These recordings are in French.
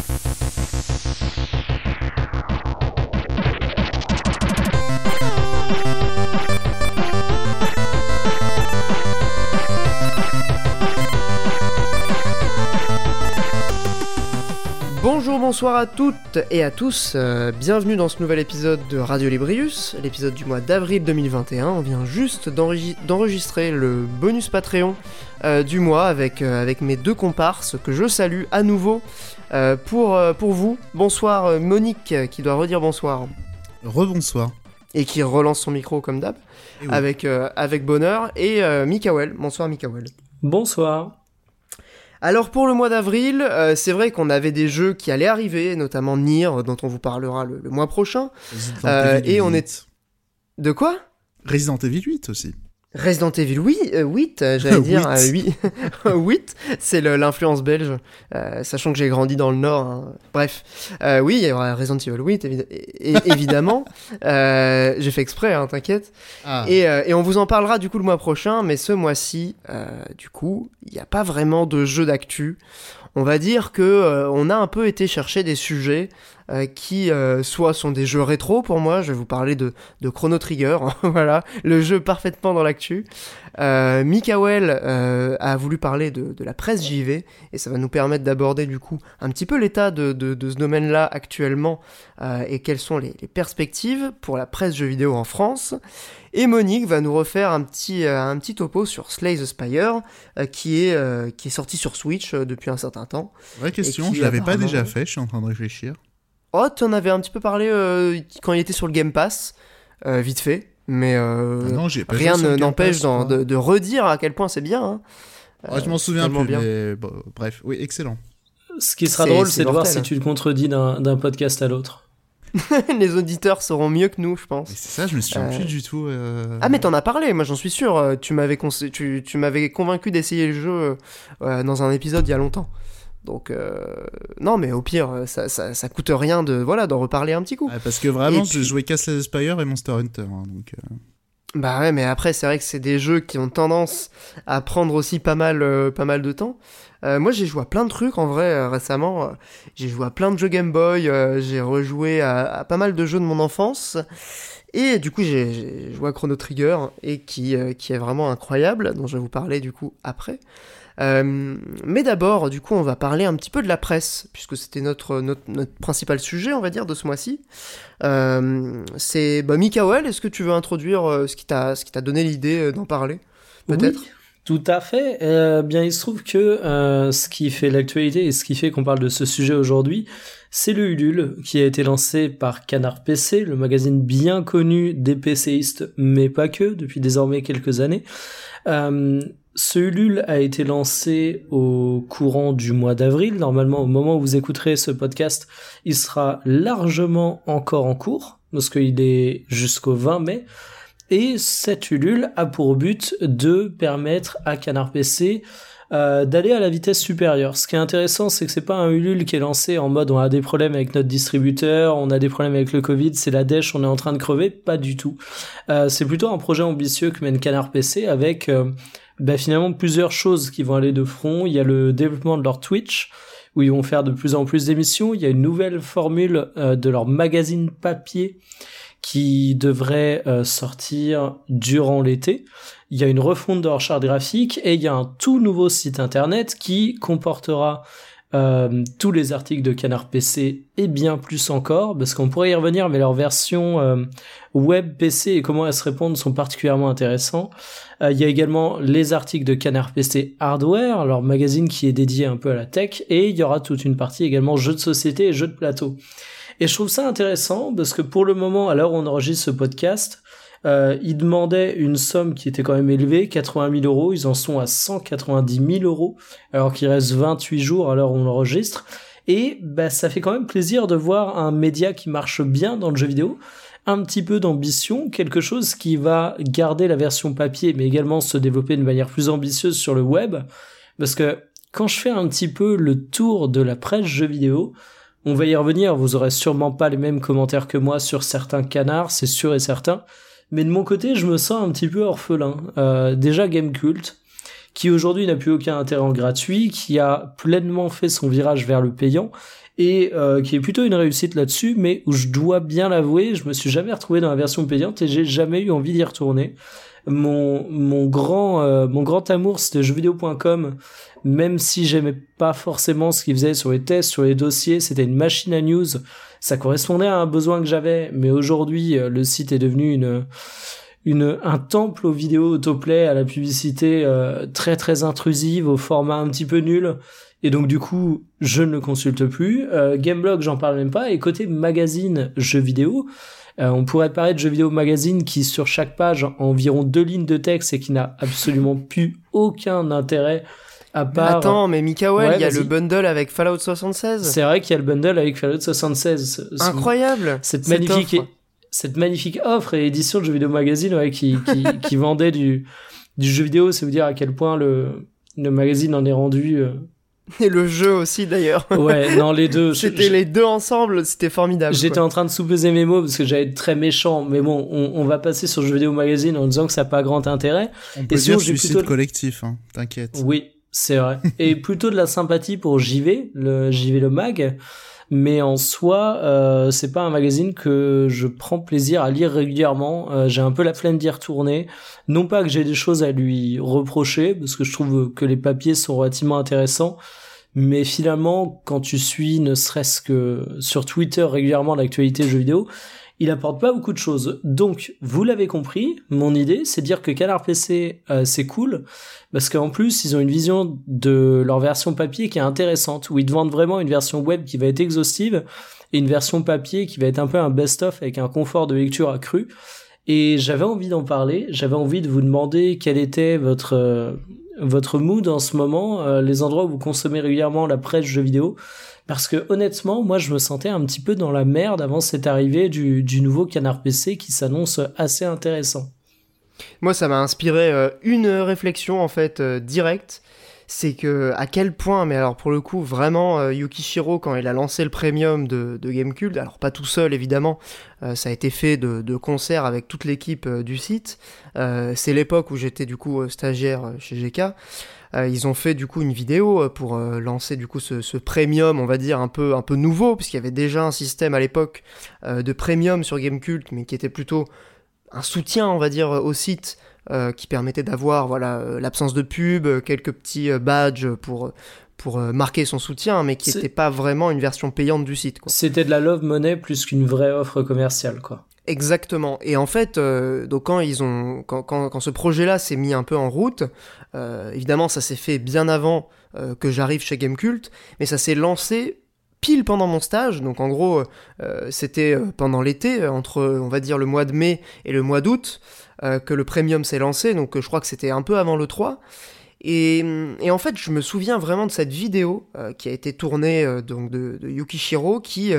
Thank you. Bonsoir à toutes et à tous, euh, bienvenue dans ce nouvel épisode de Radio Librius, l'épisode du mois d'avril 2021. On vient juste d'enregis- d'enregistrer le bonus Patreon euh, du mois avec, euh, avec mes deux comparses que je salue à nouveau euh, pour, euh, pour vous. Bonsoir euh, Monique qui doit redire bonsoir Rebonsoir. et qui relance son micro comme d'hab Eh oui. avec, euh, avec bonheur et euh, Mikael. Bonsoir Mikael. Bonsoir. Alors pour le mois d'avril, euh, c'est vrai qu'on avait des jeux qui allaient arriver, notamment Nier, dont on vous parlera le, le mois prochain. Resident Euh, et on 8. est- De quoi? Resident Evil 8 aussi. Resident Evil, oui, euh, 8, euh, j'allais dire, euh, 8, 8 c'est l'influence belge, euh, sachant que j'ai grandi dans le Nord. hein. Bref, Euh, oui, il y aura Resident Evil 8, évi- évidemment. Euh, j'ai fait exprès, hein, t'inquiète. Ah. Et, euh, et on vous en parlera du coup le mois prochain, mais ce mois-ci, euh, du coup, il n'y a pas vraiment de jeu d'actu. On va dire que euh, on a un peu été chercher des sujets euh, qui euh, soit sont des jeux rétro pour moi, je vais vous parler de, de Chrono Trigger, voilà, le jeu parfaitement dans l'actu. Euh, Mikael euh, a voulu parler de, de la presse JV et ça va nous permettre d'aborder du coup un petit peu l'état de, de, de ce domaine-là actuellement et quelles sont les, les perspectives pour la presse jeux vidéo en France. Et Monique va nous refaire un petit, un petit topo sur Slay the Spire qui, est, qui est sorti sur Switch depuis un certain temps. Vraie question, qui, je l'avais pas déjà fait, je suis en train de réfléchir. Oh, t'en avais un petit peu parlé euh, quand il était sur le Game Pass, euh, vite fait, mais euh, Ah non, j'ai pas rien le n'empêche de, de redire à quel point c'est bien. hein. Ah, je m'en souviens plus, bien. mais bon, bref, oui, excellent. Ce qui sera drôle, c'est de voir si tu te contredis d'un podcast à l'autre. Les auditeurs seront mieux que nous, je pense. C'est ça, je me souviens Euh, plus du tout. euh, Ah mais t'en as parlé, moi j'en suis sûr. Tu m'avais tu, tu m'avais convaincu d'essayer le jeu euh, dans un épisode il y a longtemps. Donc euh, non mais au pire ça, ça, ça coûte rien de voilà d'en reparler un petit coup. ah, parce que vraiment, j'ai puis- joué Castle Spire et Monster Hunter. hein, donc, euh, Bah ouais mais après c'est vrai que c'est des jeux qui ont tendance à prendre aussi pas mal euh, pas mal de temps. Euh, moi j'ai joué à plein de trucs en vrai euh, récemment. j'ai joué à plein de jeux Game Boy, j'ai rejoué à, à pas mal de jeux de mon enfance. Et du coup, j'ai joué à Chrono Trigger et qui, qui est vraiment incroyable, dont je vais vous parler du coup après. Euh, mais d'abord, du coup, on va parler un petit peu de la presse, puisque c'était notre, notre, principal sujet, on va dire, de ce mois-ci. Euh, c'est bah, Mikael, est-ce que tu veux introduire euh, ce qui t'a donné l'idée d'en parler Peut-être? Oui, tout à fait. Bien, il se trouve que ce qui fait l'actualité et ce qui fait qu'on parle de ce sujet aujourd'hui, c'est le Ulule qui a été lancé par Canard PC, le magazine bien connu des PCistes, mais pas que, depuis désormais quelques années. Ce Ulule a été lancé au courant du mois d'avril. Normalement, au moment où vous écouterez ce podcast, il sera largement encore en cours, parce qu'il est jusqu'au 20 mai. Et cet Ulule a pour but de permettre à Canard PC euh, d'aller à la vitesse supérieure. Ce qui est intéressant, c'est que c'est pas un Ulule qui est lancé en mode on a des problèmes avec notre distributeur, on a des problèmes avec le Covid, c'est la dèche, on est en train de crever. Pas du tout. Euh, c'est plutôt un projet ambitieux que mène Canard PC avec euh, bah, finalement plusieurs choses qui vont aller de front. Il y a le développement de leur Twitch où ils vont faire de plus en plus d'émissions. Il y a une nouvelle formule euh, de leur magazine papier qui devrait euh, sortir durant l'été. Il y a une refonte de leur charte graphique et il y a un tout nouveau site internet qui comportera euh, tous les articles de Canard PC et bien plus encore, parce qu'on pourrait y revenir, mais leur version euh, web PC et comment elles se répondent sont particulièrement intéressants. Euh, il y a également les articles de Canard PC Hardware, leur magazine qui est dédié un peu à la tech, et il y aura toute une partie également jeux de société et jeux de plateau. Et je trouve ça intéressant parce que pour le moment, à on enregistre ce podcast, euh, ils demandaient une somme qui était quand même élevée, 80 000 euros. Ils en sont à 190 000 euros, alors qu'il reste 28 jours à l'heure où on enregistre. Et bah, ça fait quand même plaisir de voir un média qui marche bien dans le jeu vidéo, un petit peu d'ambition, quelque chose qui va garder la version papier, mais également se développer de manière plus ambitieuse sur le web. Parce que quand je fais un petit peu le tour de la presse jeu vidéo, on va y revenir, vous aurez sûrement pas les mêmes commentaires que moi sur certains canards, c'est sûr et certain. Mais de mon côté, je me sens un petit peu orphelin. Euh, déjà Gamecult, qui aujourd'hui n'a plus aucun intérêt en gratuit, qui a pleinement fait son virage vers le payant et euh, qui est plutôt une réussite là-dessus, mais où je dois bien l'avouer, je me suis jamais retrouvé dans la version payante et j'ai jamais eu envie d'y retourner. Mon mon grand euh, mon grand amour c'était jeuxvideo.com, même si j'aimais pas forcément ce qu'il faisait sur les tests, sur les dossiers, c'était une machine à news, ça correspondait à un besoin que j'avais, mais aujourd'hui euh, le site est devenu une une, un temple aux vidéos autoplay, à la publicité euh, très très intrusive, au format un petit peu nul. Et donc du coup, je ne le consulte plus. Euh, Gameblog, j'en parle même pas. Et côté magazine jeux vidéo, euh, on pourrait parler de jeux vidéo magazine qui sur chaque page a environ deux lignes de texte et qui n'a absolument plus aucun intérêt à part... Attends, mais Mikael, il y a le bundle avec Fallout 76. C'est vrai qu'il y a le bundle avec Fallout 76. Incroyable. Cette magnifique cette magnifique offre et édition de jeux vidéo magazine ouais, qui, qui, qui vendait du, du jeu vidéo, c'est vous dire à quel point le, le magazine en est rendu. Euh, et le jeu aussi d'ailleurs. Ouais, non, les deux. C'était les deux ensemble, c'était formidable. J'étais en train de sous-peser mes mots parce que j'allais être très méchant, mais bon, on, on va passer sur jeu vidéo magazine en disant que ça n'a pas grand intérêt. On peut et dire suicide plutôt... collectif, hein, t'inquiète. Oui, c'est vrai. et plutôt de la sympathie pour JV, le JV le mag mais en soi, euh, c'est pas un magazine que je prends plaisir à lire régulièrement. Euh, j'ai un peu la flemme d'y retourner. Non pas que j'ai des choses à lui reprocher, parce que je trouve que les papiers sont relativement intéressants, mais finalement, quand tu suis, ne serait-ce que sur Twitter régulièrement l'actualité jeux vidéo, il apporte pas beaucoup de choses. Donc, vous l'avez compris, mon idée, c'est de dire que Canard PC, euh, c'est cool, parce qu'en plus, ils ont une vision de leur version papier qui est intéressante, où ils te vendent vraiment une version web qui va être exhaustive, et une version papier qui va être un peu un best-of avec un confort de lecture accru. Et j'avais envie d'en parler, j'avais envie de vous demander quel était votre euh, votre mood en ce moment, euh, les endroits où vous consommez régulièrement la presse jeux vidéo, parce que honnêtement, moi je me sentais un petit peu dans la merde avant cette arrivée du, du nouveau Canard PC qui s'annonce assez intéressant. Moi ça m'a inspiré euh, une réflexion en fait euh, directe, c'est que à quel point, mais alors pour le coup vraiment euh, Yukishiro quand il a lancé le premium de, de Gamecult, alors pas tout seul évidemment, ça a été fait de, concert avec toute l'équipe du site, c'est l'époque où j'étais du coup stagiaire chez GK, ils ont fait du coup une vidéo pour lancer du coup ce, ce, premium, on va dire un peu un peu nouveau, puisqu'il y avait déjà un système à l'époque de premium sur Gamecult, mais qui était plutôt un soutien, on va dire, au site qui permettait d'avoir voilà l'absence de pub, quelques petits badges pour pour marquer son soutien, mais qui n'était pas vraiment une version payante du site. C'était de la love money plus qu'une vraie offre commerciale, quoi. Exactement. Et en fait, euh, donc quand ils ont, quand, quand, quand ce projet-là s'est mis un peu en route, euh, évidemment, ça s'est fait bien avant euh, que j'arrive chez Gamecult, mais ça s'est lancé pile pendant mon stage. Donc en gros, c'était pendant l'été, entre, on va dire, le mois de mai et le mois d'août, que le premium s'est lancé. Donc je crois que c'était un peu avant le 3. Et, en fait, je me souviens vraiment de cette vidéo qui a été tournée de, de Yukishiro qui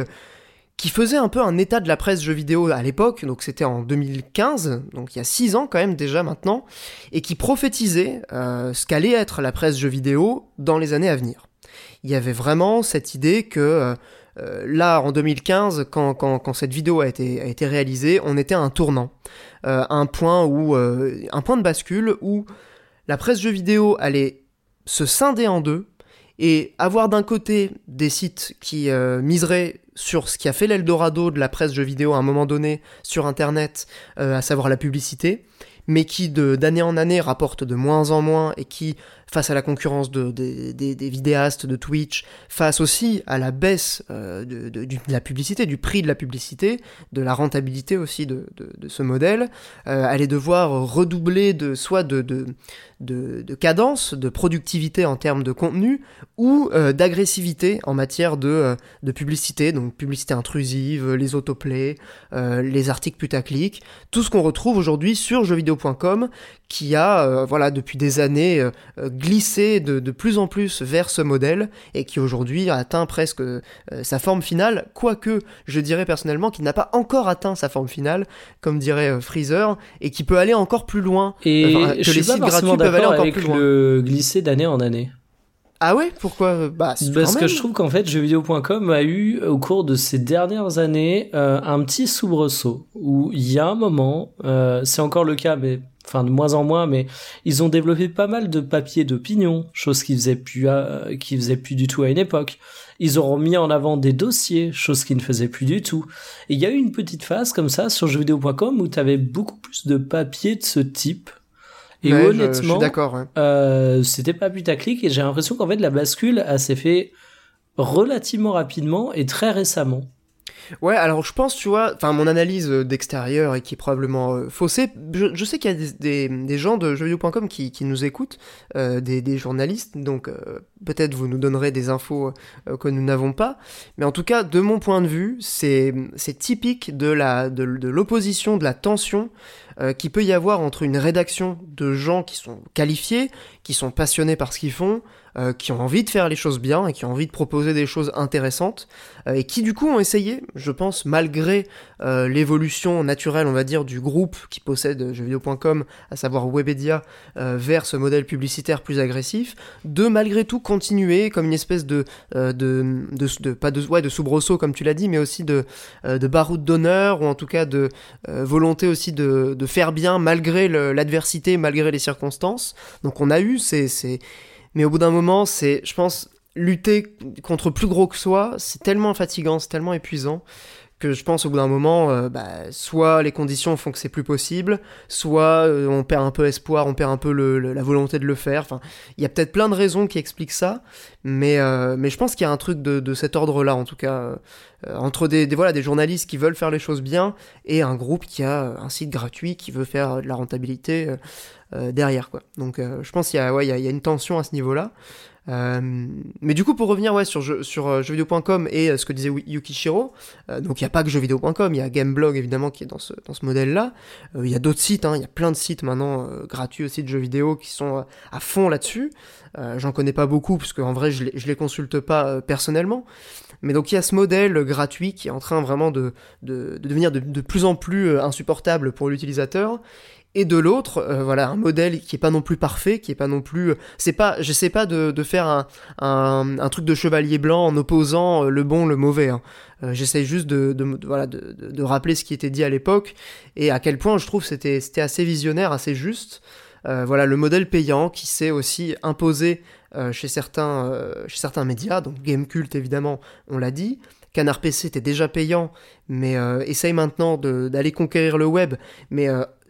qui faisait un peu un état de la presse jeux vidéo à l'époque, donc c'était en 2015, donc il y a 6 ans quand même déjà maintenant, et qui prophétisait euh, ce qu'allait être la presse jeux vidéo dans les années à venir. Il y avait vraiment cette idée que euh, euh, là, en 2015, quand, cette vidéo a été, réalisée, on était à un tournant, un point où, un point de bascule où la presse jeux vidéo allait se scinder en deux et avoir d'un côté des sites qui miseraient sur ce qui a fait l'Eldorado de la presse jeux vidéo à un moment donné sur Internet, euh, à savoir la publicité, mais qui d'année en année rapporte de moins en moins et qui face à la concurrence de, des vidéastes de Twitch, face aussi à la baisse euh, de, la publicité, du prix de la publicité, de la rentabilité aussi de, ce modèle, euh, allait devoir redoubler de soit de, de, cadence, de productivité en termes de contenu, ou euh, d'agressivité en matière de, de publicité, donc publicité intrusive, les autoplays, les articles putaclic, tout ce qu'on retrouve aujourd'hui sur jeuxvideo.com, qui a, voilà, depuis des années, glisser de, de, plus en plus vers ce modèle et qui aujourd'hui atteint presque euh, sa forme finale, quoique je dirais personnellement qu'il n'a pas encore atteint sa forme finale, comme dirait euh, Freezer, et qui peut aller encore plus loin. Et que les sites gratuits peuvent aller encore plus loin. le glisser d'année en année. Ah ouais? Pourquoi? Bah, Parce que je trouve qu'en fait, jeuxvideo.com a eu, au cours de ces dernières années, euh, un petit soubresaut, où il y a un moment, c'est encore le cas, mais enfin de moins en moins, mais ils ont développé pas mal de papiers d'opinion, chose qu'ils faisaient plus, qui faisaient plus du tout à une époque. Ils auront mis en avant des dossiers, chose qu'ils ne faisaient plus du tout. Et il y a eu une petite phase comme ça sur jeuxvideo.com où tu avais beaucoup plus de papiers de ce type. Et honnêtement, d'accord. Euh, c'était pas putaclic et j'ai l'impression qu'en fait la bascule s'est fait relativement rapidement et très récemment. Ouais, alors je pense, tu vois, enfin mon analyse euh, d'extérieur et qui est probablement euh, faussée, je, sais qu'il y a des, gens de jeuxvideo.com qui, nous écoutent, euh, des, journalistes, donc peut-être vous nous donnerez des infos que nous n'avons pas, mais en tout cas, de mon point de vue, c'est typique de la de, l'opposition, de la tension qui peut y avoir entre une rédaction de gens qui sont qualifiés, qui sont passionnés par ce qu'ils font, euh, qui ont envie de faire les choses bien et qui ont envie de proposer des choses intéressantes euh, et qui du coup ont essayé, je pense, malgré euh, l'évolution naturelle, on va dire, du groupe qui possède jeuxvideo.com, à savoir Webedia, vers ce modèle publicitaire plus agressif, de malgré tout continuer comme une espèce de, de, de, pas de, ouais, de soubresaut comme tu l'as dit, mais aussi de, de d'honneur ou en tout cas de volonté aussi de, de faire bien malgré l'adversité, malgré les circonstances. Donc on a eu ces mais au bout d'un moment, c'est, je pense, lutter contre plus gros que soi, c'est tellement fatigant, c'est tellement épuisant que je pense au bout d'un moment, euh, bah, soit les conditions font que c'est plus possible, soit euh, on perd un peu espoir, on perd un peu la volonté de le faire. Enfin, il y a peut-être plein de raisons qui expliquent ça, mais, euh, mais je pense qu'il y a un truc de, cet ordre-là, en tout cas, entre des, voilà, des journalistes qui veulent faire les choses bien et un groupe qui a un site gratuit qui veut faire de la rentabilité derrière. Quoi. Donc je pense qu'il y, y a une tension à ce niveau-là. Euh, mais du coup, pour revenir ouais, sur, sur euh, jeuxvideo.com et euh, ce que disait Yukishiro, donc il n'y a pas que jeuxvideo.com, il y a Gameblog évidemment qui est dans ce, dans ce modèle-là. Il y a d'autres sites, hein, il y a plein de sites maintenant gratuits aussi de jeux vidéo qui sont à fond là-dessus. J'en connais pas beaucoup parce qu'en vrai je les, les consulte pas personnellement. Mais donc il y a ce modèle gratuit qui est en train vraiment de, de, de devenir de, de, plus en plus insupportable pour l'utilisateur et de l'autre, euh, voilà, un modèle qui est pas non plus parfait, qui est pas non plus, c'est pas, j'essaie pas de, faire un, un, truc de chevalier blanc en opposant euh, le bon, le mauvais. Hein. Euh, j'essaie juste de, voilà, de, rappeler ce qui était dit à l'époque et à quel point je trouve c'était c'était assez visionnaire, assez juste. voilà, le modèle payant qui s'est aussi imposé chez certains chez certains médias, donc Gamecult évidemment, on l'a dit. Canard PC était déjà payant, mais essaye maintenant d'aller conquérir le web, mais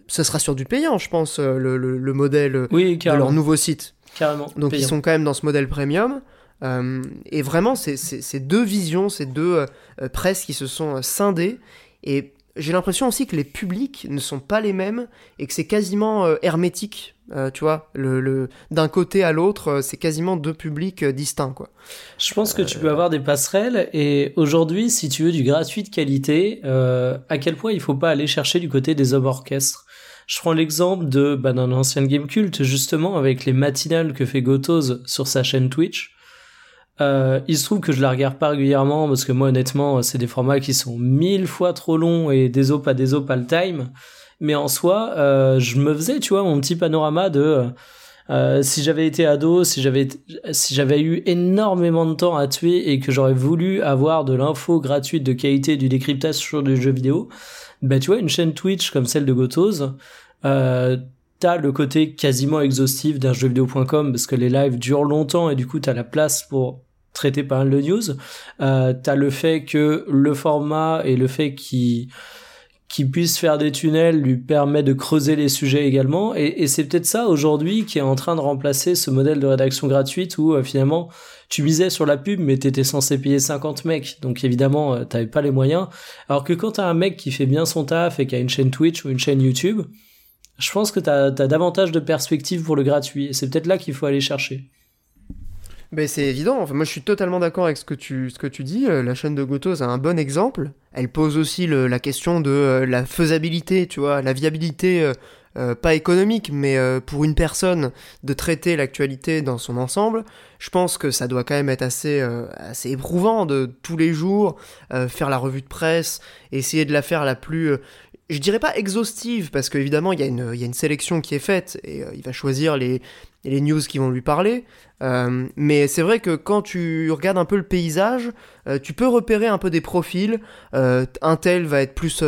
ce sera sur du payant, je pense, euh, le, le, modèle de leur nouveau site. Carrément. Donc ils sont quand même dans ce modèle premium. Euh, et vraiment, c'est deux visions, ces deux euh, presses qui se sont scindées. Et j'ai l'impression aussi que les publics ne sont pas les mêmes et que c'est quasiment hermétique. tu vois, le, le d'un côté à l'autre, c'est quasiment deux publics distincts, quoi. Je pense que tu peux avoir des passerelles et aujourd'hui, si tu veux du gratuit de qualité, à quel point il faut pas aller chercher du côté des hommes orchestres? Je prends l'exemple de bah, d'un ancien game culte justement avec les matinales que fait Gotos sur sa chaîne Twitch. Euh, il se trouve que je la regarde pas régulièrement parce que moi honnêtement c'est des formats qui sont mille fois trop longs et des op à des op pas le time. Mais en soi, euh, je me faisais tu vois mon petit panorama de euh, si j'avais été ado, si j'avais si j'avais eu énormément de temps à tuer et que j'aurais voulu avoir de l'info gratuite de qualité du décryptage sur des jeux vidéo, bah tu vois une chaîne Twitch comme celle de Gotos, euh, t'as le côté quasiment exhaustif d'un jeuxvideo.com parce que les lives durent longtemps et du coup t'as la place pour traiter pas mal de news. Euh, t'as le fait que le format et le fait qu'il qui puisse faire des tunnels lui permet de creuser les sujets également. Et, c'est peut-être ça aujourd'hui qui est en train de remplacer ce modèle de rédaction gratuite où euh, finalement tu misais sur la pub mais t'étais censé payer 50 mecs. Donc évidemment euh, t'avais pas les moyens. Alors que quand t'as un mec qui fait bien son taf et qui a une chaîne Twitch ou une chaîne YouTube, je pense que t'as as davantage de perspectives pour le gratuit. C'est peut-être là qu'il faut aller chercher. Ben c'est évident. Enfin, moi, je suis totalement d'accord avec ce que tu, ce que tu dis. Euh, la chaîne de Gotos a un bon exemple. Elle pose aussi la question de euh, la faisabilité, tu vois, la viabilité, euh, pas économique, mais pour une personne de traiter l'actualité dans son ensemble. Je pense que ça doit quand même être assez, assez éprouvant de tous les jours faire la revue de presse, essayer de la faire la plus je dirais pas exhaustive, parce qu'évidemment, il y, y a une sélection qui est faite, et il va choisir les, les news qui vont lui parler. Euh, mais c'est vrai que quand tu regardes un peu le paysage, euh, tu peux repérer un peu des profils. Euh, un tel va être plus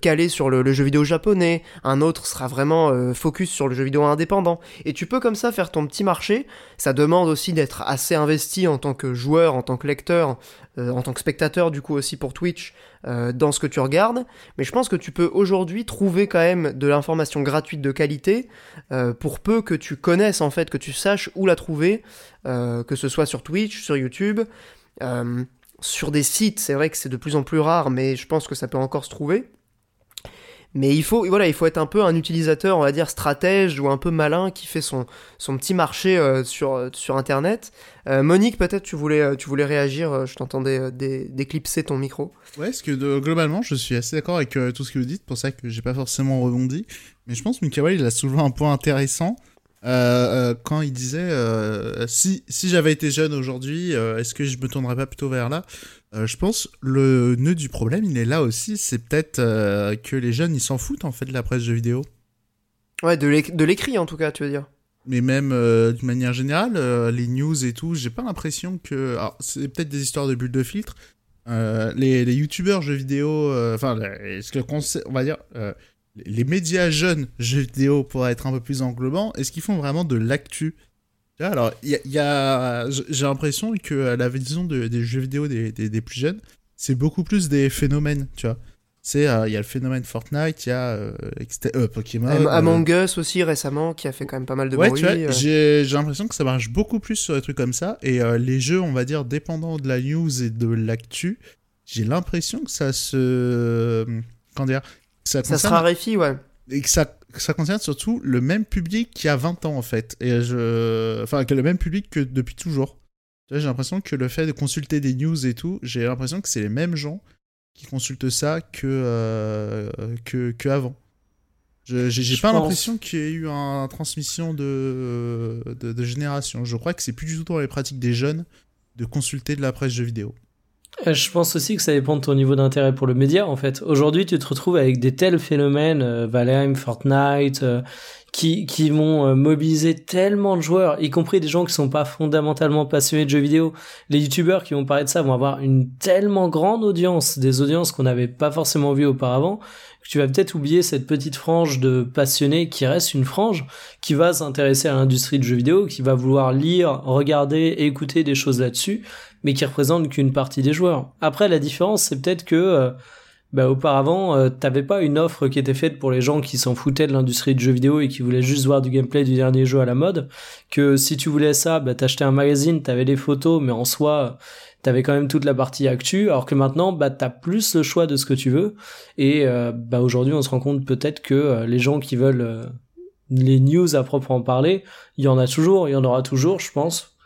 calé sur le, jeu vidéo japonais, un autre sera vraiment focus sur le jeu vidéo indépendant. Et tu peux comme ça faire ton petit marché. Ça demande aussi d'être assez investi en tant que joueur, en tant que lecteur, en tant que spectateur du coup aussi pour Twitch dans ce que tu regardes. Mais je pense que tu peux aujourd'hui trouver quand même de l'information gratuite de qualité pour peu que tu connaisses en fait, que tu saches où la trouver euh, que ce soit sur Twitch, sur YouTube, euh, sur des sites, c'est vrai que c'est de plus en plus rare, mais je pense que ça peut encore se trouver. Mais il faut, voilà, il faut être un peu un utilisateur, on va dire, stratège ou un peu malin qui fait son, son petit marché euh, sur, sur Internet. Monique, peut-être tu voulais, tu voulais réagir, je t'entendais déclipser ton micro. Ouais, parce que globalement, je suis assez d'accord avec tout ce que vous dites, pour ça que j'ai pas forcément rebondi. Mais je pense que Mikawa, il a souvent un point intéressant. Euh, euh, quand il disait euh, si, si j'avais été jeune aujourd'hui, est-ce que je me tournerais pas plutôt vers là? Je pense le nœud du problème, il est là aussi. C'est peut-être que les jeunes, ils s'en foutent en fait de la presse de vidéo. Ouais, de l'écrit en tout cas, tu veux dire. Mais même d'une manière générale, les news et tout, j'ai pas l'impression que. Alors, c'est peut-être des histoires de bulles de filtre. les, les youtubeurs jeux vidéo, enfin, ce que on va dire les médias jeunes jeux vidéo pour être un peu plus englobant, est-ce qu'ils font vraiment de l'actu? Alors, il y a, j'ai l'impression que la vision des jeux vidéo des, des, plus jeunes, c'est beaucoup plus des phénomènes, tu vois. C'est euh, il y a le phénomène Fortnite, il y a euh, euh, Pokémon, Among Us aussi récemment qui a fait quand même pas mal de ouais, bruit. j'ai l'impression que ça marche beaucoup plus sur des trucs comme ça et les jeux, on va dire dépendants de la news et de l'actu, j'ai l'impression que ça se comment dire ça, se raréfie, ouais. Et que ça, ça concerne surtout le même public qui a 20 ans, en fait. Et je... Enfin, que le même public que depuis toujours. J'ai l'impression que le fait de consulter des news et tout, j'ai l'impression que c'est les mêmes gens qui consultent ça que, euh, que, que, avant. J'ai pas l'impression qu'il y ait eu une transmission de, de, de génération. Je crois que c'est plus du tout dans les pratiques des jeunes de consulter de la presse jeux vidéo. Euh, je pense aussi que ça dépend de ton niveau d'intérêt pour le média, en fait. Aujourd'hui, tu te retrouves avec des tels phénomènes, euh, Valheim, Fortnite, euh, qui, qui vont mobiliser tellement de joueurs, y compris des gens qui sont pas fondamentalement passionnés de jeux vidéo. Les youtubeurs qui vont parler de ça vont avoir une tellement grande audience, des audiences qu'on n'avait pas forcément vues auparavant, tu vas peut-être oublier cette petite frange de passionnés qui reste une frange, qui va s'intéresser à l'industrie de jeux vidéo, qui va vouloir lire, regarder écouter des choses là-dessus, mais qui représente qu'une partie des joueurs. Après, la différence, c'est peut-être que euh, bah, auparavant, euh, t'avais pas une offre qui était faite pour les gens qui s'en foutaient de l'industrie du jeu vidéo et qui voulaient juste voir du gameplay du dernier jeu à la mode. Que si tu voulais ça, bah, t'achetais un magazine, t'avais des photos, mais en soi, t'avais quand même toute la partie actu. Alors que maintenant, bah, t'as plus le choix de ce que tu veux. Et euh, bah, aujourd'hui, on se rend compte peut-être que euh, les gens qui veulent les news à proprement parler, il y en a toujours, il y en aura toujours, je pense.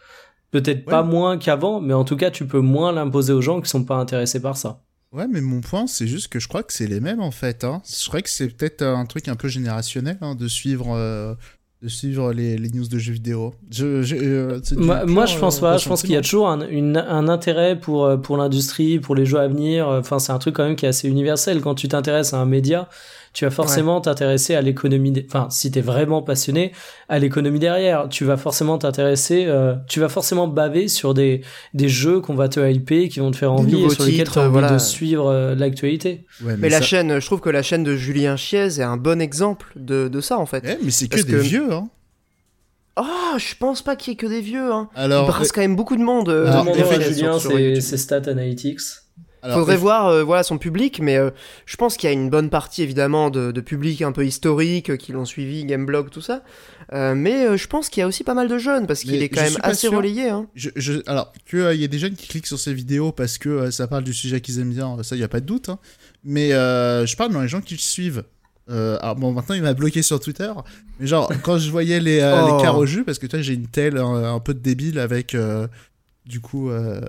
Peut-être pas moins qu'avant, mais en tout cas, tu peux moins l'imposer aux gens qui sont pas intéressés par ça. Ouais, mais mon point, c'est juste que je crois que c'est les mêmes en fait. Hein. Je crois que c'est peut-être un truc un peu générationnel hein, de suivre. Euh, de suivre les, les, news de jeux vidéo. Je, euh, moi, je pense pas. Je pense qu'il y a toujours un, un intérêt pour, euh, pour l'industrie, pour les jeux à venir. Enfin, c'est un truc quand même qui est assez universel. Quand tu t'intéresses à un média, tu vas forcément t'intéresser à l'économie, enfin, si t'es vraiment passionné, à l'économie derrière. Tu vas forcément t'intéresser, euh, tu vas forcément baver sur des, des jeux qu'on va te hyper, qui vont te faire envie et sur lesquels tu as envie de suivre euh, l'actualité. mais, la chaîne, je trouve que la chaîne de Julien Chiez est un bon exemple de, de ça, en fait. mais c'est que des vieux, hein. Oh, je pense pas qu'il y ait que des vieux. Hein. Alors, Il brasse quand même beaucoup de monde. Euh, Julien c'est Stat Analytics. Faudrait voir euh, voilà son public, mais euh, je pense qu'il y a une bonne partie évidemment de, de public un peu historique euh, qui l'ont suivi, Gameblog, tout ça. mais je pense qu'il y a aussi pas mal de jeunes parce qu'il est quand même assez relayé. Hein. Je, je, alors qu'il y a des jeunes qui cliquent sur ces vidéos parce que ça parle du sujet qu'ils aiment bien, ça y a pas de doute. Hein. Mais je parle dans les gens qui le suivent. alors bon, maintenant il m'a bloqué sur Twitter, mais genre quand je voyais les, les oh. jus, parce que toi j'ai une telle un, peu de débile avec du coup, euh,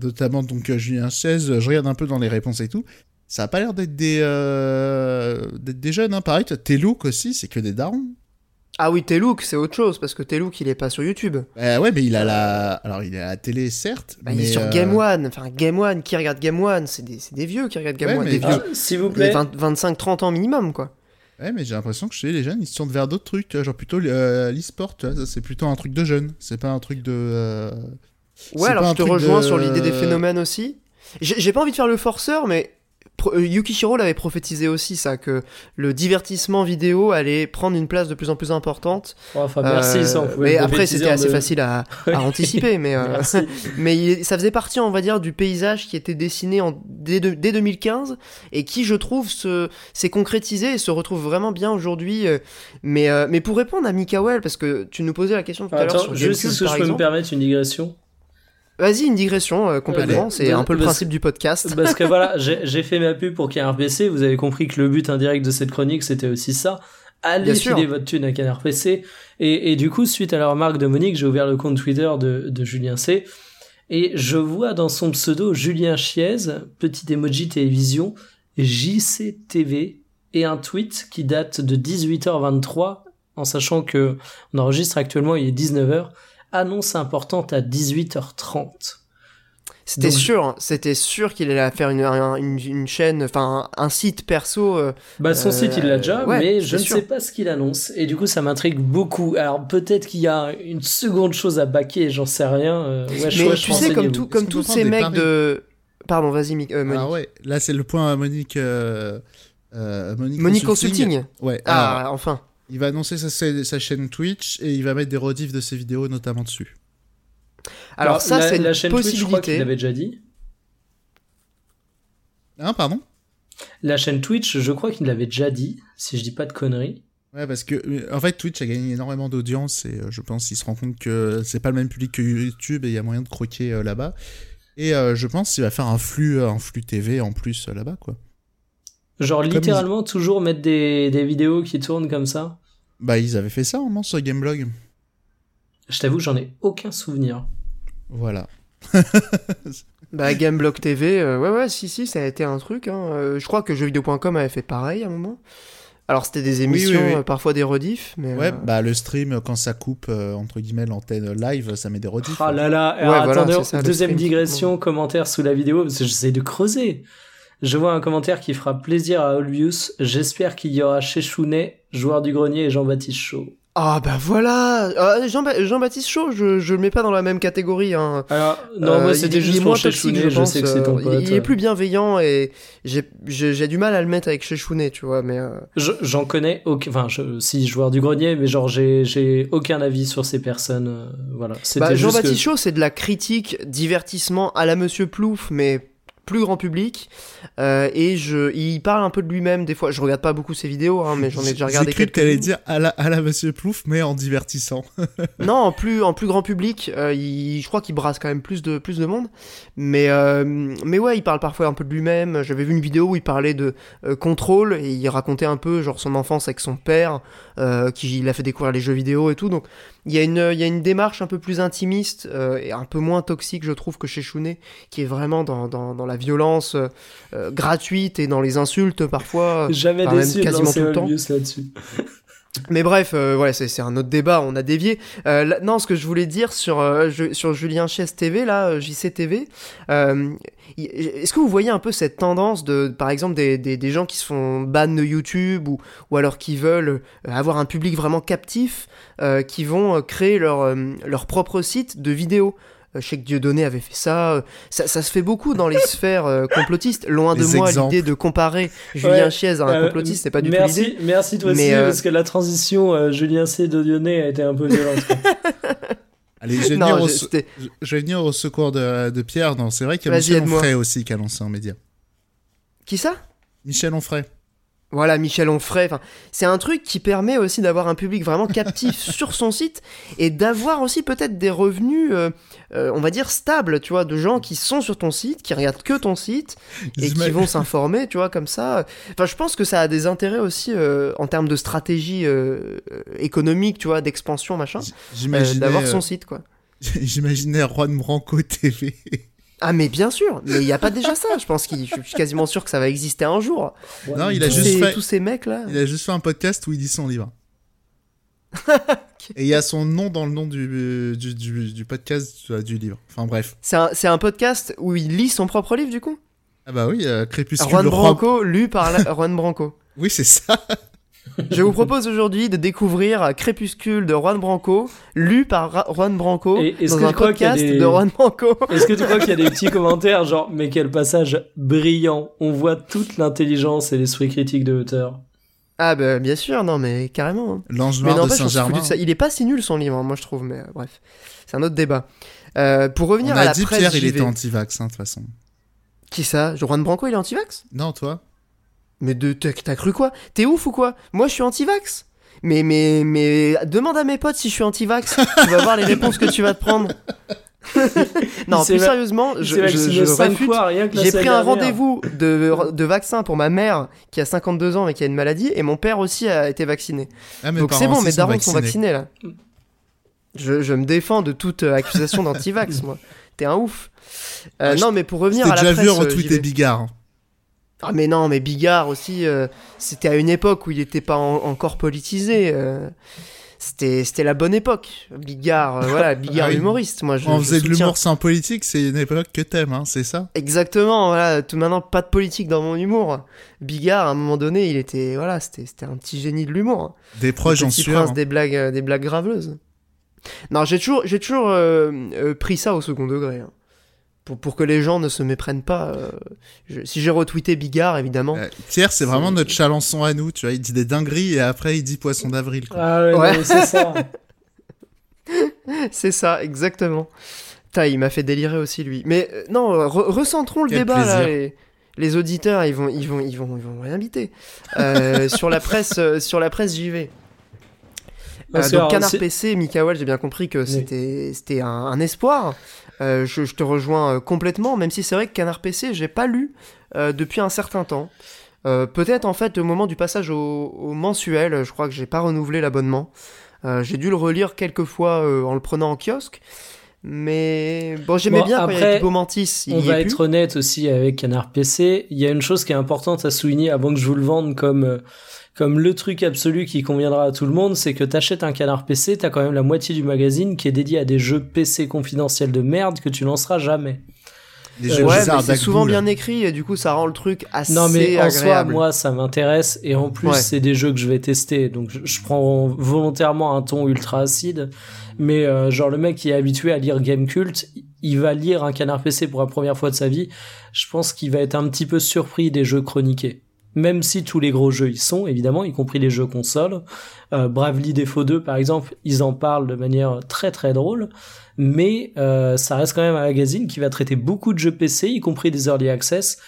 notamment donc euh, Julien 16, je regarde un peu dans les réponses et tout. Ça a pas l'air d'être des, euh, des jeunes, hein. pareil. Telouk aussi, c'est que des darons. Ah oui, Telouk, c'est autre chose, parce que Telouk, il est pas sur YouTube. Euh, ouais, mais il a la... Alors, il est à la télé, certes, bah, Il est sur Game One. Enfin, Game One, qui regarde Game One C'est des, des, vieux qui regardent Game One. Des vieux. S'il vous plaît. 25-30 ans minimum, quoi. Ouais, mais j'ai l'impression que chez les jeunes, ils se tournent vers d'autres trucs, genre plutôt euh, l'e-sport, c'est plutôt un truc de jeunes, c'est pas un truc de. Ouais, alors je te rejoins de- sur l'idée des phénomènes aussi. J'ai pas envie de faire le forceur, mais euh, Yukishiro l'avait prophétisé aussi, ça, que le divertissement vidéo allait prendre une place de plus en plus importante. Enfin, merci, Euh, ça, on pouvait mais après, c'était assez facile à, à anticiper, mais, euh, mais il- ça faisait partie, on va dire, du paysage qui était dessiné en, dès, de- dès 2015 et qui, je trouve, se- s'est concrétisé et se retrouve vraiment bien aujourd'hui. Mais, euh, mais pour répondre à Mikael, parce que tu nous posais la question tout à l'heure Attends, sur juste, par je peux me permettre une digression? Vas-y, une digression euh, complètement. C'est un peu le principe du podcast. Parce que voilà, j'ai fait ma pub pour Canard PC. Vous avez compris que le but indirect de cette chronique, c'était aussi ça. Allez filer votre thune à Canard PC. Et, et du coup, suite à la remarque de Monique, j'ai ouvert le compte Twitter de, de Julien C. Et je vois dans son pseudo Julien Chiez, petit emoji télévision, JCTV, et un tweet qui date de 18h23, en sachant que on enregistre actuellement, il est 19h, annonce importante à 18h30. C'était Donc- sûr, hein. c'était sûr qu'il allait faire une, un- une, une chaîne, enfin un site perso. euh, Bah son Euh, site il l'a déjà, ouais, mais je ne sais pas ce qu'il annonce. Et du coup ça m'intrigue beaucoup. Alors peut-être qu'il y a une seconde chose à baquer, j'en sais rien. Euh, mais tu sais, comme, tout, comme tous ces mecs paris de. Pardon, vas-y, euh, Monique. Ah ouais, là c'est le point à Monique. euh, euh, Monique, Monique Consulting. Ouais, alors, Ah, enfin. Il va annoncer sa, chaîne Twitch et il va mettre des rediffs de ses vidéos notamment dessus. Alors, ça, c'est une la chaîne Twitch, je crois qu'il possibilité. l'avait déjà dit. Hein, pardon? La chaîne Twitch, je crois qu'il l'avait déjà dit, si je dis pas de conneries. Ouais, parce que en fait Twitch a gagné énormément d'audience et euh, je pense qu'il se rend compte que c'est pas le même public que YouTube et il y a moyen de croquer euh, là-bas. Et euh, je pense qu'il va faire un flux, un flux TV en plus euh, là-bas, quoi. Genre Comme littéralement toujours mettre des, des vidéos qui tournent comme ça. Bah, ils avaient fait ça, au moment sur Gameblog. Je t'avoue, j'en ai aucun souvenir. Voilà. Bah, Gameblock TV, euh, ouais, ouais, si, si, ça a été un truc. Hein. Euh, je crois que jeuxvideo.com avait fait pareil à un moment. Alors, c'était des émissions, oui, oui. euh, parfois des rediffs, mais. Ouais, euh, bah le stream, quand ça coupe, euh, entre guillemets, l'antenne live, ça met des rediffs. Ah là là, Ouais, voilà, attendez, ça, deuxième digression, commentaire sous la vidéo, parce que j'essaie de creuser. Je vois un commentaire qui fera plaisir à Olbius. J'espère qu'il y aura chez Chounet, joueur du grenier et Jean-Baptiste Chaud. Ah, bah voilà Ah, Jean- Jean-Baptiste Chaud, je, je le mets pas dans la même catégorie. Hein. Alors, non, Euh, moi il c'était juste pour moins chez toxique, Chounet, je, pense, sais que c'est ton euh, pote. Il, il est plus bienveillant et j'ai du mal à le mettre avec chez Chounet, tu vois, mais. euh, Je- J'en connais aucun, enfin, je, si joueur du grenier, mais genre j'ai aucun avis sur ces personnes. euh, voilà. Bah, Jean-Baptiste que- Chaud, c'est de la critique, divertissement à la Monsieur Plouf, mais plus grand public. Euh, et je, il parle un peu de lui-même des fois. Je regarde pas beaucoup ses vidéos, hein, mais j'en ai déjà regardé quelques. t'allais dire à la, à la Monsieur Plouf, mais en divertissant. Non, en plus, en plus grand public, euh, il, je crois qu'il brasse quand même plus de, plus de monde. Mais, euh, mais ouais, il parle parfois un peu de lui-même. J'avais vu une vidéo où il parlait de euh, contrôle et il racontait un peu genre son enfance avec son père, euh, qui l'a fait découvrir les jeux vidéo et tout. Donc il y a une, il y a une démarche un peu plus intimiste euh, et un peu moins toxique, je trouve, que chez Chounet, qui est vraiment dans, dans, dans la violence euh, gratuite et dans les insultes parfois. Jamais déçu de quasiment tout le temps. Là-dessus. Mais bref, euh, ouais, c'est un autre débat, on a dévié. Euh, non, ce que je voulais dire sur, euh, sur Julien Chies TV, là, JCTV, est-ce que vous voyez un peu cette tendance de, par exemple, des, des, des gens qui se font ban de YouTube ou, ou alors qui veulent avoir un public vraiment captif, qui vont créer leur, leur propre site de vidéos? Euh, je sais que Dieudonné avait fait ça. euh, ça. Ça se fait beaucoup dans les sphères euh, complotistes. Loin de moi l'idée de comparer Julien Ouais, Chies à un Euh, complotiste, c'est pas du tout l'idée. merci, merci toi Mais, aussi, euh, parce que la transition euh, Julien C. de Lyonnais a été un peu violente. Allez, je vais, Non, venir, au, je- se- c'était- je- je vais venir au secours de, de Pierre. Non, c'est vrai qu'il y a Michel. Onfray aussi qui a lancé un média. Qui ça? Michel Onfray. Voilà, Michel Onfray. Enfin, c'est un truc qui permet aussi d'avoir un public vraiment captif sur son site et d'avoir aussi peut-être des revenus, euh, euh, on va dire stables, tu vois, de gens qui sont sur ton site, qui regardent que ton site et qui vont s'informer, tu vois, comme ça. Enfin, je pense que ça a des intérêts aussi euh, en termes de stratégie économique, tu vois, d'expansion, machin, d'avoir son site, quoi. j'imaginais Juan Branco TV. Ah, mais bien sûr, mais il n'y a pas déjà ça. Je pense qu'il, je suis quasiment sûr que ça va exister un jour. Non, il a tous, juste ces, fait- tous ces mecs là. Il a juste fait un podcast où il dit son livre. Et il y a son nom dans le nom du, du, du, du podcast euh, du livre. Enfin bref. C'est un, c'est un podcast où il lit son propre livre, du coup? Ah bah oui, euh, Crépuscule, Juan. Branco, lu par la- Juan Branco. Oui, c'est ça. Je vous propose aujourd'hui de découvrir Crépuscule de Juan Branco, lu par Ra- Juan Branco Et dans que un podcast des- de Juan Branco. Est-ce que tu crois qu'il y a des petits commentaires genre mais quel passage brillant On voit toute l'intelligence et l'esprit critique de l'auteur. Ah bah bien sûr, non mais carrément. hein. L'ange Mais de on Saint-Germain. Il est pas si nul son livre, hein, moi je trouve, mais euh, bref, c'est un autre débat. Euh, pour On revenir à a la dit presse Pierre, il était anti-vax, hein, de toute façon. Qui ça? Juan Branco, il est anti-vax? Non, toi? Mais de t'as t'as cru quoi? T'es ouf ou quoi? Moi je suis anti-vax mais, mais, mais demande à mes potes si je suis anti-vax. tu vas voir les réponses que tu vas te prendre. non, plus va- sérieusement, je, je, J'ai pris un rendez-vous de, de vaccin pour ma mère qui a 52 ans et qui a une maladie, et mon père aussi a été vacciné. ah, Donc c'est bon, mes darons sont vaccinés. là. Je, je me défends de toute euh, accusation d'anti-vax, moi. T'es un ouf. Euh, Ouais, non, mais pour revenir à la déjà presse, vu euh, retweeter JV. Bigard. Hein. Ah mais non, mais Bigard aussi, euh, c'était à une époque où il n'était pas en- encore politisé. euh, c'était, c'était la bonne époque. Bigard, euh, voilà, Bigard Ah oui. humoriste. Moi, je, On je faisait de l'humour sans politique, c'est une époque que t'aimes, hein, c'est ça? Exactement, voilà. Tout maintenant, pas de politique dans mon humour. Bigard, à un moment donné, il était, voilà, c'était, c'était un petit génie de l'humour. Des proches, j'en suis. prince des blagues, euh, des blagues graveleuses. Non, j'ai toujours, j'ai toujours euh, pris ça au second degré. hein. Pour, pour que les gens ne se méprennent pas. euh, je- si j'ai retweeté Bigard, évidemment. Euh, Pierre, c'est vraiment notre chalençon à nous, tu vois. Il dit des dingueries et après il dit poisson d'avril. quoi. Ah ouais, Ouais. c'est ça. C'est ça, exactement. Putain, il m'a fait délirer aussi lui. Mais euh, non, euh, re- recentrons le Quel débat là. plaisir. Les, les auditeurs, ils vont, ils vont, ils vont, ils vont rien biter. Euh, sur la presse, euh, sur la presse JV. Parce Euh, donc alors, Canard PC, Mikael, j'ai bien compris que Oui. c'était, c'était un, un espoir. Euh, je, je te rejoins euh, complètement, même si c'est vrai que Canard PC, j'ai pas lu euh, depuis un certain temps. Peut-être en fait au moment du passage au, au mensuel, je crois que j'ai pas renouvelé l'abonnement. J'ai dû le relire quelques fois en le prenant en kiosque. Mais bon, j'aimais Bon, bien quand il y après, avait Pipo Mantis. Il On y va est être plus. honnête aussi avec Canard PC. Il y a une chose qui est importante à souligner avant que je vous le vende comme comme le truc absolu qui conviendra à tout le monde, c'est que t'achètes un Canard PC, t'as quand même la moitié du magazine qui est dédié à des jeux PC confidentiels de merde que tu lanceras jamais. Euh, jeux Ouais, bizarres mais c'est souvent bien écrit et du coup ça rend le truc assez non mais en soi, moi ça m'intéresse et en plus Ouais. c'est des jeux que je vais tester, donc je, je prends volontairement un ton ultra acide. Mais euh, genre le mec qui est habitué à lire Game Cult, il va lire un Canard PC pour la première fois de sa vie. Je pense qu'il va être un petit peu surpris des jeux chroniqués. Même si tous les gros jeux y sont, évidemment, y compris les jeux consoles. Euh, Bravely Default 2, par exemple, ils en parlent de manière très très drôle. Mais euh, ça reste quand même un magazine qui va traiter beaucoup de jeux PC, y compris des Early Access,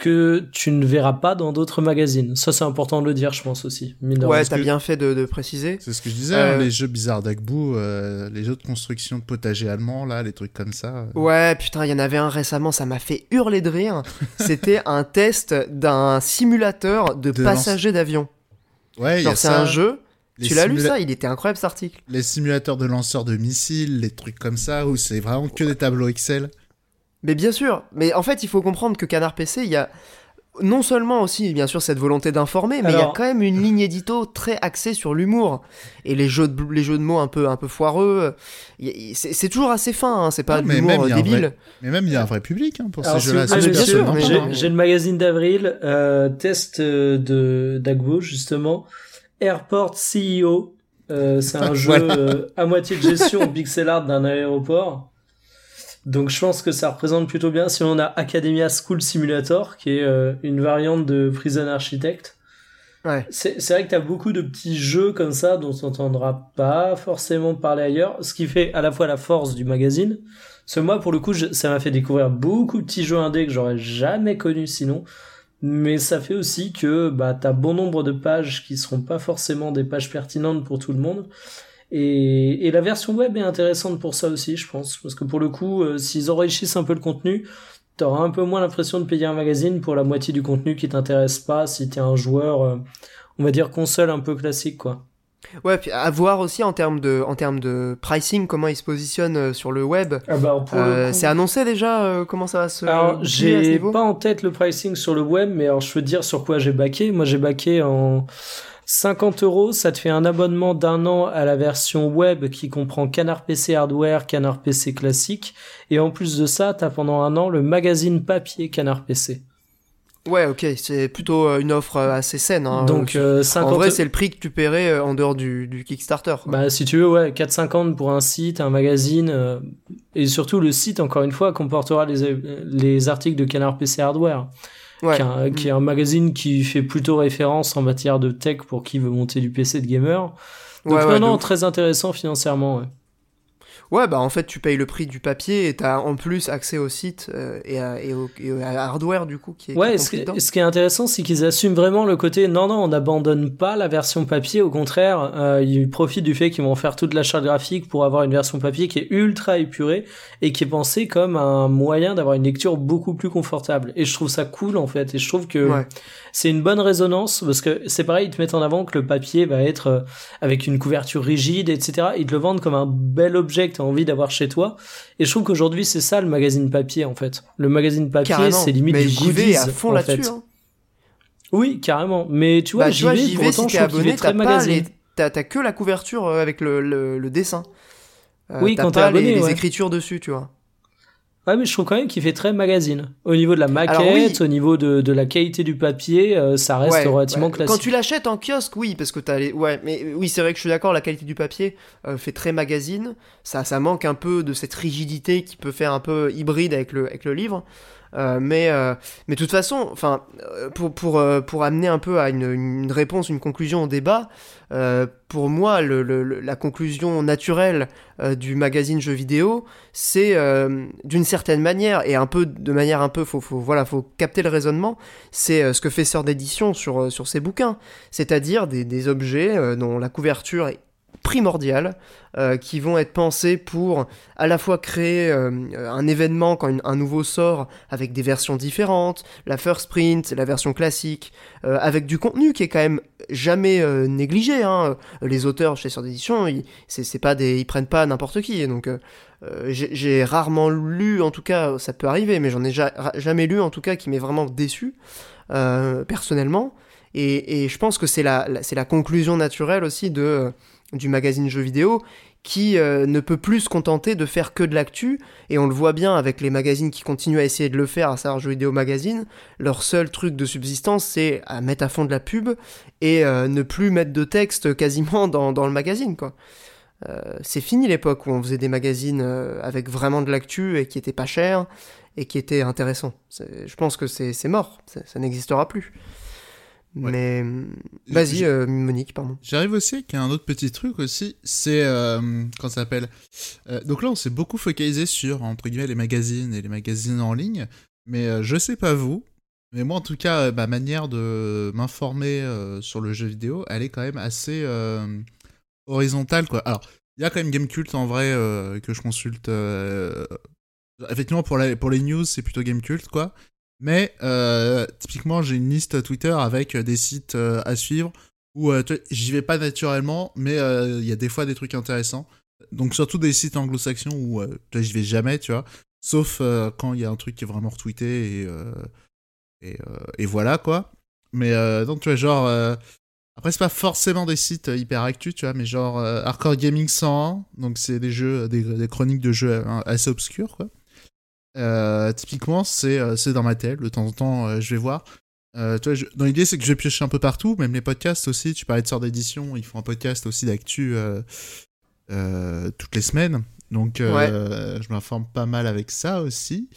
que tu ne verras pas dans d'autres magazines. Ça, c'est important de le dire, je pense aussi. mine Ouais, t'as que- bien fait de, de préciser. C'est ce que je disais, Euh, hein, les jeux bizarres d'Agbou, euh, les jeux de construction de potager allemand, là, les trucs comme ça. euh. Ouais, putain, il y en avait un récemment, ça m'a fait hurler de rire. C'était un test d'un simulateur de, De passagers d'avion. Ouais, il y Genre, a c'est ça. un jeu. les Tu l'as lu ça? Il était incroyable cet article. Les simulateurs de lanceurs de missiles, les trucs comme ça, où c'est vraiment que des tableaux Excel. Mais bien sûr. Mais en fait, il faut comprendre que Canard PC, il y a non seulement aussi, bien sûr, cette volonté d'informer, mais il y a quand même une ligne édito très axée sur l'humour. Et les jeux de, les jeux de mots un peu, un peu foireux. C'est toujours assez fin, hein, c'est pas de l'humour débile. vrai- Mais même, il y a un vrai public hein, pour Alors, ces jeux-là. hein. J'ai le magazine d'avril, euh, test euh, de d'Agbo justement, Airport CEO. Euh, c'est un jeu Voilà. euh, à moitié de gestion pixel art d'un aéroport. Donc je pense que ça représente plutôt bien. Si on a Academia School Simulator, qui est euh, une variante de Prison Architect. Ouais. C'est vrai que t'as beaucoup de petits jeux comme ça dont on n'entendra pas forcément parler ailleurs, ce qui fait à la fois la force du magazine. Parce que moi, pour le coup, je- ça m'a fait découvrir beaucoup de petits jeux indés que j'aurais jamais connus sinon. Mais ça fait aussi que bah, t'as bon nombre de pages qui seront pas forcément des pages pertinentes pour tout le monde. Et, et la version web est intéressante pour ça aussi, je pense. Parce que pour le coup, euh, s'ils enrichissent un peu le contenu, t'auras un peu moins l'impression de payer un magazine pour la moitié du contenu qui t'intéresse pas si t'es un joueur, euh, on va dire console un peu classique, quoi. Ouais, puis à voir aussi en termes de, en termes de pricing, comment il se positionne euh, sur le web. Ah bah, Euh, c'est annoncé déjà euh, comment ça va se. Alors, j'ai pas en tête le pricing sur le web, mais alors je peux te dire sur quoi j'ai baqué. Moi, j'ai baqué en 50 euros. Ça te fait un abonnement d'un an à la version web qui comprend Canard PC Hardware, Canard PC classique. Et en plus de ça, t'as pendant un an le magazine papier Canard PC. Ouais, ok, c'est plutôt euh, une offre euh, assez saine. Hein. Donc, Euh, euh, 50 En vrai, c'est le prix que tu paierais euh, en dehors du, du Kickstarter. quoi. Bah, si tu veux, ouais, 4,50 pour un site, un magazine, euh, et surtout le site, encore une fois, comportera les, les articles de Canard PC Hardware, ouais. qui, est un, qui est un magazine qui fait plutôt référence en matière de tech pour qui veut monter du PC de gamer. Donc Ouais, non, non, très intéressant financièrement. Ouais. Bah en fait, tu payes le prix du papier et t'as en plus accès au site euh, et, à, et, au, et à hardware du coup qui est, qui Ouais, est ce, qui- ce qui est intéressant, c'est qu'ils assument vraiment le côté non, non, on n'abandonne pas la version papier. Au contraire, euh, ils profitent du fait qu'ils vont faire toute la charte graphique pour avoir une version papier qui est ultra épurée et qui est pensée comme un moyen d'avoir une lecture beaucoup plus confortable. Et je trouve ça cool en fait. Et je trouve que Ouais. C'est une bonne résonance parce que c'est pareil, ils te mettent en avant que le papier va être euh, avec une couverture rigide, etc. Ils te le vendent comme un bel objet que tu as envie d'avoir chez toi. Et je trouve qu'aujourd'hui, c'est ça le magazine papier en fait. Le magazine papier, c'est limite Mais du vais goodies à fond là-dessus. hein. Oui, carrément. Mais tu vois, Bah, j'y vais, pour autant, si je abonné, t'as très magazine. t'as t'as que la couverture euh, avec le, le, le dessin. Euh, Oui, t'as quand t'es pas abonné, les, les ouais. écritures dessus, tu vois. Ouais, mais je trouve quand même qu'il fait très magazine. Au niveau de la maquette, oui. au niveau de, de la qualité du papier, euh, ça reste Ouais, relativement ouais. classique. Quand tu l'achètes en kiosque, oui, parce que t'as les. Ouais, mais oui, c'est vrai que je suis d'accord, la qualité du papier euh, fait très magazine. Ça, ça manque un peu de cette rigidité qui peut faire un peu hybride avec le, avec le livre. Euh, mais, euh, mais de toute façon, enfin, euh, pour, pour, pour amener un peu à une, réponse, une conclusion au débat, pour moi, la conclusion naturelle du magazine jeux vidéo, c'est d'une certaine manière et un peu de manière un peu, faut, faut voilà, faut capter le raisonnement. C'est ce que fait Sœur d'édition sur sur ses bouquins, c'est-à-dire des, des objets dont la couverture est primordiale, euh, qui vont être pensés pour à la fois créer euh, un événement quand un nouveau sort avec des versions différentes, la first print, la version classique, euh, avec du contenu qui est quand même jamais négligé. Hein. Les auteurs chez Sœur d'édition, ils, c'est, pas des, ils prennent pas n'importe qui. Donc j'ai, j'ai rarement lu, en tout cas, ça peut arriver, mais j'en ai jamais lu en tout cas qui m'est vraiment déçu personnellement. Et, je pense que c'est la, c'est la conclusion naturelle aussi de, du magazine jeux vidéo qui euh, ne peut plus se contenter de faire que de l'actu. Et on le voit bien avec les magazines qui continuent à essayer de le faire, à savoir Jeux vidéo magazine. Leur seul truc de subsistance, c'est à mettre à fond de la pub et euh, ne plus mettre de texte quasiment dans, dans le magazine, quoi. Euh, c'est fini l'époque où on faisait des magazines avec vraiment de l'actu et qui étaient pas chers et qui étaient intéressants. Je pense que c'est c'est mort, ça n'existera plus. Ouais. Mais vas-y, euh, Monique, pardon. J'arrive aussi avec un autre petit truc aussi, c'est euh, quand ça s'appelle. euh, donc là, on s'est beaucoup focalisé sur entre guillemets les magazines et les magazines en ligne, mais euh, je sais pas vous, mais moi en tout cas, ma manière de m'informer sur le jeu vidéo, elle est quand même assez horizontale quoi. Alors, il y a quand même Gamecult en vrai que je consulte. effectivement, pour, la- pour les news, c'est plutôt Gamecult quoi. Mais euh, typiquement, j'ai une liste Twitter avec euh, des sites euh, à suivre où euh, j'y vais pas naturellement, mais euh, il y a des fois des trucs intéressants. Donc surtout des sites anglo-saxons où j'y vais jamais, tu vois. Sauf quand il y a un truc qui est vraiment retweeté et, et, et voilà quoi. Mais donc tu vois, genre... après, c'est pas forcément des sites hyper actus, tu vois, mais genre Hardcore Gaming 101, donc c'est des jeux, des, des chroniques de jeux assez obscurs, quoi. Euh, typiquement, c'est euh, c'est dans ma tête. De temps en temps, euh, je vais voir. Euh, je- dans l'idée, c'est que je vais piocher un peu partout, même les podcasts aussi. Tu parlais de sorte d'édition, ils font un podcast aussi d'actu euh, toutes les semaines. Donc, je m'informe pas mal avec ça aussi.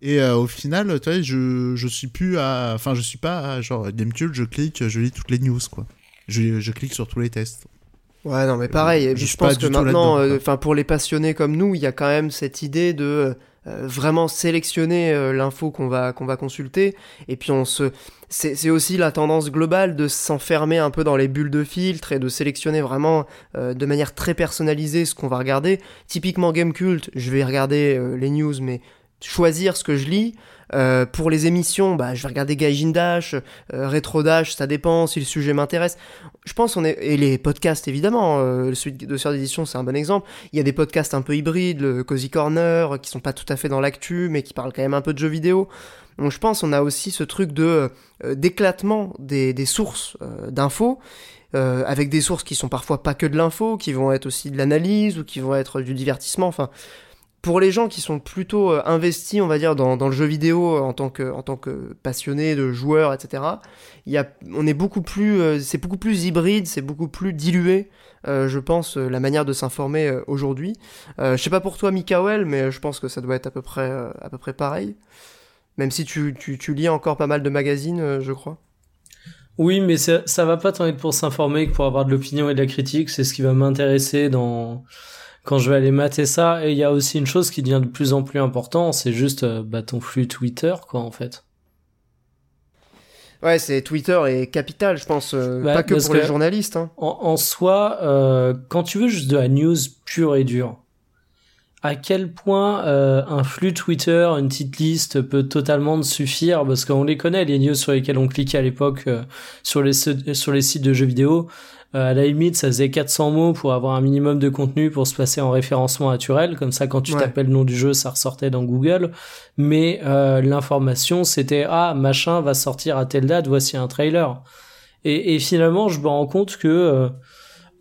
Et au final, tu vois, je, je suis plus à. Enfin, je suis pas à genre Gamecube, je clique, je lis toutes les news, quoi. Je, je clique sur tous les tests. Ouais, non, mais pareil, je je pense que maintenant, enfin pour les passionnés comme nous, il y a quand même cette idée de euh, vraiment sélectionner euh, l'info qu'on va qu'on va consulter, et puis on se, c'est aussi la tendance globale de s'enfermer un peu dans les bulles de filtre et de sélectionner vraiment euh, de manière très personnalisée ce qu'on va regarder. Typiquement Game Cult, je vais regarder euh, les news, mais choisir ce que je lis. Euh, pour les émissions, bah, je vais regarder Gaijin Dash, euh, Retro Dash, ça dépend si le sujet m'intéresse. Je pense on est et les podcasts évidemment, euh, celui de Sœur d'édition c'est un bon exemple. Il y a des podcasts un peu hybrides, le Cozy Corner, qui sont pas tout à fait dans l'actu, mais qui parlent quand même un peu de jeux vidéo. Donc je pense on a aussi ce truc de d'éclatement des, sources d'infos. avec des sources qui sont parfois pas que de l'info, qui vont être aussi de l'analyse ou qui vont être du divertissement. Enfin, pour les gens qui sont plutôt euh, investis, on va dire, dans, dans le jeu vidéo en tant que, en tant que passionné de joueurs, etc., y a, on est beaucoup plus, c'est beaucoup plus hybride, c'est beaucoup plus dilué, je pense, la manière de s'informer aujourd'hui. je sais pas pour toi, Mikael, mais je pense que ça doit être à peu près, à peu près pareil. Même si tu, tu, tu lis encore pas mal de magazines, je crois. Oui, mais ça, ça va pas tant être pour s'informer que pour avoir de l'opinion et de la critique. C'est ce qui va m'intéresser dans quand je vais aller mater ça. Et il y a aussi une chose qui devient de plus en plus important, c'est juste euh, bah, ton flux Twitter, quoi, en fait. Ouais, c'est Twitter est capital, je pense, euh, bah, pas que pour les journalistes. Hein. En, en, soi, euh, quand tu veux juste de la news pure et dure, à quel point euh, un flux Twitter, une petite liste peut totalement suffire? Parce qu'on les connaît les news sur lesquelles on cliquait à l'époque sur les sur les sites de jeux vidéo. Euh, à la limite, ça faisait 400 mots pour avoir un minimum de contenu pour se passer en référencement naturel. Comme ça, quand tu t'appelles le nom du jeu, ça ressortait dans Google. Mais l'information, c'était ah machin va sortir à telle date, voici un trailer. Et, et finalement, je me rends compte que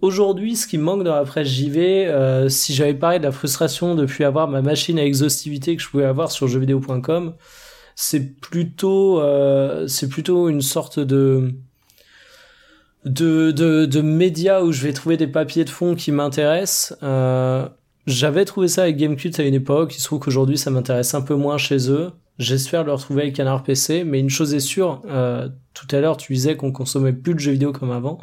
Aujourd'hui, ce qui me manque dans la presse JV, euh, si j'avais parlé de la frustration depuis avoir ma machine à exhaustivité que je pouvais avoir sur jeuxvideo.com, c'est plutôt, euh, c'est plutôt une sorte de, de, de, de média où je vais trouver des papiers de fond qui m'intéressent. Euh, j'avais trouvé ça avec Gamecult à une époque. Il se trouve qu'aujourd'hui, ça m'intéresse un peu moins chez eux. J'espère le retrouver avec Canard PC. Mais une chose est sûre, euh, tout à l'heure, tu disais qu'on consommait plus de jeux vidéo comme avant.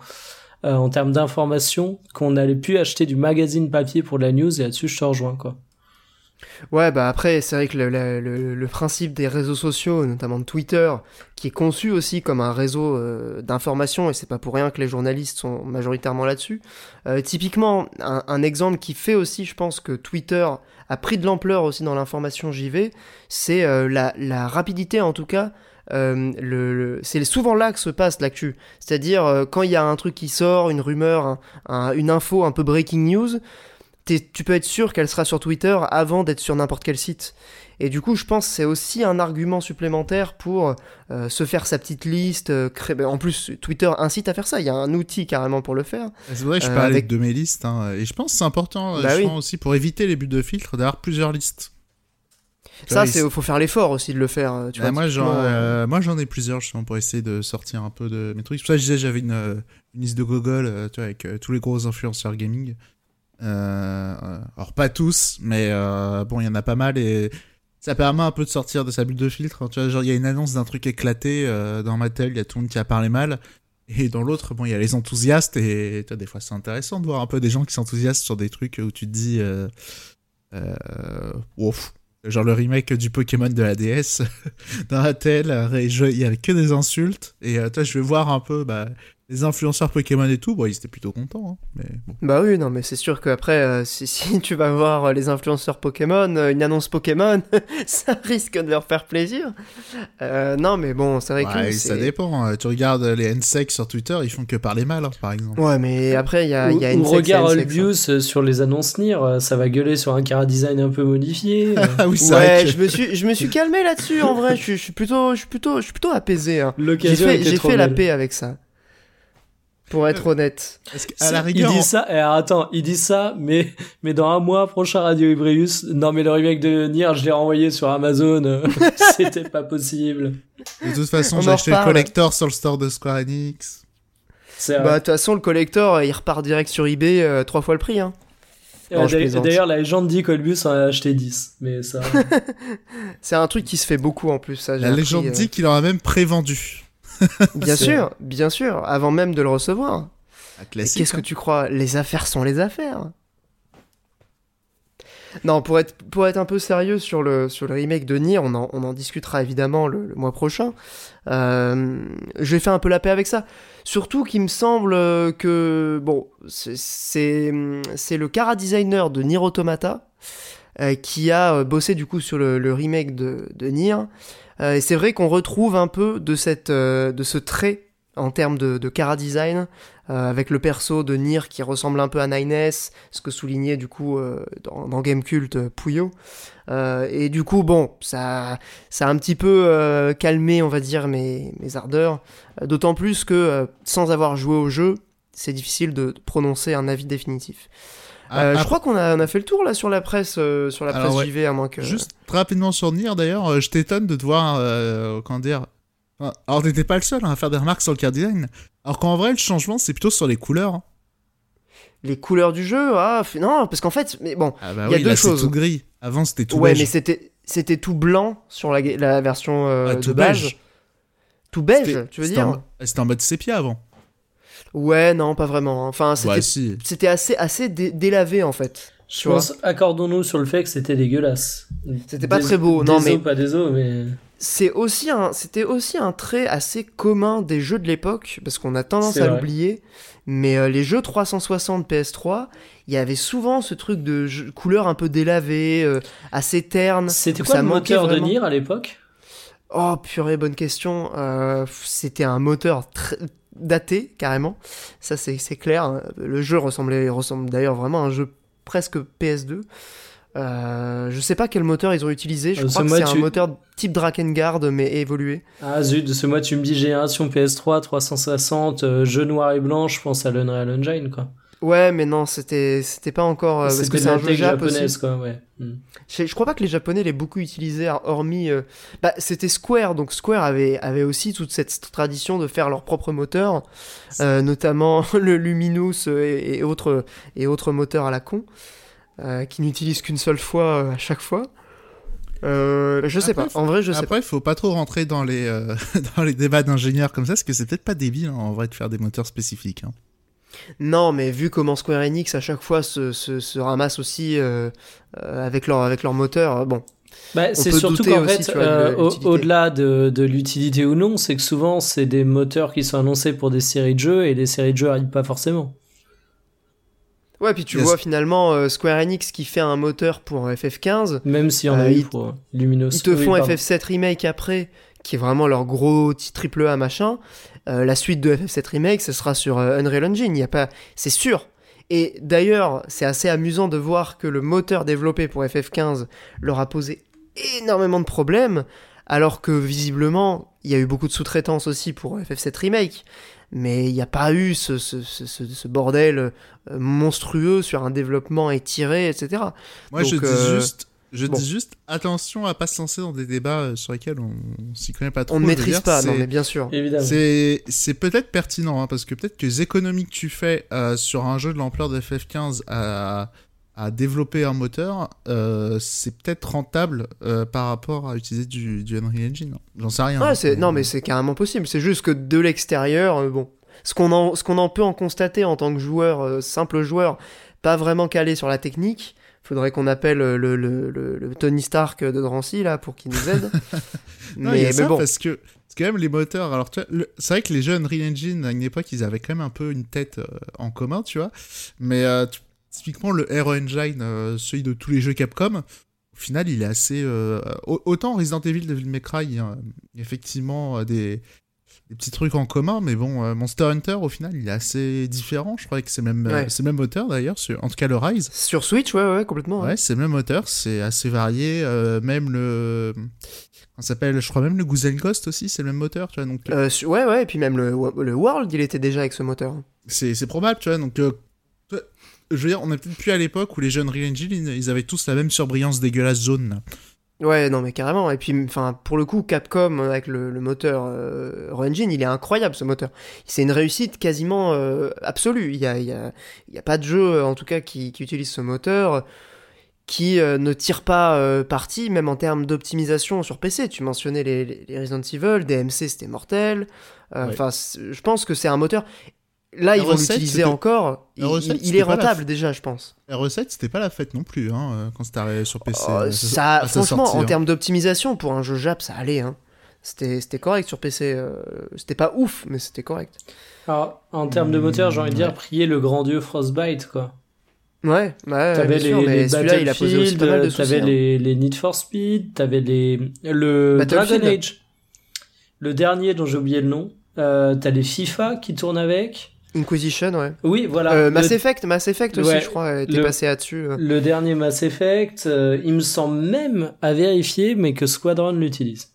Euh, en termes d'information qu'on allait plus acheter du magazine papier pour la news et là-dessus je te rejoins quoi. Ouais, bah après, c'est vrai que le, principe des réseaux sociaux, notamment de Twitter, qui est conçu aussi comme un réseau euh, d'information, et c'est pas pour rien que les journalistes sont majoritairement là-dessus. Euh, typiquement, un, exemple qui fait aussi, je pense, que Twitter a pris de l'ampleur aussi dans l'information JV, c'est la, la rapidité en tout cas euh, c'est souvent là que se passe l'actu. C'est-à-dire euh, quand il y a un truc qui sort, une rumeur, une info un peu breaking news, tu peux être sûr qu'elle sera sur Twitter avant d'être sur n'importe quel site. Et du coup, je pense que c'est aussi un argument supplémentaire pour euh, se faire sa petite liste. créer... Ben, en plus, Twitter incite à faire ça. Il y a un outil carrément pour le faire. C'est vrai, je parlais de mes listes. Hein, et je pense que c'est important bah aussi pour éviter les buts de filtre d'avoir plusieurs listes. Ça, c'est faut faire l'effort aussi de le faire. Euh, tu bah, moi, j'en, euh, moi, j'en ai plusieurs justement pour essayer de sortir un peu de mes trucs. C'est pour ça que je disais, j'avais une, euh, une liste de Google, tu vois, avec tous les gros influenceurs gaming. Alors pas tous, mais bon, il y en a pas mal et ça permet un peu de sortir de sa bulle de filtre. Hein. tu vois, genre il y a une annonce d'un truc éclaté dans ma tête, il y a tout le monde qui a parlé mal. Et dans l'autre, bon, il y a les enthousiastes et tu des fois c'est intéressant de voir un peu des gens qui s'enthousiastent sur des trucs où tu te dis, euh, ouf, genre le remake du Pokémon de la DS dans la telle, il y avait que des insultes et euh, toi je vais voir un peu bah, les influenceurs Pokémon et tout, bon, ils étaient plutôt contents. Hein, mais Bah oui, non, mais c'est sûr qu'après, euh, si, si, tu vas voir euh, les influenceurs Pokémon, euh, une annonce Pokémon, ça risque de leur faire plaisir. non, mais bon, c'est vrai que. Ça dépend. Hein. Tu regardes les NSEC sur Twitter, ils font que parler mal, hein, par exemple. Ouais, mais après, il y a, y a Ou regarde Albius sur les annonces NIR, ça va gueuler sur un cara design un peu modifié. ah oui, ouais, je, me suis, je me suis calmé là-dessus, en vrai. Je, suis plutôt, je, suis plutôt, je suis plutôt apaisé. J'ai fait, fait la paix avec ça pour être honnête. À la rigueur, il dit ça, et eh, attends, il dit ça, mais, mais dans un mois, prochain Radio Ibrius, non mais le remake de Nier, je l'ai renvoyé sur Amazon, c'était pas possible. De toute façon, j'ai acheté le collector sur le store de Square Enix. Bah, de toute façon, le collector, il repart direct sur eBay, euh, trois fois le prix, hein. D'ailleurs, la légende dit qu'Olbus en a acheté 10, mais ça... C'est un truc qui se fait beaucoup en plus, ça. La légende euh. dit qu'il en a même prévendu. bien sûr, bien sûr, avant même de le recevoir. Qu'est-ce que hein. tu crois? Les affaires sont les affaires. Non, pour être, pour être un peu sérieux sur le, sur le remake de Nier, on en, on en discutera évidemment le, mois prochain. Euh, je vais faire un peu la paix avec ça. Surtout qu'il me semble que, bon, c'est le cara designer de Nier Automata euh, qui a bossé du coup sur le, le remake de, de Nier. Euh, et c'est vrai qu'on retrouve un peu de, cette, euh, de ce trait en termes de, de cara design, euh, avec le perso de Nier qui ressemble un peu à Nines, ce que soulignait du coup dans, dans Game Cult Puyo. et du coup, bon, ça, ça a un petit peu calmé, on va dire, mes, mes ardeurs. D'autant plus que, sans avoir joué au jeu, c'est difficile de prononcer un avis définitif. Euh, Ah, je crois qu'on a, on a fait le tour là sur la presse, euh, sur la presse ouais. JV, à moins que. Juste rapidement sur Nier d'ailleurs, euh, je t'étonne de te voir, euh, comment dire. Alors t'étais pas le seul hein, à faire des remarques sur le card design. Alors qu'en vrai, le changement c'est plutôt sur les couleurs. hein. Les couleurs du jeu, ah, non, parce qu'en fait, mais bon, Ah bah Il y a oui, deux là c'est choses. tout gris. Avant c'était tout ouais, beige. mais c'était, c'était tout blanc sur la, version euh, Ah, de tout base. beige. Tout beige, tu veux dire C'était en mode sépia avant. Ouais, non, pas vraiment. Enfin, c'était, Bah si. c'était assez, assez dé- délavé en fait. Je pense, accordons-nous sur le fait que c'était dégueulasse. C'était pas très beau, des non, os, mais- pas des os, mais. C'est aussi un, c'était aussi un trait assez commun des jeux de l'époque, parce qu'on a tendance à l'oublier. Mais euh, les jeux 360 PS3, il y avait souvent ce truc de jeu- couleur un peu délavée, euh, assez terne. C'était quoi ça le moteur vraiment. de Nier à l'époque? Oh purée, bonne question. Euh, c'était un moteur très daté carrément. Ça c'est c'est clair. Le jeu ressemblait ressemble d'ailleurs vraiment à un jeu presque PS2. Euh, je sais pas quel moteur ils ont utilisé. Je Euh, crois que c'est un moteur type Drakengard mais évolué. Ah zut, ce mois tu me dis génération PS3, 360, euh, jeu noir et blanc, je pense à l'Unreal Engine quoi. Ouais, mais non, c'était c'était pas encore euh, parce C'était que c'est un jeu japonaise quoi, ouais. Hmm. Je, je crois pas que les japonais l'aient beaucoup utilisé hormis euh, bah c'était Square donc Square avait avait aussi toute cette tradition de faire leur propre moteur euh, notamment le Luminous euh, et, et autres et autres moteurs à la con euh, qui n'utilisent qu'une seule fois euh, à chaque fois. Euh, je sais Après, pas. En vrai, je sais pas. Après, faut pas trop rentrer dans les euh, dans les débats d'ingénieurs comme ça, parce que c'est peut-être pas débile hein, en vrai de faire des moteurs spécifiques. hein. Non, mais vu comment Square Enix à chaque fois se, se, se ramasse aussi euh, euh, avec leur avec leur moteur, euh, bon. Bah, c'est peut surtout douter qu'en aussi, fait, euh, au-delà de, de l'utilité ou non, c'est que souvent c'est des moteurs qui sont annoncés pour des séries de jeux et les séries de jeux arrivent pas forcément. Ouais, puis tu Yes. vois finalement euh, Square Enix qui fait un moteur pour FF15, Même s'il y en a eu pour Luminos. ils te Oui, font pardon. FF7 remake après, qui est vraiment leur gros triple A machin. Euh, la suite de FF7 remake, ce sera sur euh, Unreal Engine, il y a pas, c'est sûr. Et d'ailleurs, c'est assez amusant de voir que le moteur développé pour FF15 leur a posé énormément de problèmes, alors que visiblement, il y a eu beaucoup de sous-traitance aussi pour FF7 remake. Mais il n'y a pas eu ce, ce, ce, ce- ce bordel euh, monstrueux sur un développement étiré, etc. Moi, Donc, je dis juste, je bon. dis juste, attention à pas se lancer dans des débats euh, sur lesquels on, on s'y connaît pas trop. On ne maîtrise dire, pas, non mais bien sûr. Évidemment. C'est c'est peut-être pertinent hein, parce que peut-être que les économies que tu fais euh, sur un jeu de l'ampleur de FF15 à, à développer un moteur, euh, c'est peut-être rentable euh, par rapport à utiliser du, du Unreal Engine. J'en sais rien. Ouais, hein. non mais c'est carrément possible. C'est juste que de l'extérieur, euh, bon, ce qu'on en ce qu'on en peut en constater en tant que joueur, euh, simple joueur, pas vraiment calé sur la technique. Faudrait qu'on appelle euh, le, le, le, le Tony Stark de Drancy là pour qu'il nous aide. Non, il y mais, a mais ça bon, parce que que quand même les moteurs. Alors c'est vrai que les jeux Unreal Engine à une époque ils avaient quand même un peu une tête euh, en commun, tu vois. Mais euh, typiquement le Hero Engine, euh, celui de tous les jeux Capcom. Au final, il est assez. au- autant Resident Evil Devil May Cry, il y a effectivement euh, des, des petits trucs en commun, mais bon, euh, Monster Hunter, au final, il est assez différent. Je crois que c'est le même, euh, Ouais. c'est même moteur d'ailleurs, sur- en tout cas le Rise. sur Switch, ouais, ouais, complètement. ouais. Ouais, c'est le même moteur, c'est assez varié. euh, même le. On s'appelle, je crois même le Guzen Ghost aussi, c'est le même moteur, tu vois. Donc Euh, ouais, ouais, et puis même le, le World, il était déjà avec ce moteur. c'est c'est probable, tu vois. Donc, je veux dire, on est peut-être plus à l'époque où les jeunes Real Engine, ils ils avaient tous la même surbrillance dégueulasse jaune. Ouais, non mais carrément. Et puis, enfin, pour le coup, Capcom avec le, le moteur euh, Engine, il est incroyable ce moteur. C'est une réussite quasiment euh, absolue. Il y a, il y, a, il y a pas de jeu, en tout cas, qui, qui utilise ce moteur qui euh, ne tire pas euh, parti, même en termes d'optimisation sur PC. Tu mentionnais les, les, les Resident Evil, DMC c'était mortel. Euh, Ouais. Enfin, je pense que c'est un moteur. Là, La ils vont recette, l'utiliser c'était- encore. Il, recette, il- il est rentable f- déjà, je pense. La recette, c'était pas la fête non plus, hein, euh, quand c'était arrivé sur PC. Oh, euh, ça, franchement, sortie, en hein. termes d'optimisation, pour un jeu Jap, ça allait. Hein. C'était correct sur PC. euh, c'était pas ouf, mais c'était correct. Alors, en termes de moteur, j'ai envie de dire, prier le grand dieu Frostbite, quoi. Ouais, ouais, T'avais les, les celui-là, il a posé aussi pas mal de Battlefield, soucis. t'avais hein. les, les Need for Speed, t'avais les, le. Dragon Age. Le dernier dont j'ai oublié le nom. Euh, t'as les FIFA qui tournent avec. Inquisition, ouais. Oui, voilà. Euh, Le- Mass Effect, Mass Effect aussi, Ouais, je crois, était le- passé là-dessus. euh. Le dernier Mass Effect, euh, il me semble même à vérifier, mais que Squadron l'utilise.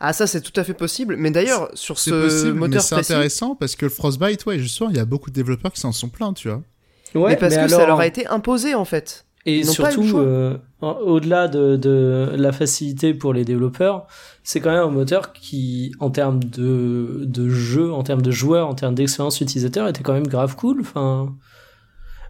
Ah, ça, c'est tout à fait possible. Mais d'ailleurs, sur ce possible, mais moteur c'est précis, intéressant parce que le Frostbite, ouais, justement, il y a beaucoup de développeurs qui s'en sont plaints, tu vois. Ouais, mais parce que ça leur a été imposé en fait. Et Ils surtout, euh, au-delà de, de la facilité pour les développeurs, c'est quand même un moteur qui, en termes de, de jeu, en termes de joueurs, en termes d'expérience utilisateur, était quand même grave cool. Enfin,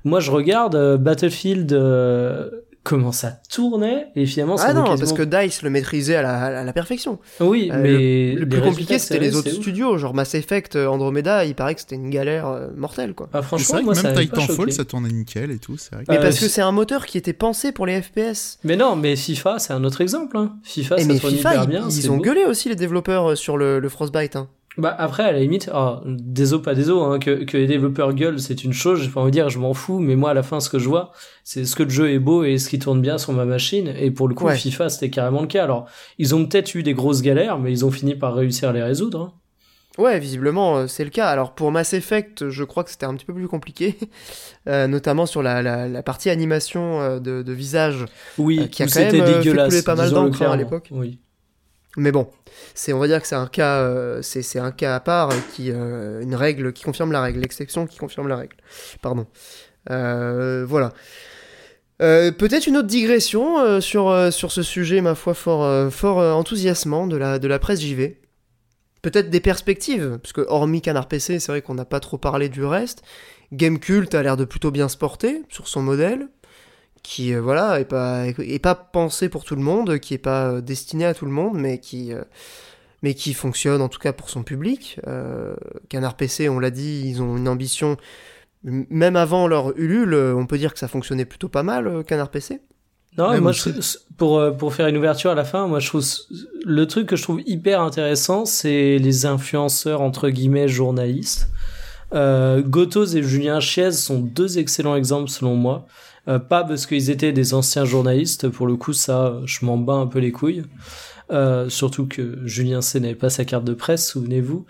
moi, je regarde euh, Battlefield, euh, comment ça tournait, et finalement, ça Ah non, quasiment- parce que Dice le maîtrisait à la, à la perfection. Oui, Euh, mais le, plus compliqué c'était les ça autres studios, genre Mass Effect, euh, Andromeda, il paraît que c'était une galère euh, mortelle quoi. Ah, franchement, vrai moi, que ça même Titanfall, ça tournait nickel et tout, c'est vrai. que- Mais Euh, parce que c'est un moteur qui était pensé pour les FPS. Mais non, mais FIFA, c'est un autre exemple. Hein. FIFA, Et ça mais FIFA, hyper ils, bien. ils ont beau. gueulé aussi les développeurs sur le, le Frostbite. Hein. Bah après, à la limite, oh, des os pas des os, hein, que, que les développeurs gueulent, c'est une chose, j'ai pas envie de dire, je m'en fous, mais moi, à la fin, ce que je vois, c'est est-ce que le jeu est beau et est-ce qu'il tourne bien sur ma machine, et pour le coup, Ouais. FIFA, c'était carrément le cas. Alors, ils ont peut-être eu des grosses galères, mais ils ont fini par réussir à les résoudre. hein. Ouais, visiblement euh, c'est le cas. Alors pour Mass Effect, je crois que c'était un petit peu plus compliqué, euh, notamment sur la, la, la partie animation euh, de, de visage. Oui, Euh, qui a quand même, euh, fait dégueulasse. couler pas mal d'encre, hein, à l'époque. Oui. Mais bon, c'est on va dire que c'est un cas, euh, c'est un cas à part qui euh, une règle qui confirme la règle, l'exception qui confirme la règle. Pardon. Euh, voilà. Peut-être une autre digression sur, sur ce sujet, ma foi, fort, fort enthousiasmant de la, de la presse JV. Peut-être des perspectives, parce que hormis Canard PC, c'est vrai qu'on n'a pas trop parlé du reste. Gamecult a l'air de plutôt bien se porter sur son modèle, qui euh, voilà est pas est pas pensé pour tout le monde, qui est pas euh, destiné à tout le monde, mais qui euh, mais qui fonctionne en tout cas pour son public. Euh, Canard PC, on l'a dit, ils ont une ambition. Même avant leur Ulule, on peut dire que ça fonctionnait plutôt pas mal, euh, Canard PC. Non, Même moi, je, pour, pour faire une ouverture à la fin, moi, je trouve le truc que je trouve hyper intéressant, c'est les influenceurs entre guillemets journalistes. Euh, Gotos et Julien Chiez sont deux excellents exemples selon moi. Euh, pas parce qu'ils étaient des anciens journalistes, pour le coup, ça, je m'en bats un peu les couilles. Euh, surtout que Julien C n'avait pas sa carte de presse, souvenez-vous.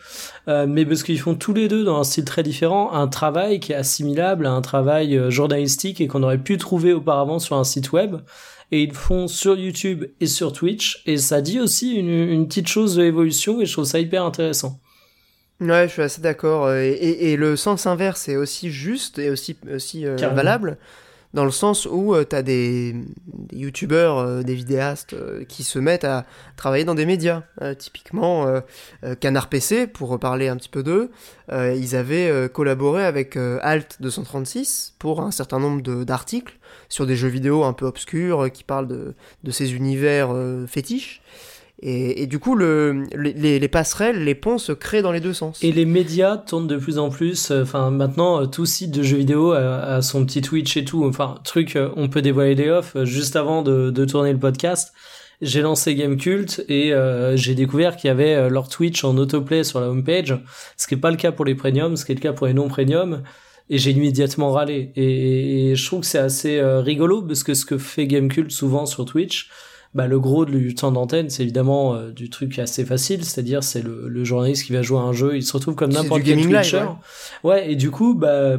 Euh, mais parce qu'ils font tous les deux, dans un style très différent, un travail qui est assimilable à un travail euh, journalistique et qu'on aurait pu trouver auparavant sur un site web. Et ils font sur YouTube et sur Twitch. Et ça dit aussi une, une petite chose de l'évolution et je trouve ça hyper intéressant. Ouais, je suis assez d'accord. Et, et- et le sens inverse est aussi juste et aussi, aussi euh, valable, dans le sens où tu t'as des, des youtubeurs, euh, des vidéastes euh, qui se mettent à travailler dans des médias. Euh, typiquement, euh, euh, Canard PC, pour reparler un petit peu d'eux, euh, ils avaient euh, collaboré avec euh, Alt 236 pour un certain nombre d'articles sur des jeux vidéo un peu obscurs euh, qui parlent de, ces univers euh, fétiches. Et, et du coup, le, les, les passerelles, les ponts se créent dans les deux sens. Et les médias tournent de plus en plus. euh, Enfin, maintenant, euh, tout site de jeux vidéo a, a son petit Twitch et tout. Enfin, truc, euh, on peut dévoiler les offs. Juste avant de, de tourner le podcast, j'ai lancé Gamecult et euh, j'ai découvert qu'il y avait leur Twitch en autoplay sur la homepage. Ce qui est pas le cas pour les premiums, ce qui est le cas pour les non premiums. Et j'ai immédiatement râlé. Et, et je trouve que c'est assez euh, rigolo parce que ce que fait Gamecult souvent sur Twitch, bah, le gros du temps d'antenne, c'est évidemment euh, du truc assez facile, c'est-à-dire c'est le, le journaliste qui va jouer à un jeu, il se retrouve comme n'importe quel live, Twitcher. ouais. et du coup, bah,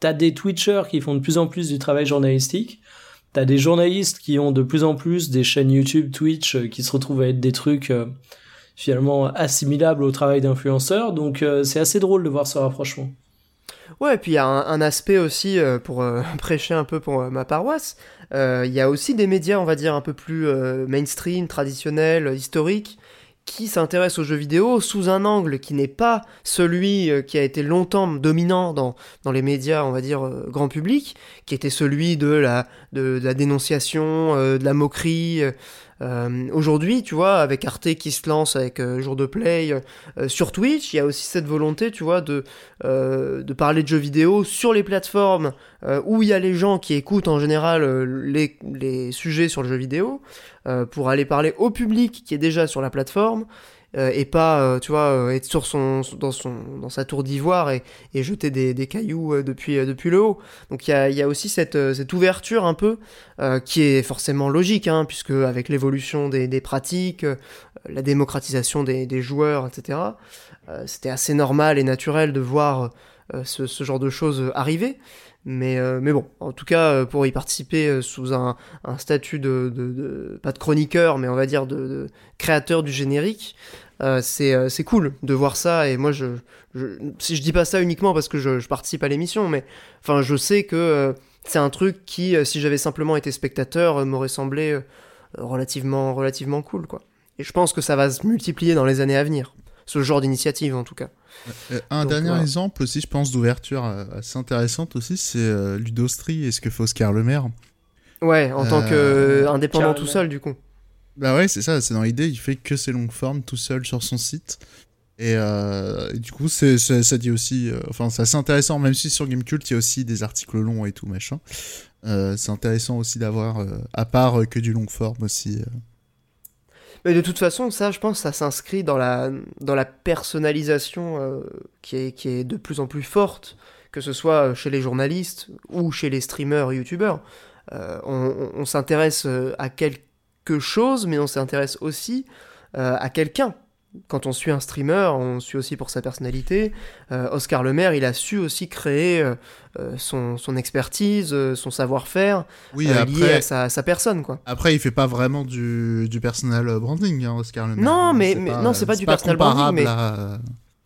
t'as des Twitchers qui font de plus en plus du travail journalistique, t'as des journalistes qui ont de plus en plus des chaînes YouTube, Twitch, euh, qui se retrouvent à être des trucs euh, finalement assimilables au travail d'influenceurs, donc euh, c'est assez drôle de voir ce rapprochement. Ouais, et puis il y a un, aspect aussi, euh, pour euh, prêcher un peu pour euh, ma paroisse, il y a aussi des médias, on va dire, un peu plus mainstream, traditionnels, historiques, qui s'intéressent aux jeux vidéo sous un angle qui n'est pas celui qui a été longtemps dominant dans, dans les médias, on va dire, grand public, qui était celui de la, de, la dénonciation, de la moquerie. Euh, euh, Aujourd'hui, tu vois, avec Arte qui se lance avec euh, Jour de Play euh, sur Twitch, il y a aussi cette volonté, tu vois, de, euh, de parler de jeux vidéo sur les plateformes euh, où il y a les gens qui écoutent en général euh, les, les sujets sur le jeu vidéo, euh, pour aller parler au public qui est déjà sur la plateforme, euh, et pas, euh, tu vois, euh, être sur son, dans, son, dans sa tour d'ivoire et, et jeter des, des cailloux depuis, depuis le haut. Donc il y a, y a aussi cette, cette ouverture un peu, qui est forcément logique, hein, puisque avec l'évolution des, des pratiques, la démocratisation des, des joueurs, etc., c'était assez normal et naturel de voir ce, ce genre de choses arriver. Mais, euh, mais bon, en tout cas, euh, pour y participer euh, sous un, statut de, pas de chroniqueur, mais on va dire de, créateur du générique, euh, c'est euh, cool de voir ça. Et moi, je, je, dis pas ça uniquement parce que je, participe à l'émission, mais enfin, je sais que euh, c'est un truc qui, euh, si j'avais simplement été spectateur, euh, m'aurait semblé euh, relativement, relativement cool, quoi. Et je pense que ça va se multiplier dans les années à venir. Ce genre d'initiative, en tout cas. Euh, un Donc, dernier voilà. exemple aussi, je pense, d'ouverture euh, assez intéressante aussi, c'est euh, Ludostri et ce que fait Oscar Le Maire. Ouais, en tant Euh, qu'indépendant tout seul, du coup. Bah ouais, c'est ça, c'est dans l'idée, il fait que ses longues formes tout seul sur son site. Et, euh, et du coup, c'est, c'est- ça dit aussi, euh, enfin, c'est assez intéressant, même si sur Gamecult, il y a aussi des articles longs et tout, machin. Euh, c'est intéressant aussi d'avoir, euh, à part euh, que du long forme aussi. Euh. Mais de toute façon, ça, je pense, ça s'inscrit dans la, dans la personnalisation euh, qui, est, qui est de plus en plus forte, que ce soit chez les journalistes ou chez les streamers, youtubeurs. Euh, on s'intéresse euh, à quelque chose, mais on s'intéresse aussi euh, à quelqu'un. Quand on suit un streamer, on suit aussi pour sa personnalité. Euh, Oscar Le Maire, il a su aussi créer euh, euh, son, son expertise, euh, son savoir-faire Oui, lié après, à sa, sa personne, quoi. après, il fait pas vraiment du, du personal branding, hein, Oscar Le Maire. Non, hein, mais- mais- non, c'est pas du personal comparable branding, mais- à-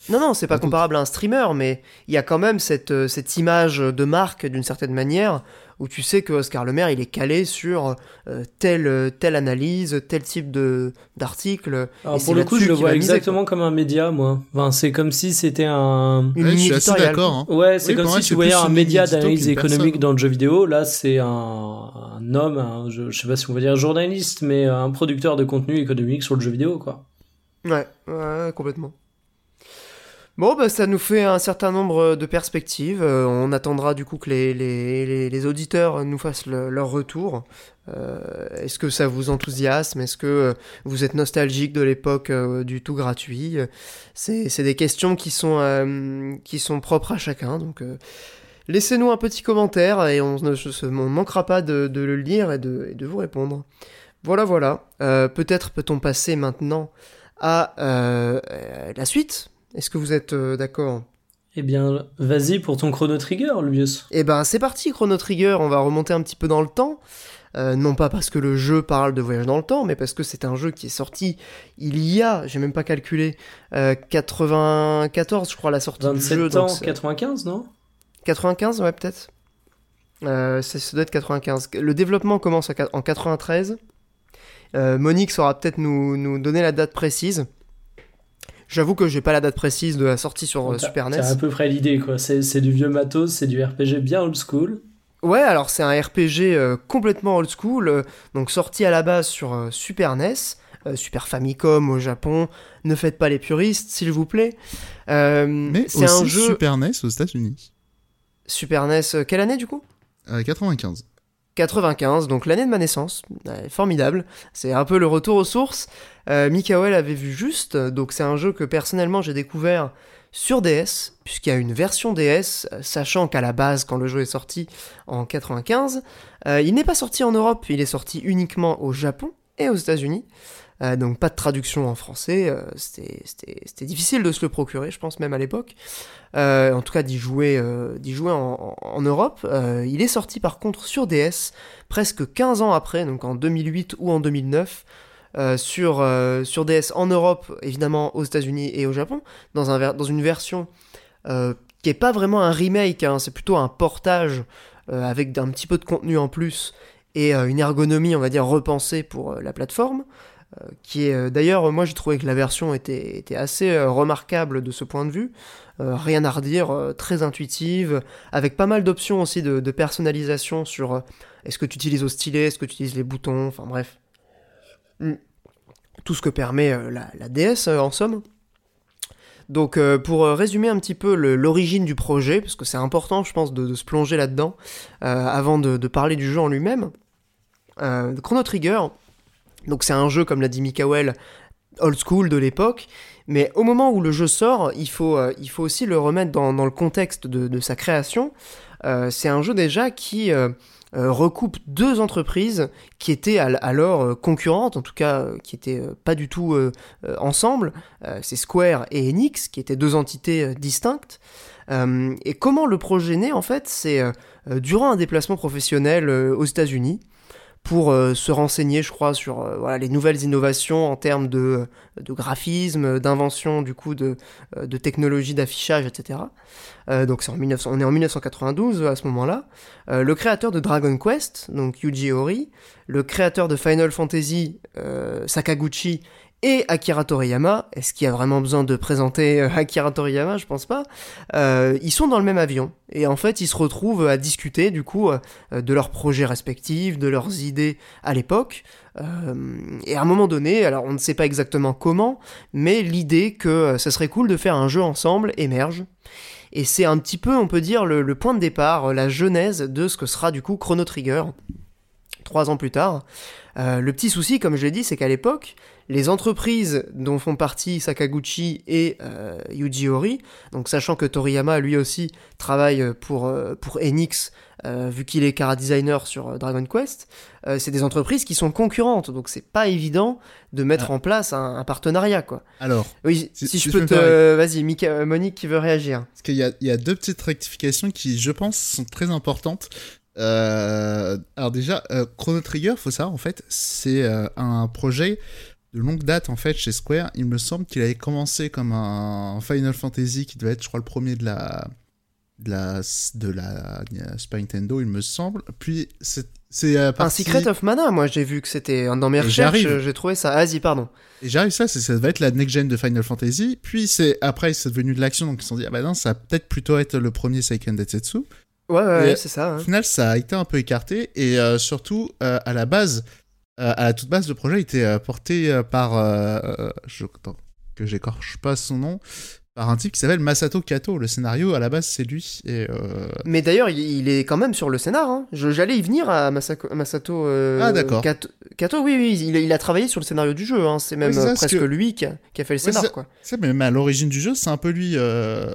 Non, non, c'est pas Pas tout. comparable à un streamer, mais il y a quand même cette, cette image de marque d'une certaine manière où tu sais que Oscar Le Maire, il est calé sur euh, telle, telle analyse, tel type de d'article. Alors Et c'est pour le coup, je le vois miser, exactement comme un média, moi. Enfin, c'est comme si c'était un. Une Ouais, je suis assez d'accord. hein. Ouais, c'est Oui, comme si tu voyais un média d'analyse économique personne. dans le jeu vidéo. Là, c'est un, un homme, un- je, je sais pas si on va dire journaliste, mais un producteur de contenu économique sur le jeu vidéo, quoi. Ouais, ouais, complètement. Bon, bah, ça nous fait un certain nombre de perspectives. Euh, on attendra du coup que les, auditeurs nous fassent le- leur retour. Euh, Est-ce que ça vous enthousiasme? Est-ce que euh, vous êtes nostalgique de l'époque du tout gratuit? C'est des questions qui sont, propres à chacun. Donc, laissez-nous un petit commentaire et on ne manquera pas de, le lire et de, et de vous répondre. Voilà, voilà. Peut-être peut-on passer maintenant à la suite. Est-ce que vous êtes euh, d'accord? Eh bien, vas-y pour ton chrono trigger, Lubius. Eh ben c'est parti Chrono Trigger, on va remonter un petit peu dans le temps. Euh, non pas parce que le jeu parle de voyage dans le temps, mais parce que c'est un jeu qui est sorti il y a, j'ai même pas calculé, euh, 94 je crois la sortie du 27 jeu. ans, donc c'est- 95, non? 95 ouais peut-être. Euh, ça, ça doit être 95. Le développement commence en qua- en 93. Euh, Monique saura peut-être nous, nous donner la date précise. J'avoue que j'ai pas la date précise de la sortie sur euh, Super NES. T'as à peu près l'idée, quoi. C'est c'est du vieux matos, c'est du RPG bien old school. Ouais, alors c'est un RPG euh, complètement old school, euh, donc sorti à la base sur euh, Super NES, euh, Super Famicom au Japon. Ne faites pas les puristes, s'il vous plaît. Euh, Mais c'est un jeu Super NES aux États-Unis. Super NES. euh, quelle année du coup? Euh, 95. 95, donc l'année de ma naissance. Formidable. C'est un peu le retour aux sources. Euh, Mikael avait vu juste, donc c'est un jeu que personnellement j'ai découvert sur DS, puisqu'il y a une version DS, sachant qu'à la base, quand le jeu est sorti en 95, euh, il n'est pas sorti en Europe, il est sorti uniquement au Japon et aux États-Unis. Euh, donc pas de traduction en français, euh, c'était- difficile de se le procurer, je pense même à l'époque. Euh, en tout cas d'y jouer, jouer en, Europe. Il est sorti par contre sur DS presque 15 ans après, donc en 2008 ou en 2009. euh, sur, DS en Europe, évidemment aux États-Unis et au Japon, dans, une version qui est pas vraiment un remake, hein, c'est plutôt un portage avec un petit peu de contenu en plus et euh, une ergonomie, on va dire, repensée pour euh, la plateforme. euh, qui est d'ailleurs, moi j'ai trouvé que la version était, assez remarquable de ce point de vue. Rien à redire, très intuitive, avec pas mal d'options aussi de, personnalisation sur est-ce que tu utilises au stylet, est-ce que tu utilises les boutons, enfin bref. Mm. Tout ce que permet la, DS en somme. Donc pour résumer un petit peu l'origine du projet, parce que c'est important je pense de, se plonger là-dedans avant de parler du jeu en lui-même. Euh, Chrono Trigger, donc c'est un jeu comme l'a dit Mikael, old school de l'époque. Mais au moment où le jeu sort, il faut, il faut aussi le remettre dans, le contexte de, sa création. c'est un jeu déjà qui recoupe deux entreprises qui étaient alors concurrentes, en tout cas qui étaient pas du tout ensemble. c'est Square et Enix, qui étaient deux entités distinctes. et comment le projet naît en fait, c'est durant un déplacement professionnel aux États-Unis pour euh, se renseigner, je crois, sur euh, voilà, les nouvelles innovations en termes de, de graphisme, d'invention, du coup, de, euh, de technologie d'affichage, etc. donc c'est en 1900, on est en 1992 à ce moment-là. le créateur de Dragon Quest, donc Yuji Horii, le créateur de Final Fantasy, Sakaguchi, et Akira Toriyama. Est-ce qu'il y a vraiment besoin de présenter euh, Akira Toriyama? Je pense pas. Euh, ils sont dans le même avion et en fait ils se retrouvent à discuter du coup euh, de leurs projets respectifs, de leurs idées à l'époque. et à un moment donné, alors on ne sait pas exactement comment, mais l'idée que ça serait cool de faire un jeu ensemble émerge. Et c'est un petit peu, on peut dire, le, le point de départ, la genèse de ce que sera du coup Chrono Trigger, trois ans plus tard. le petit souci, comme je l'ai dit, c'est qu'à l'époque, les entreprises dont font partie Sakaguchi et euh, Yuji Horii, donc sachant que Toriyama lui aussi travaille pour, euh, pour Enix, euh, vu qu'il est cara designer sur Dragon Quest, c'est des entreprises qui sont concurrentes, donc c'est pas évident de mettre ah. en place un, partenariat, quoi. Alors, oui, si, je peux te, vas-y, Monique qui veut réagir. Parce qu'il y a, y a deux petites rectifications qui, je pense, sont très importantes. alors déjà, Chrono Trigger, faut savoir en fait, c'est un projet de longue date en fait chez Square. Il me semble qu'il avait commencé comme un Final Fantasy qui devait être, je crois, le premier de la de la de la Super Nintendo, il me semble. Puis c'est c'est un Secret of Mana. Moi, j'ai vu que c'était dans mes recherches, j'ai trouvé ça. Vas-y, pardon. Et j'arrive ça, ça va être la next gen de Final Fantasy. Puis c'est après c'est devenu de l'action, donc ils se sont dit ah bah non, ça va peut-être plutôt être le premier Seiken Detsetsu. Ouais, ouais, c'est ça. Au final, ça a été un peu écarté et euh, surtout euh, à la base, euh, à la toute base, le projet était euh, porté euh, par, je, que j'écorche pas son nom, par un type qui s'appelle Masato Kato. Le scénario, à la base, c'est lui. Et, euh... Mais d'ailleurs, il, est quand même sur le scénar. Hein. J'allais y venir à Masato euh, ah, d'accord. Kato. oui, oui, il, il, a travaillé sur le scénario du jeu. Hein. C'est même presque lui qui a, qui a, fait le scénar. quoi. C'est même à l'origine du jeu, c'est un peu lui. Euh...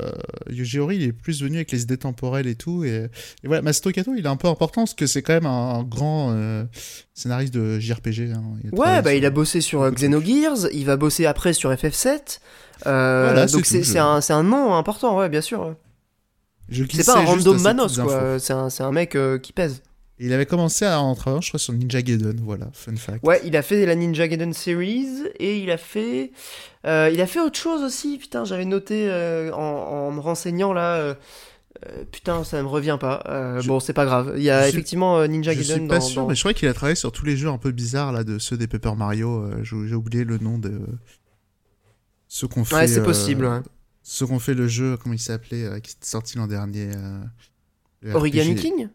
Yuji il est plus venu avec les idées temporelles et tout. Et, et voilà, Masato Kato, il est un peu important parce que c'est quand même un, grand euh, scénariste de JRPG. Hein. ouais, bah, il a bossé sur Xenogears, il va bosser après sur FF7. Euh, donc c'est un, un, nom important, ouais, bien sûr. C'est pas un random Manos, quoi. C'est un, un, mec euh, qui pèse. Il avait commencé à, en travaillant, je crois, sur Ninja Gaiden, voilà, fun fact. Ouais, il a fait la Ninja Gaiden series et il a fait, euh, il a fait autre chose aussi. Putain, j'avais noté en, en, me renseignant là. putain, ça me revient pas. Bon, c'est pas grave. Il y a effectivement Ninja Gaiden. Je suis pas sûr, mais je crois qu'il a travaillé sur tous les jeux un peu bizarres là de ceux des Paper Mario. J'ai oublié le nom de ce qu'on fait. Ouais, c'est possible. Euh, ce qu'on fait le jeu, comment il s'appelait, euh, qui est sorti l'an dernier. Euh, Origami King?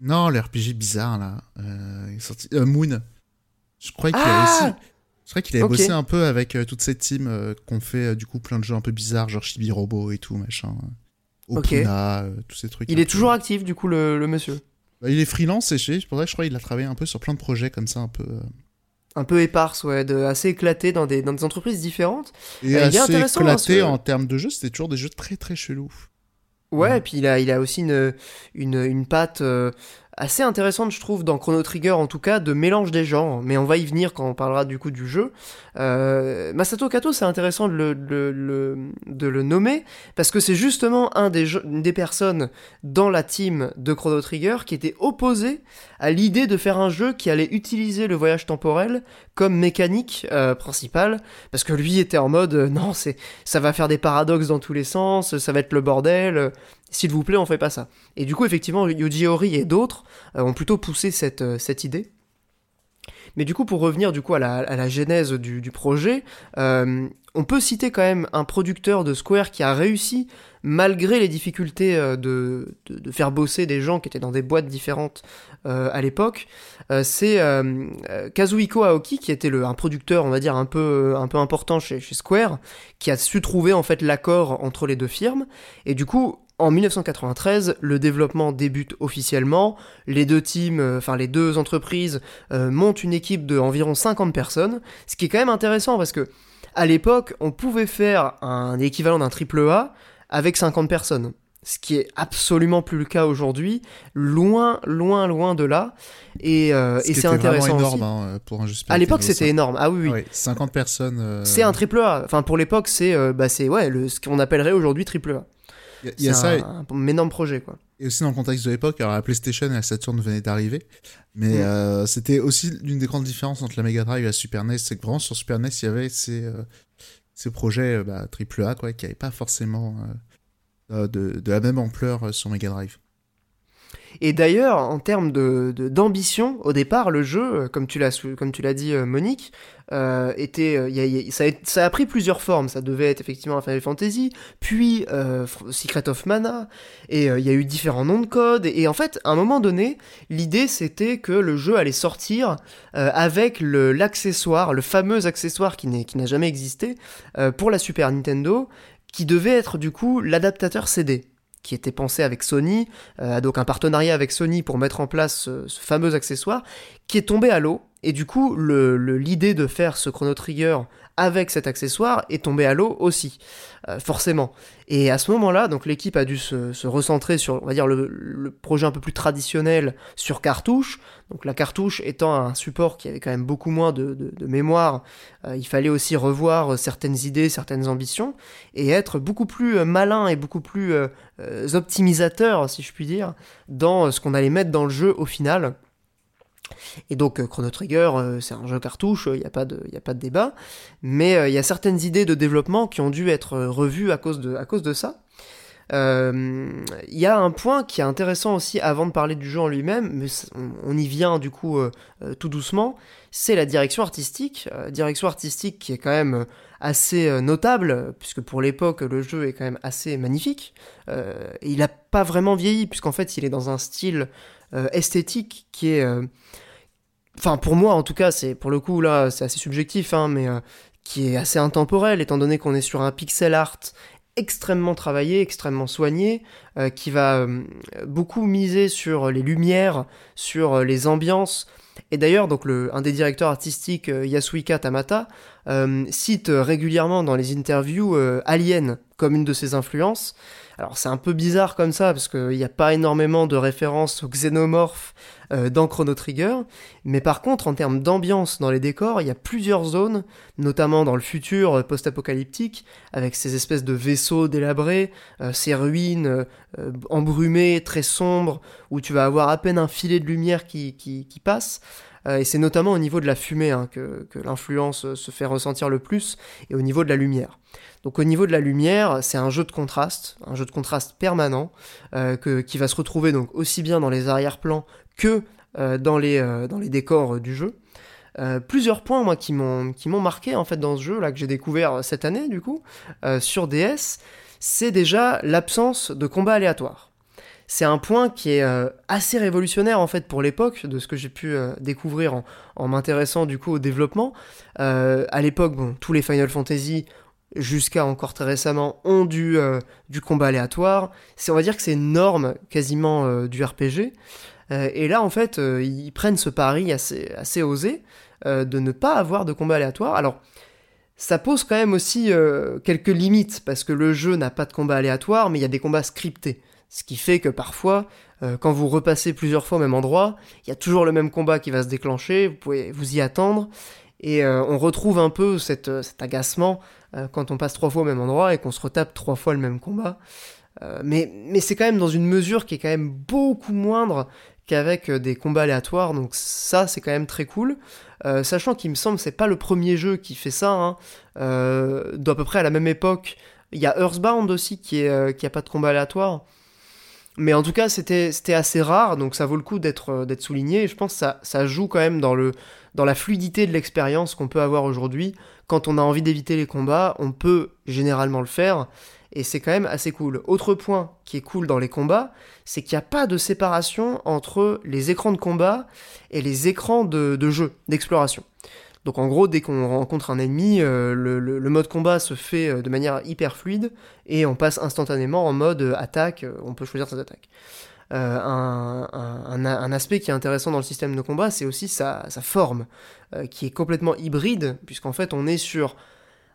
Non, le RPG bizarre là. sorti... Moon. Je crois qu'il a aussi. Ah je crois qu'il avait bossé un peu avec toute cette team qu'on fait du coup plein de jeux un peu bizarres, genre Chibi Robo et tout, machin. Opuna, tous ces trucs. Il est toujours actif du coup, le, monsieur? Bah, Il est freelance et je, pour ça, je crois qu'il a travaillé un peu sur plein de projets comme ça, un peu un peu éparse, ouais, de, assez éclaté dans des, dans des entreprises différentes. Et assez hein, éclaté en termes de jeux, c'était toujours des jeux très très chelous. Ouais, et puis il a, il a aussi une, une, une patte euh, assez intéressante, je trouve, dans Chrono Trigger, en tout cas, de mélange des genres. Mais on va y venir quand on parlera du coup du jeu. Euh, Masato Kato, c'est intéressant de le, nommer, parce que c'est justement un des, des personnes dans la team de Chrono Trigger qui était opposé à l'idée de faire un jeu qui allait utiliser le voyage temporel comme mécanique euh, principale, parce que lui était en mode, euh, non, c'est ça va faire des paradoxes dans tous les sens, ça va être le bordel s'il vous plaît, on fait pas ça. Et du coup, effectivement, Yuji Horii et d'autres euh, ont plutôt poussé cette, euh, cette idée. Mais du coup, pour revenir du coup à la, genèse du, projet, euh, on peut citer quand même un producteur de Square qui a réussi, malgré les difficultés de, de, de, faire bosser des gens qui étaient dans des boîtes différentes à l'époque, c'est Kazuhiko Aoki qui était le, un producteur, on va dire un peu un peu important chez, chez Square, qui a su trouver en fait l'accord entre les deux firmes. Et du coup, en 1993, le développement débute officiellement. Les deux teams, euh, enfin les deux entreprises euh, montent une équipe de environ 50 personnes, ce qui est quand même intéressant parce que à l'époque, on pouvait faire un équivalent d'un triple A avec 50 personnes. Ce qui est absolument plus le cas aujourd'hui, loin, loin, loin de là. Et, euh, et c'est intéressant énorme aussi. Hein, pour un jeu À l'époque, c'était énorme. Ah oui, oui. Ouais, 50 personnes. euh, C'est un triple A. Enfin, pour l'époque, c'est euh, bah, ouais, le, ce qu'on appellerait aujourd'hui triple A. Il y a- ça, un, un énorme projet, quoi. et aussi dans le contexte de l'époque, alors la PlayStation et la Saturn venaient d'arriver, mais Mm. euh, c'était aussi l'une des grandes différences entre la Mega Drive et la Super NES, c'est que vraiment sur Super NES, il y avait ces, euh, ces projets euh, bah, AAA, quoi, qui n'avaient pas forcément euh, de, de la même ampleur sur Mega Drive. Et d'ailleurs, en termes de de- d'ambition, au départ, le jeu, euh, comme tu l'as comme tu l'as dit, Monique, était, ça, a, pris plusieurs formes. Ça devait être effectivement Final Fantasy, puis euh, Secret of Mana, et euh, il y a eu différents noms de code. Et, en fait, à un moment donné, l'idée c'était que le jeu allait sortir avec le- l'accessoire, le, fameux accessoire qui n'a jamais existé pour la Super Nintendo, qui devait être du coup l'adaptateur CD qui était pensé avec Sony, euh, donc un partenariat avec Sony pour mettre en place ce, fameux accessoire, qui est tombé à l'eau. Et du coup, l'idée de faire ce Chrono Trigger avec cet accessoire est tombée à l'eau aussi, euh, forcément. Et à ce moment-là, donc l'équipe a dû se, recentrer sur, on dire, le, projet un peu plus traditionnel sur cartouche. Donc la cartouche étant un support qui avait quand même beaucoup moins de, mémoire, euh, il fallait aussi revoir certaines idées, certaines ambitions, et être beaucoup plus euh, malin et beaucoup plus optimisateurs, si je puis dire, dans ce qu'on allait mettre dans le jeu au final. Et donc euh, Chrono Trigger, euh, c'est un jeu cartouche, il n'y a, pas de- a pas de débat, mais euh, il y a certaines idées de développement qui ont dû être euh, revues à cause de, ça. Euh, Il y a un point qui est intéressant aussi avant de parler du jeu en lui-même, mais on, y vient du coup euh, euh, tout doucement, c'est la direction artistique. Euh, direction artistique qui est quand même euh, assez euh, notable, puisque pour l'époque le jeu est quand même assez magnifique. Euh, et il n'a pas vraiment vieilli, puisqu'en fait il est dans un style euh, esthétique qui est... euh, Enfin pour moi en tout cas, c'est pour le coup là c'est assez subjectif, hein, mais euh, qui est assez intemporel, étant donné qu'on est sur un pixel art extrêmement travaillé, extrêmement soigné, euh, qui va euh, beaucoup miser sur les lumières, sur euh, les ambiances. Et d'ailleurs, donc le, un des directeurs artistiques, euh, Yasuhika Tamata, euh, cite euh, régulièrement dans les interviews euh, Alien comme une de ses influences. Alors c'est un peu bizarre comme ça, parce qu'il n'y a pas énormément de références aux xénomorphes euh, dans Chrono Trigger, mais par contre, en termes d'ambiance dans les décors, il y a plusieurs zones, notamment dans le futur euh, post-apocalyptique, avec ces espèces de vaisseaux délabrés, euh, ces ruines embrumées, très sombres, où tu vas avoir à peine un filet de lumière qui passe. Euh, et c'est notamment au niveau de la fumée hein, que, l'influence euh, se fait ressentir le plus, et au niveau de la lumière. Donc au niveau de la lumière, c'est un jeu de contraste, un jeu de contraste permanent, euh, qui va se retrouver donc aussi bien dans les arrière-plans que dans, les, décors du jeu. Plusieurs points moi qui m'ont qui m'ont marqué en fait dans ce jeu là que j'ai découvert cette année du coup sur DS, c'est déjà l'absence de combat aléatoire. C'est un point qui est euh, assez révolutionnaire en fait pour l'époque de ce que j'ai pu euh, découvrir en, m'intéressant du coup au développement. Euh, à l'époque, tous les Final Fantasy jusqu'à encore très récemment ont du, euh, du combat aléatoire. C'est on va dire que c'est norme quasiment du RPG. Et là, en fait, ils prennent ce pari assez, osé de ne pas avoir de combat aléatoire. Alors, ça pose quand même aussi quelques limites, parce que le jeu n'a pas de combat aléatoire, mais il y a des combats scriptés. Ce qui fait que parfois, euh, quand vous repassez plusieurs fois au même endroit, il y a toujours le même combat qui va se déclencher, vous pouvez vous y attendre, et euh, on retrouve un peu cette, cet agacement euh, quand on passe trois fois au même endroit et qu'on se retape trois fois le même combat. Euh, mais mais c'est quand même dans une mesure qui est quand même beaucoup moindre qu'avec euh, des combats aléatoires, donc ça c'est quand même très cool. Euh, sachant qu'il me semble c'est pas le premier jeu qui fait ça, hein. euh, d'à peu près à la même époque. Il y a Earthbound aussi qui, est, euh, pas de combat aléatoire. Mais en tout cas, c'était assez rare, donc ça vaut le coup d'être euh, souligné. Et je pense que ça, ça joue quand même dans, la fluidité de l'expérience qu'on peut avoir aujourd'hui. Quand on a envie d'éviter les combats, on peut généralement le faire. Et c'est quand même assez cool. Autre point qui est cool dans les combats, c'est qu'il n'y a pas de séparation entre les écrans de combat et les écrans de jeu, d'exploration. Donc en gros, dès qu'on rencontre un ennemi, euh, le, mode combat se fait euh, de manière hyper fluide et on passe instantanément en mode euh, attaque, on peut choisir ses attaques. un, aspect qui est intéressant dans le système de combat, c'est aussi sa, forme, qui est complètement hybride, puisqu'en fait on est sur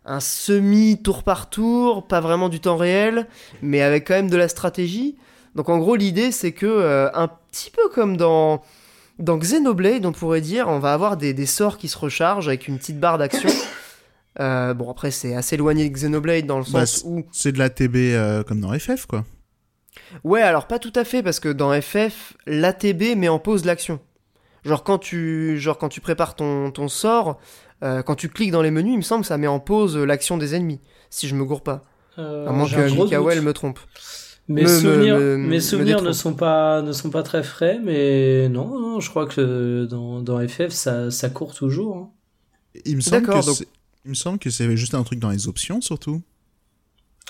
un semi-tour par tour, pas vraiment du temps réel, mais avec quand même de la stratégie. Donc en gros l'idée c'est que, un petit peu comme dans dans Xenoblade, on pourrait dire, on va avoir des, sorts qui se rechargent avec une petite barre d'action. Euh, bon, après, c'est assez éloigné de Xenoblade dans le bah, sens où. C'est de la TB euh, comme dans FF, quoi. Ouais, alors pas tout à fait, parce que dans FF, l'ATB met en pause l'action. Genre quand tu, genre quand tu prépares ton, ton sort, euh, quand tu cliques dans les menus, il me semble que ça met en pause l'action des ennemis, si je me gourre pas. à moins que Mikael me trompe. Mes souvenirs, mes souvenirs ne sont pas ne sont pas très frais, mais non, non je crois que dans, dans FF ça, ça court toujours. Hein. Il me semble que donc... il me semble que c'est juste un truc dans les options surtout.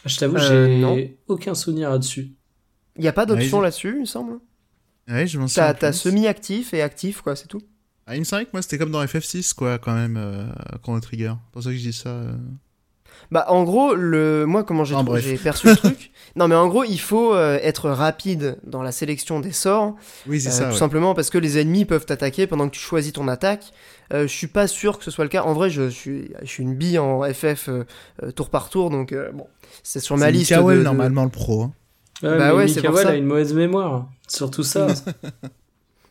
Je t'avoue, euh, j'ai aucun souvenir là-dessus. Il n'y a pas d'option là-dessus, il me semble. Ouais, je m'en souviens. T'as semi-actif et actif, quoi, c'est tout. Ah, il me semble que moi c'était comme dans FF6, quoi, quand même, euh, Chrono Trigger. C'est pour ça que je dis ça. Euh. Bah, en gros, le... moi, comment j'ai perçu le truc Non, mais en gros, il faut euh, être rapide dans la sélection des sorts. Oui, c'est euh, ça. Tout simplement parce que les ennemis peuvent t'attaquer pendant que tu choisis ton attaque. Euh, je suis pas sûr que ce soit le cas. En vrai, je suis, je suis une bille en FF tour par tour, donc bon, c'est sur ma liste. de, normalement le pro. Hein. bah ouais, c'est pour ça. a une mauvaise mémoire, surtout ça.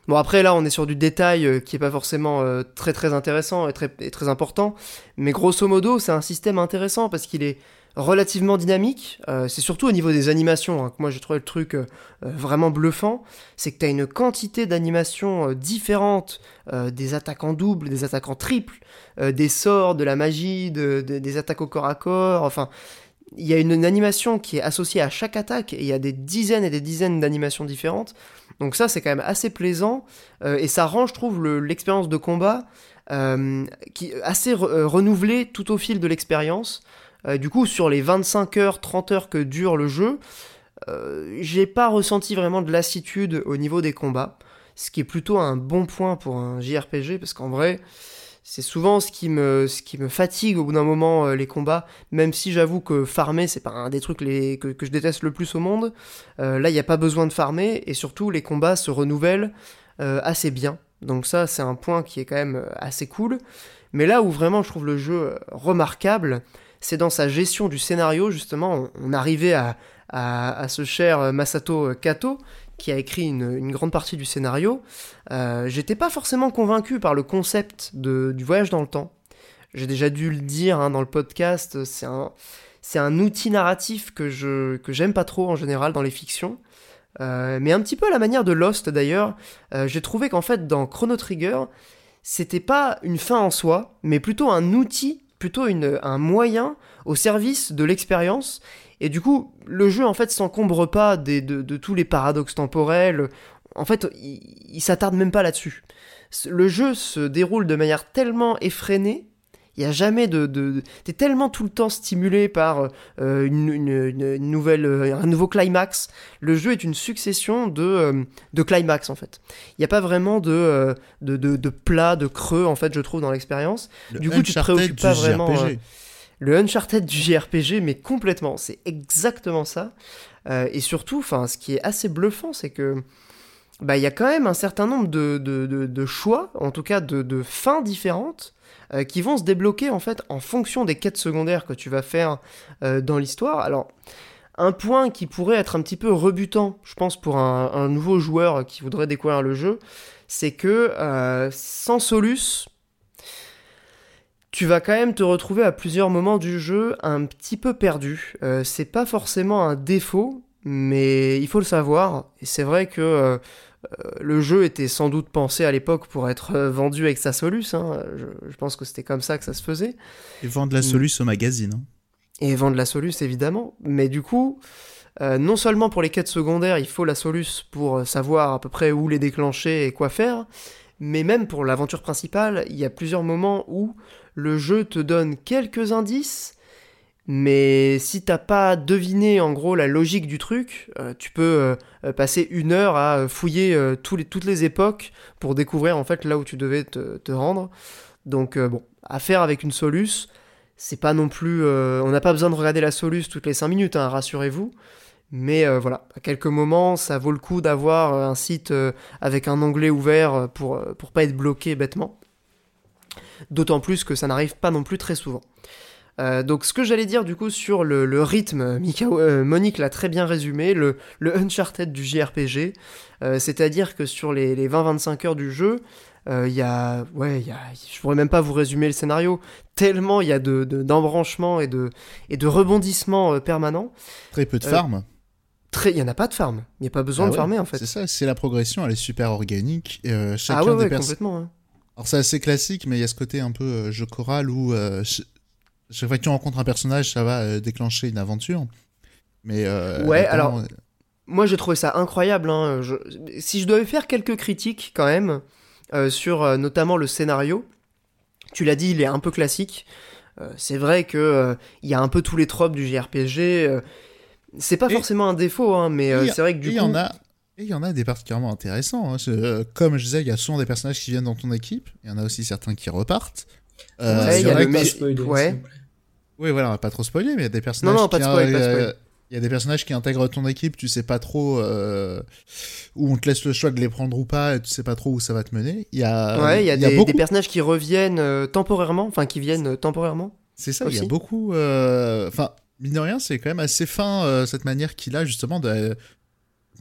Bon après là on est sur du détail euh, qui est pas forcément euh, très très intéressant et très, très important, mais grosso modo c'est un système intéressant parce qu'il est relativement dynamique, euh, c'est surtout au niveau des animations hein, que moi j'ai trouvé le truc vraiment bluffant, c'est que tu as une quantité d'animations différentes, des attaques en double, des attaques en triple, des sorts, de la magie, des attaques au corps à corps, enfin il y a une, animation qui est associée à chaque attaque et il y a des dizaines et des dizaines d'animations différentes. Donc ça c'est quand même assez plaisant euh, et ça rend je trouve l'expérience de combat euh, qui, assez euh, renouvelée tout au fil de l'expérience. du coup sur les 25 heures, 30 heures que dure le jeu, j'ai pas ressenti vraiment de lassitude au niveau des combats. Ce qui est plutôt un bon point pour un JRPG parce qu'en vrai c'est souvent ce qui me fatigue au bout d'un moment euh, les combats. Même si j'avoue que farmer c'est pas un des trucs que, je déteste le plus au monde euh, là il n'y a pas besoin de farmer et surtout les combats se renouvellent euh, assez bien. Donc ça c'est un point qui est quand même assez cool. Mais là où vraiment je trouve le jeu remarquable c'est dans sa gestion du scénario. Justement on, arrivait à, ce cher Masato Kato qui a écrit une, grande partie du scénario, euh, j'étais pas forcément convaincu par le concept du voyage dans le temps. J'ai déjà dû le dire hein, dans le podcast, c'est un, outil narratif que, je, que j'aime pas trop en général dans les fictions. Euh, mais un petit peu à la manière de Lost d'ailleurs, euh, j'ai trouvé qu'en fait dans Chrono Trigger, c'était pas une fin en soi, mais plutôt un outil, plutôt un moyen au service de l'expérience et du coup, le jeu en fait s'encombre pas de, tous les paradoxes temporels. En fait, il, s'attarde même pas là-dessus. Le jeu se déroule de manière tellement effrénée. Il y a jamais de, de t'es tellement tout le temps stimulé par euh, une, nouvelle, euh, un nouveau climax. Le jeu est une succession de, euh, de climax en fait. Il n'y a pas vraiment de, de, de, plat, de creux en fait, je trouve dans l'expérience. Du coup, tu te préoccupes pas vraiment le Uncharted du JRPG, mais complètement, c'est exactement ça. Euh, et surtout, ce qui est assez bluffant, c'est que bah il y a quand même un certain nombre de, de, choix, en tout cas de, fins différentes, euh, qui vont se débloquer en fait en fonction des quêtes secondaires que tu vas faire euh, dans l'histoire. Alors, un point qui pourrait être un petit peu rebutant, je pense, pour un, un nouveau joueur qui voudrait découvrir le jeu, c'est que sans Solus, tu vas quand même te retrouver à plusieurs moments du jeu un petit peu perdu. Euh, c'est pas forcément un défaut, mais il faut le savoir. Et c'est vrai que euh, euh, le jeu était sans doute pensé à l'époque pour être vendu avec sa Solus. Hein. Je, pense que c'était comme ça que ça se faisait. Et vendre la Solus au magazine. Hein. Et vendre la Solus, évidemment. Mais du coup, non seulement pour les quêtes secondaires, il faut la Solus pour savoir à peu près où les déclencher et quoi faire, mais même pour l'aventure principale, il y a plusieurs moments où le jeu te donne quelques indices, mais si t'as pas deviné en gros la logique du truc, euh, tu peux euh, passer une heure à fouiller euh, toutes les époques pour découvrir en fait là où tu devais te, rendre. Donc bon, à faire avec une Solus. C'est pas non plus. on n'a pas besoin de regarder la Solus toutes les 5 minutes, hein, rassurez-vous. Mais voilà, à quelques moments, ça vaut le coup d'avoir un site avec un onglet ouvert pour, pour pas être bloqué bêtement. D'autant plus que ça n'arrive pas non plus très souvent. Euh, donc ce que j'allais dire du coup sur le, le rythme, Mikao- euh, Monique l'a très bien résumé, le, le Uncharted du JRPG, euh, c'est-à-dire que sur les, les 20-25 heures du jeu, euh, il y a, ouais, il y a, je pourrais même pas vous résumer le scénario, tellement il y a de, de- d'embranchements et de, et de rebondissements euh, permanents. Très peu de Euh, farm. Il y en a pas de farm, il n'y a pas besoin Ah de ouais, farmer en fait. C'est ça, c'est la progression, elle est super organique. euh, chacun Ah ouais, ouais, pers- complètement. hein. Alors c'est assez classique, mais il y a ce côté un peu euh, jeu choral où euh, ch- chaque fois que tu rencontres un personnage, ça va euh, déclencher une aventure. Mais euh, Ouais, alors- Moi, j'ai trouvé ça incroyable. hein. Je- Si je devais faire quelques critiques quand même euh, sur euh, notamment le scénario, tu l'as dit, il est un peu classique. Euh, c'est vrai que euh, il y a un peu tous les tropes du JRPG. euh, c'est pas Et- forcément un défaut, hein, mais euh, c'est vrai que du il y coup, en a. Et il y en a des particulièrement intéressants. hein. Euh, comme je disais, il y a souvent des personnages qui viennent dans ton équipe. Il y en a aussi certains qui repartent. Euh, Ouais, il y a le spoiler, ouais. Oui, voilà, on va pas trop spoiler, mais il y a des personnages. non, pas qui, de spoil, pas de euh, spoil. Il y a des personnages qui intègrent ton équipe, tu sais pas trop euh, où on te laisse le choix de les prendre ou pas, et tu sais pas trop où ça va te mener. Il y a, ouais, il y a, des, beaucoup des personnages qui reviennent euh, temporairement, enfin qui viennent euh, temporairement. C'est ça, il y a beaucoup. euh, Enfin, mine de rien, c'est quand même assez fin euh, cette manière qu'il a justement de.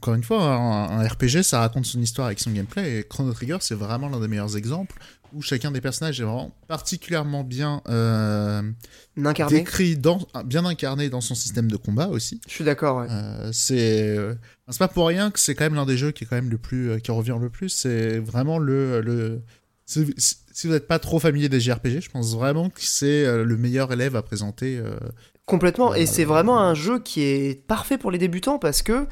Encore une fois, un, un RPG, ça raconte son histoire avec son gameplay, et Chrono Trigger, c'est vraiment l'un des meilleurs exemples où chacun des personnages est vraiment particulièrement bien euh, Incarné. décrit, dans, bien incarné dans son système de combat aussi. Je suis d'accord. Ouais. Euh, c'est euh, c'est pas pour rien que c'est quand même l'un des jeux qui est quand même le plus qui revient le plus. C'est vraiment le le si, si vous n'êtes pas trop familier des JRPG, je pense vraiment que c'est le meilleur élève à présenter. Euh, Complètement, et Euh, c'est vraiment un jeu qui est parfait pour les débutants parce que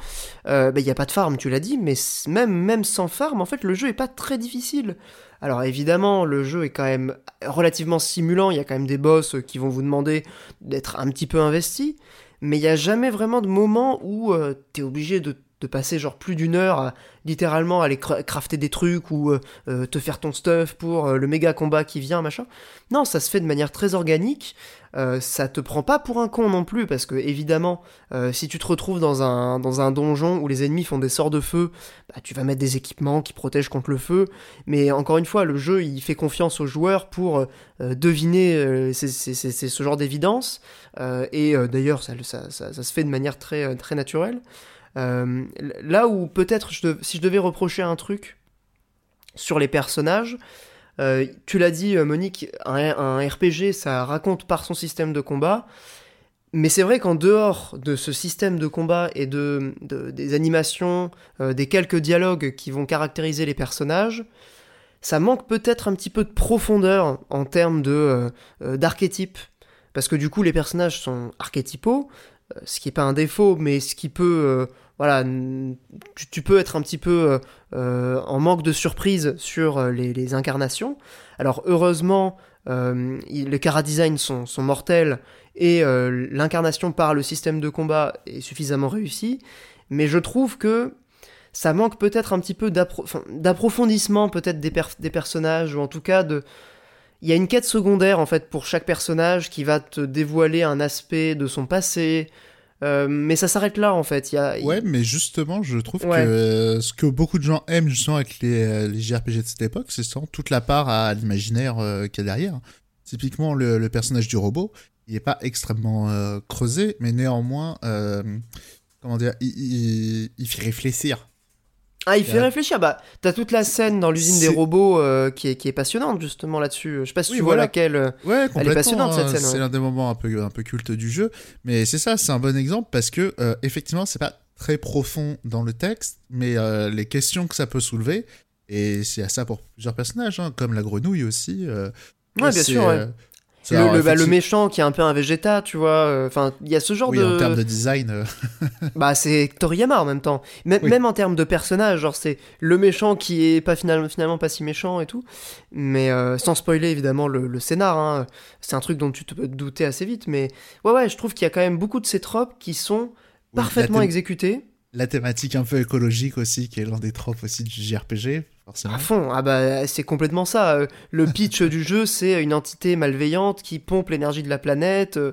euh, bah, il n'y a pas de farm, tu l'as dit, mais même, même sans farm, en fait, le jeu est pas très difficile. Alors évidemment, le jeu est quand même relativement stimulant, il y a quand même des boss qui vont vous demander d'être un petit peu investi, mais il n'y a jamais vraiment de moment où tu es obligé de, passer genre plus d'une heure à littéralement aller cra- crafter des trucs ou euh, euh, te faire ton stuff pour euh, le méga combat qui vient, machin. Non, ça se fait de manière très organique. Euh, ça te prend pas pour un con non plus, parce que évidemment, euh, si tu te retrouves dans un, dans un donjon où les ennemis font des sorts de feu, bah, tu vas mettre des équipements qui protègent contre le feu. Mais encore une fois, le jeu il fait confiance aux joueurs pour euh, deviner c'est- ce genre d'évidence. Et d'ailleurs, ça, se fait de manière très, très naturelle. Là où peut-être, si je devais reprocher un truc sur les personnages, euh, tu l'as dit, euh, Monique, un, RPG, ça raconte par son système de combat. Mais c'est vrai qu'en dehors de ce système de combat et de, de- des animations, euh, des quelques dialogues qui vont caractériser les personnages, ça manque peut-être un petit peu de profondeur en termes de d'archétypes. Parce que du coup, les personnages sont archétypaux, ce qui n'est pas un défaut, mais ce qui peut, voilà, tu, peux être un petit peu euh, euh, en manque de surprise sur euh, les, incarnations. Alors heureusement, les chara-design sont, sont mortels et l'incarnation par le système de combat est suffisamment réussie, mais je trouve que ça manque peut-être un petit peu d'approfondissement peut-être des, des personnages, ou en tout cas de... Il y a une quête secondaire en fait pour chaque personnage qui va te dévoiler un aspect de son passé, euh, mais ça s'arrête là en fait. Y a, Ouais, mais justement, je trouve Ouais. que euh, ce que beaucoup de gens aiment justement avec les, euh, les JRPG de cette époque, c'est justement toute la part à l'imaginaire euh, qu'il y a derrière. Typiquement, le, le personnage du robot, il n'est pas extrêmement creusé, mais néanmoins, comment dire, il, il, il fait réfléchir. Ah, il fait Ouais. réfléchir. Bah, t'as toute la scène dans l'usine des robots euh, qui, est, qui est passionnante justement là-dessus. Je sais pas si Oui, tu vois laquelle. euh, Ouais, complètement. passionnante, cette hein, scène, C'est ouais. l'un des moments un peu, un peu cultes du jeu. Mais c'est ça, c'est un bon exemple parce que, euh, effectivement, c'est pas très profond dans le texte, mais euh, les questions que ça peut soulever, et c'est à ça pour plusieurs personnages, hein, comme la grenouille aussi. Ouais, bien sûr. Le, alors, le- bah, le effectivement- méchant qui est un peu un végéta, tu vois. euh, Enfin, il y a ce genre Oui, de. en termes de design. euh, Bah, c'est Toriyama en même temps. Même, Oui. même en termes de personnage, genre c'est le méchant qui est pas finalement, finalement pas si méchant et tout. Mais euh, sans spoiler évidemment le, le scénar, hein, c'est un truc dont tu te peux te douter assez vite. Mais ouais, ouais, je trouve qu'il y a quand même beaucoup de ces tropes qui sont oui, parfaitement exécutés. la thématique un peu écologique aussi, qui est l'un des tropes aussi du JRPG. Forcément. À fond, ah bah c'est complètement ça. Euh, Le pitch du jeu, c'est une entité malveillante qui pompe l'énergie de la planète. Euh,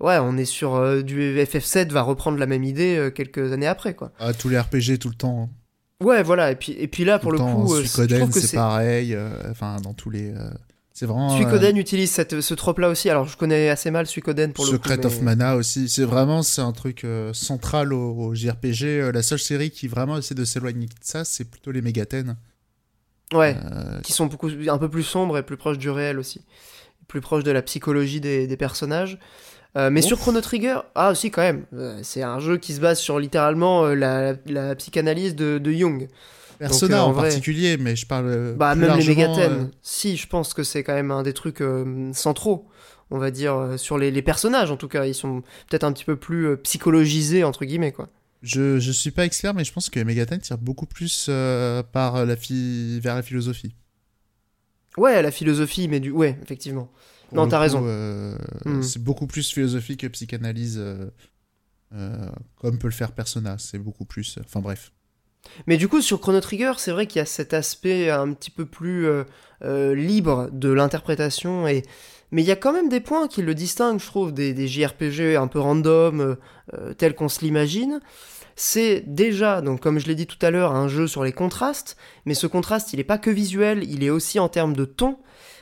Ouais, on est sur euh, du FF7 va reprendre la même idée euh, quelques années après, quoi. Ah, tous les RPG tout le temps. hein. Ouais, voilà. Et puis, et puis là, Tout pour le temps, coup, je Suikoden, trouve que c'est pareil. euh, Enfin, dans tous les. euh, C'est vraiment. euh, Suikoden utilise cette, ce trope-là aussi. Alors, je connais assez mal Suikoden pour le Secret coup. of mais- Mana aussi. C'est vraiment c'est un truc euh, central au, au JRPG. Euh, la seule série qui vraiment essaie de s'éloigner de ça, c'est plutôt les Megaten. Ouais, Euh, qui sont beaucoup, un peu plus sombres et plus proches du réel aussi. Plus proches de la psychologie des, des personnages. Euh, mais Ouf. sur Chrono Trigger, ah aussi quand même, Euh, c'est un jeu qui se base sur littéralement euh, la, la psychanalyse de, de Jung. Persona en en vrai- particulier, mais je parle. Bah plus même les Megaten, si je pense que c'est quand même un des trucs euh, centraux, on va dire, sur les, les personnages en tout cas, ils sont peut-être un petit peu plus psychologisés entre guillemets quoi. Je, je suis pas expert, mais je pense que Megaten tirent beaucoup plus euh, par la phi- vers la philosophie. Ouais, la philosophie, mais du... Ouais, effectivement. Pour Non, t'as raison. euh, Hmm. C'est beaucoup plus philosophie que psychanalyse, euh, euh, comme peut le faire Persona. C'est beaucoup plus. Enfin bref. Mais du coup, sur Chrono Trigger, c'est vrai qu'il y a cet aspect un petit peu plus euh, euh, libre de l'interprétation. Et... Mais il y a quand même des points qui le distinguent, je trouve, des, des JRPG un peu random, euh, euh, tels qu'on se l'imagine. C'est déjà, comme je l'ai dit tout à l'heure, un jeu sur les contrastes, mais ce contraste, il n'est pas que visuel, il est aussi en termes de ton.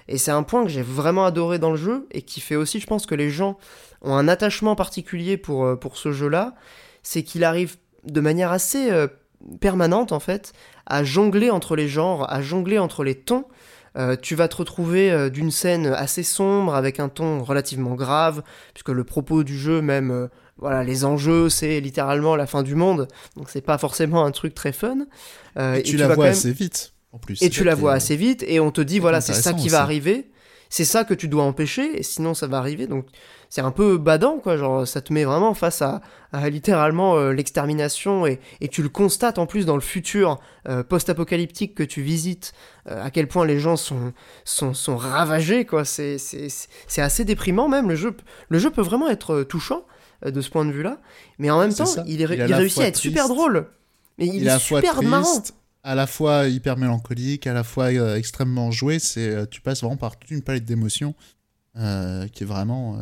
Et c'est un point que j'ai vraiment adoré dans le jeu, et qui fait aussi, je pense, que les gens ont un attachement particulier pour, pour ce jeu-là. C'est qu'il arrive de manière assez permanente en fait à jongler entre les genres, à jongler entre les tons. Euh, tu vas te retrouver euh, d'une scène assez sombre avec un ton relativement grave, puisque le propos du jeu, même euh, voilà, les enjeux, c'est littéralement la fin du monde, donc c'est pas forcément un truc très fun. Et tu la vois même- assez vite, en plus. et tu la vois assez vite, et on te dit, voilà, c'est ça qui va aussi. arriver, c'est ça que tu dois empêcher, et sinon ça va arriver. Donc c'est un peu badant, quoi, genre ça te met vraiment face à, à littéralement euh, l'extermination, et, et tu le constates en plus dans le futur euh, post-apocalyptique que tu visites, euh, à quel point les gens sont, sont, sont ravagés, quoi. C'est, c'est, assez déprimant même, le jeu, le jeu peut vraiment être touchant de ce point de vue-là, mais en même temps, ça. il, est, Il il réussit à être super drôle. Mais il, Il, est super marrant. à la fois hyper mélancolique, à la fois euh, extrêmement joué. C'est, euh, tu passes vraiment par toute une palette d'émotions euh, qui est vraiment.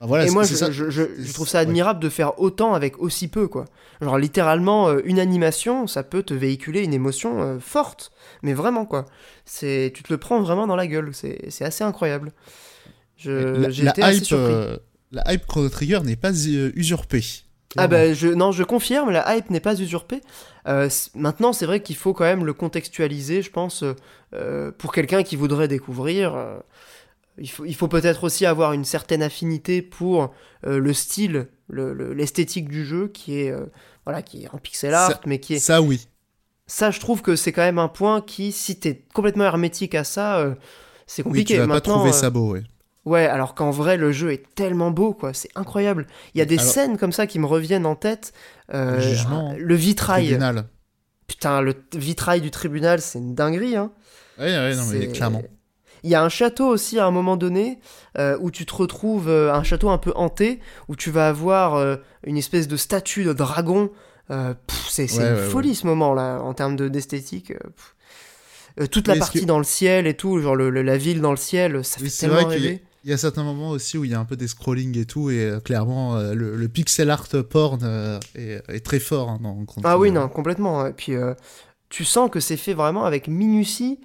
Enfin, voilà, et moi, je, ça. je- je- c'est- je trouve ça ouais. admirable de faire autant avec aussi peu, quoi. Genre, littéralement, euh, une animation, ça peut te véhiculer une émotion euh, forte. Mais vraiment, quoi. C'est, tu te le prends vraiment dans la gueule. C'est, assez incroyable. J'ai été assez hype, surpris. euh, la hype Chrono Trigger n'est pas euh, usurpée. Ah bah je, non, je confirme, la hype n'est pas usurpée. Euh, maintenant, c'est vrai qu'il faut quand même le contextualiser, je pense, euh, pour quelqu'un qui voudrait découvrir. Il faut, il faut peut-être aussi avoir une certaine affinité pour euh, le style, le- le- l'esthétique du jeu, qui est, euh, voilà, qui est en pixel art, Ça- mais qui est... Ça, oui. Ça, je trouve que c'est quand même un point qui, si t'es complètement hermétique à ça, euh, c'est Oui, compliqué. tu vas pas Maintenant, trouver euh, ça beau, ouais. Ouais, alors qu'en vrai, le jeu est tellement beau, quoi. C'est incroyable. Il y a des Alors- scènes comme ça qui me reviennent en tête. Le jugement, le vitrail. Tribunal. Putain, le vitrail du tribunal, c'est une dinguerie, hein. Ouais, ouais, non, mais clairement. Il y a un château aussi à un moment donné euh, où tu te retrouves, euh, un château un peu hanté, où tu vas avoir euh, une espèce de statue de dragon. C'est Ouais, une ouais, folie ce moment-là, en termes de- d'esthétique. toute la Mais partie que- dans le ciel et tout, genre le- le- la ville dans le ciel, ça Oui, fait c'est tellement vrai qu'il y a- rêver. Il y a certains moments aussi où il y a un peu des scrolling et tout, et euh, clairement, euh, le, le pixel art porn euh, est, est très fort hein, dans Ah oui, non, complètement. Et puis, tu sens que c'est fait vraiment avec minutie.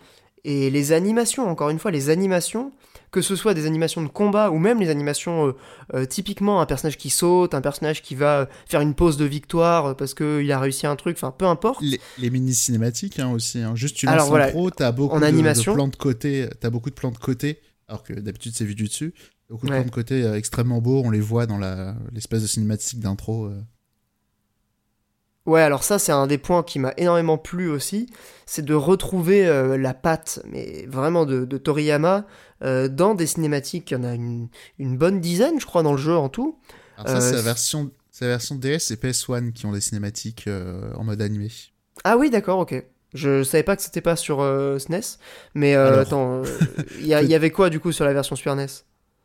Et les animations, encore une fois, les animations, que ce soit des animations de combat ou même les animations euh, euh, typiquement un personnage qui saute, un personnage qui va euh, faire une pause de victoire parce qu'il a réussi un truc, enfin peu importe. Les, les mini cinématiques hein, aussi. hein. Juste tu Alors, lances voilà, l'intro, t'as beaucoup en de, animation. de plans de côté, t'as beaucoup de plans de côté, alors que d'habitude c'est vu du dessus. Beaucoup de Ouais. plans de côté euh, extrêmement beaux, on les voit dans l'espèce de cinématique d'intro. Euh. Ouais, alors ça, c'est un des points qui m'a énormément plu aussi, c'est de retrouver euh, la patte, mais vraiment de, de Toriyama, euh, dans des cinématiques. Il y en a une, une bonne dizaine, je crois, dans le jeu en tout. Alors ça, Euh, c'est la c'est- version, c'est la version DS et PS1 qui ont des cinématiques euh, en mode animé. Ah oui, d'accord, ok. Je savais pas que c'était pas sur euh, SNES, mais euh, Alors. attends, euh, il y, avait quoi du coup sur la version Super NES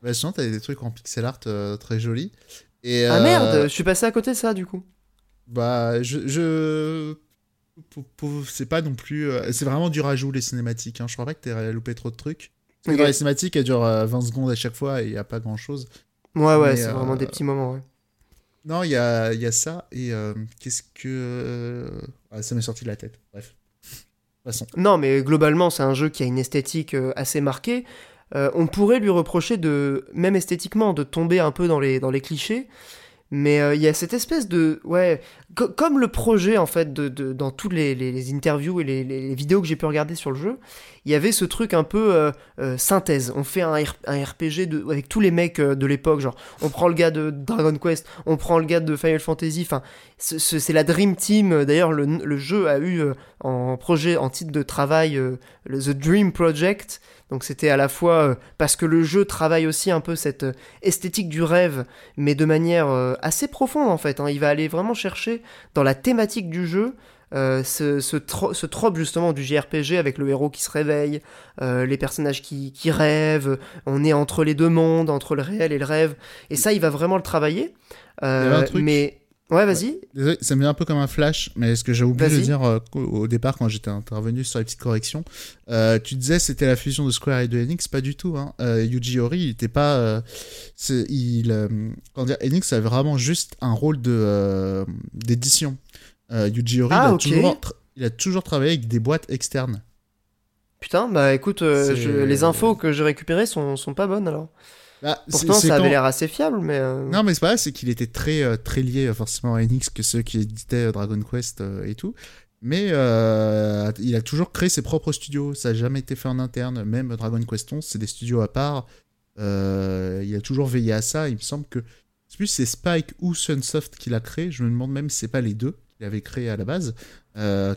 Bah, sinon, t'as des trucs en pixel art euh, très jolis. Et, Ah euh, merde, je suis passé à côté de ça du coup. Bah, je, je c'est pas non plus. euh, c'est vraiment du rajout, les cinématiques. Hein. Je crois pas que t'aies loupé trop de trucs. Que Dans les cinématiques, elles durent euh, 20 secondes à chaque fois et il y a pas grand chose. Ouais, ouais, c'est euh, vraiment des petits moments, ouais. Non, il y a, y a ça. Et euh, qu'est-ce que. euh, ah, ça m'est sorti de la tête. Bref. Façon. Non, mais globalement, c'est un jeu qui a une esthétique euh, assez marquée. Euh, on pourrait lui reprocher de, même esthétiquement, de tomber un peu dans les, dans les clichés. Mais euh, il y a cette espèce de... Ouais, co- comme le projet, en fait, de, dans toutes les, les- interviews et les, vidéos que j'ai pu regarder sur le jeu, il y avait ce truc un peu euh, euh, synthèse. On fait un, un RPG de, avec tous les mecs de l'époque, genre, on prend le gars de Dragon Quest, on prend le gars de Final Fantasy, enfin, ce- ce- c'est la Dream Team. D'ailleurs, le, le jeu a eu en projet, en titre de travail, The Dream Project. Donc c'était à la fois euh, parce que le jeu travaille aussi un peu cette euh, esthétique du rêve, mais de manière euh, assez profonde en fait. hein. Il va aller vraiment chercher dans la thématique du jeu euh, ce, ce, tro- ce trope justement du JRPG avec le héros qui se réveille, euh, les personnages qui, qui rêvent, on est entre les deux mondes, entre le réel et le rêve. Et ça, il va vraiment le travailler. Euh, Il y avait un truc- Mais ouais, vas-y. Désolé, ça me vient un peu comme un flash, mais ce que j'ai oublié de dire euh, au départ quand j'étais intervenu sur les petites corrections, euh, tu disais c'était la fusion de Square et de Enix, pas du tout. Hein. Euh, Yuji Horii, il était pas, il, comment dire, Enix avait vraiment juste un rôle de d'édition. Yuji Horii, Ah, il, a toujours, tra- il a toujours travaillé avec des boîtes externes. Putain, bah écoute, je- les infos que j'ai récupérées sont, sont pas bonnes alors. Bah, Pourtant, ça avait quand- l'air assez fiable, mais. euh, Non, mais c'est pas c'est qu'il était très, euh, très lié euh, forcément à Enix que ceux qui éditaient Dragon Quest et tout. Mais euh, il a toujours créé ses propres studios. Ça n'a jamais été fait en interne. Même Dragon Quest 11, c'est des studios à part. Euh, il a toujours veillé à ça. Il me semble que c'est plus c'est Spike ou Sunsoft qui l'a créé. Je me demande même si c'est pas les deux qu'il avait créé à la base.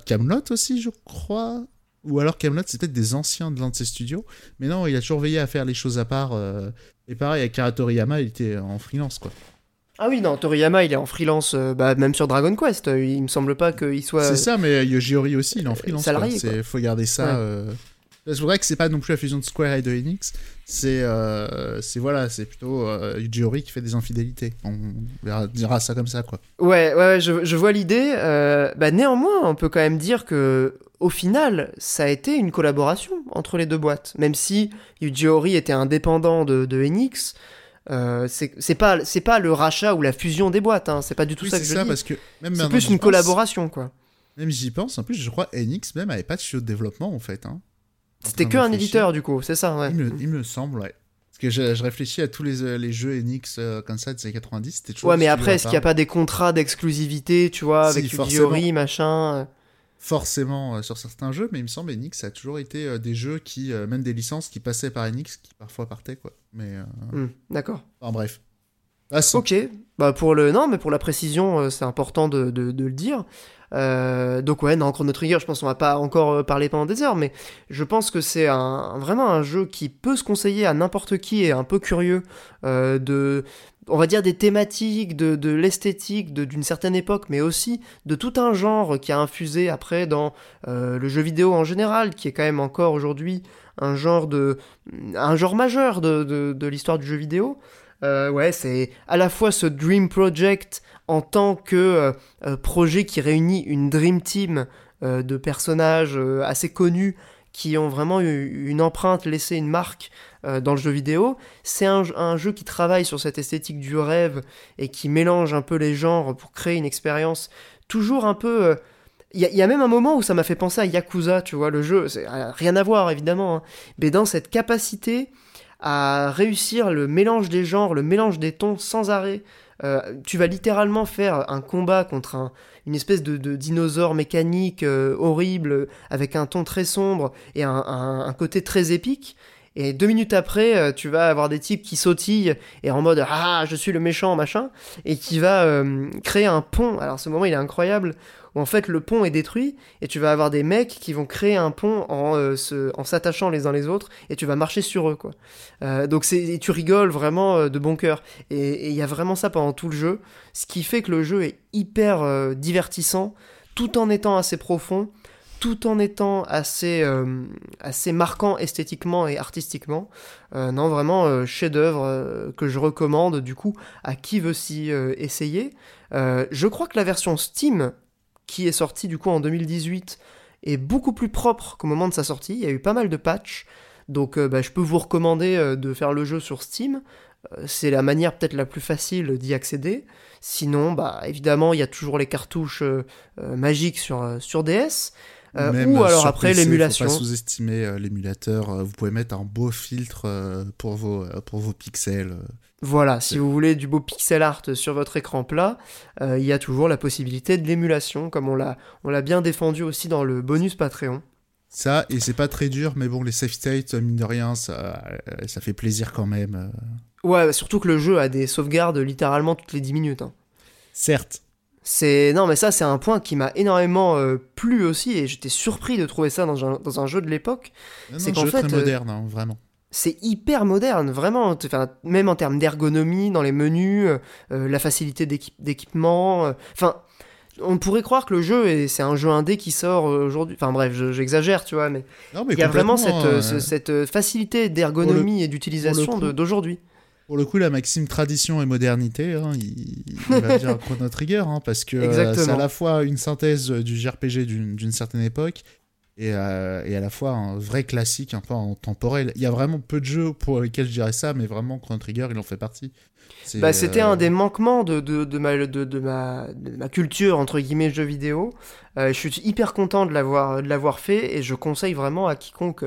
Camelot aussi, je crois. Ou alors Camelot, c'est peut-être des anciens de l'un de ses studios. Mais non, il a toujours veillé à faire les choses à part. euh, et pareil, Akira Toriyama, il était en freelance, quoi. Ah oui, non, Toriyama, il est en freelance, euh, bah, même sur Dragon Quest. euh, Il me semble pas qu'il soit. C'est ça, mais Yoji Ori aussi, il est en freelance. salarié, quoi. Faut garder ça. Ouais. Euh, C'est vrai que c'est pas non plus la fusion de Square et de Enix. C'est, euh, voilà, c'est plutôt euh, qui fait des infidélités. On dira ça comme ça, quoi. Ouais, ouais, ouais, je, je vois l'idée. euh, bah, néanmoins, on peut quand même dire que, au final, ça a été une collaboration entre les deux boîtes. Même si Yuji Horii était indépendant de, de Enix, euh, c'est pas, c'est pas le rachat ou la fusion des boîtes. Hein, c'est pas du tout Oui, ça que je ça, parce C'est plus une pense- collaboration, quoi. Même j'y pense, en plus, je crois Enix même avait pas de studio de développement en fait. Hein. En C'était que un éditeur, du coup, c'est ça, ouais. Il me, il me semble, ouais. Parce que je, je réfléchis à tous les, euh, les jeux Enix euh, comme ça des années 90, c'était toujours. Ouais, mais après, est-ce qu'il n'y a pas des contrats d'exclusivité, tu vois, Si, avec. Horii, machin euh. forcément euh, sur certains jeux, mais il me semble Enix ça a toujours été euh, des jeux qui, même des licences qui passaient par Enix, qui parfois partaient quoi. Mais Hmm, D'accord. enfin bref. Ah. Ok, bah pour le non, mais pour la précision, c'est important de, de- de le dire. Euh, donc ouais, non, Chrono Trigger, je pense qu'on va pas encore euh, parler pendant des heures, mais je pense que c'est vraiment un jeu qui peut se conseiller à n'importe qui et un peu curieux euh, de, on va dire des thématiques, de, l'esthétique d'une certaine époque, mais aussi de tout un genre qui a infusé après dans le jeu vidéo en général, qui est quand même encore aujourd'hui un genre majeur de l'histoire du jeu vidéo. Euh, ouais, c'est à la fois ce Dream Project en tant que euh, euh, projet qui réunit une Dream Team de personnages assez connus qui ont vraiment eu une empreinte, laissé une marque dans le jeu vidéo. C'est un, jeu qui travaille sur cette esthétique du rêve et qui mélange un peu les genres pour créer une expérience toujours un peu... il y, a- même un moment où ça m'a fait penser à Yakuza, tu vois, le jeu, c'est rien à voir évidemment, hein, mais dans cette capacité à réussir le mélange des genres, le mélange des tons sans arrêt. Euh, tu vas littéralement faire un combat contre un- une espèce de, dinosaure mécanique euh, horrible avec un ton très sombre et un, côté très épique. Et deux minutes après, euh, tu vas avoir des types qui sautillent et en mode ah je suis le méchant machin et qui va créer un pont. Alors ce moment il est incroyable où en fait le pont est détruit et tu vas avoir des mecs qui vont créer un pont en, euh, s'attachant les uns les autres et tu vas marcher sur eux quoi. Euh, donc c'est tu rigoles vraiment euh, de bon cœur et il y a vraiment ça pendant tout le jeu, ce qui fait que le jeu est hyper divertissant tout en étant assez profond, tout en étant assez marquant esthétiquement et artistiquement. Non vraiment chef-d'œuvre que je recommande du coup à qui veut s'y essayer. Je crois que la version Steam qui est sorti du coup en 2018, est beaucoup plus propre qu'au moment de sa sortie. Il y a eu pas mal de patchs. Donc bah, je peux vous recommander de faire le jeu sur Steam. c'est la manière peut-être la plus facile d'y accéder. Sinon, bah évidemment, il y a toujours les cartouches magiques sur, sur DS. Euh, ou alors après l'émulation. Faut pas sous-estimer euh, l'émulateur. Euh, vous pouvez mettre un beau filtre pour vos pour vos pixels. Voilà, si vous voulez du beau pixel art sur votre écran plat, il y a toujours la possibilité de l'émulation, comme on l'a on l'a bien défendu aussi dans le bonus Patreon. Ça, et c'est pas très dur, mais bon, les save states, mine de rien, ça, ça fait plaisir quand même. Ouais, surtout que le jeu a des sauvegardes littéralement toutes les 10 minutes. Hein. Certes, c'est non mais ça c'est un point qui m'a énormément euh, plu aussi et j'étais surpris de trouver ça dans un, dans un jeu de l'époque. C'est qu'en fait très euh, moderne hein, vraiment. C'est hyper moderne, vraiment. Enfin, même en termes d'ergonomie dans les menus, euh, la facilité d'équipement. Enfin, on pourrait croire que le jeu c'est un jeu indé qui sort aujourd'hui. Enfin bref, j'exagère, tu vois, mais, il y a vraiment cette, cette facilité d'ergonomie et d'utilisation d'aujourd'hui. Pour le coup, la maxime tradition et modernité, hein, il, va dire Chrono Trigger, hein, parce que euh, c'est à la fois une synthèse du JRPG d'une certaine époque et, euh, et, à la fois un vrai classique un peu en temporel. Il y a vraiment peu de jeux pour lesquels je dirais ça, mais vraiment Chrono Trigger, il en fait partie. Bah, c'était un euh, des manquements de, de, de, ma, de, de, ma, ma culture, entre guillemets, jeux vidéo. Euh, je suis hyper content de l'avoir, de l'avoir fait et je conseille vraiment à quiconque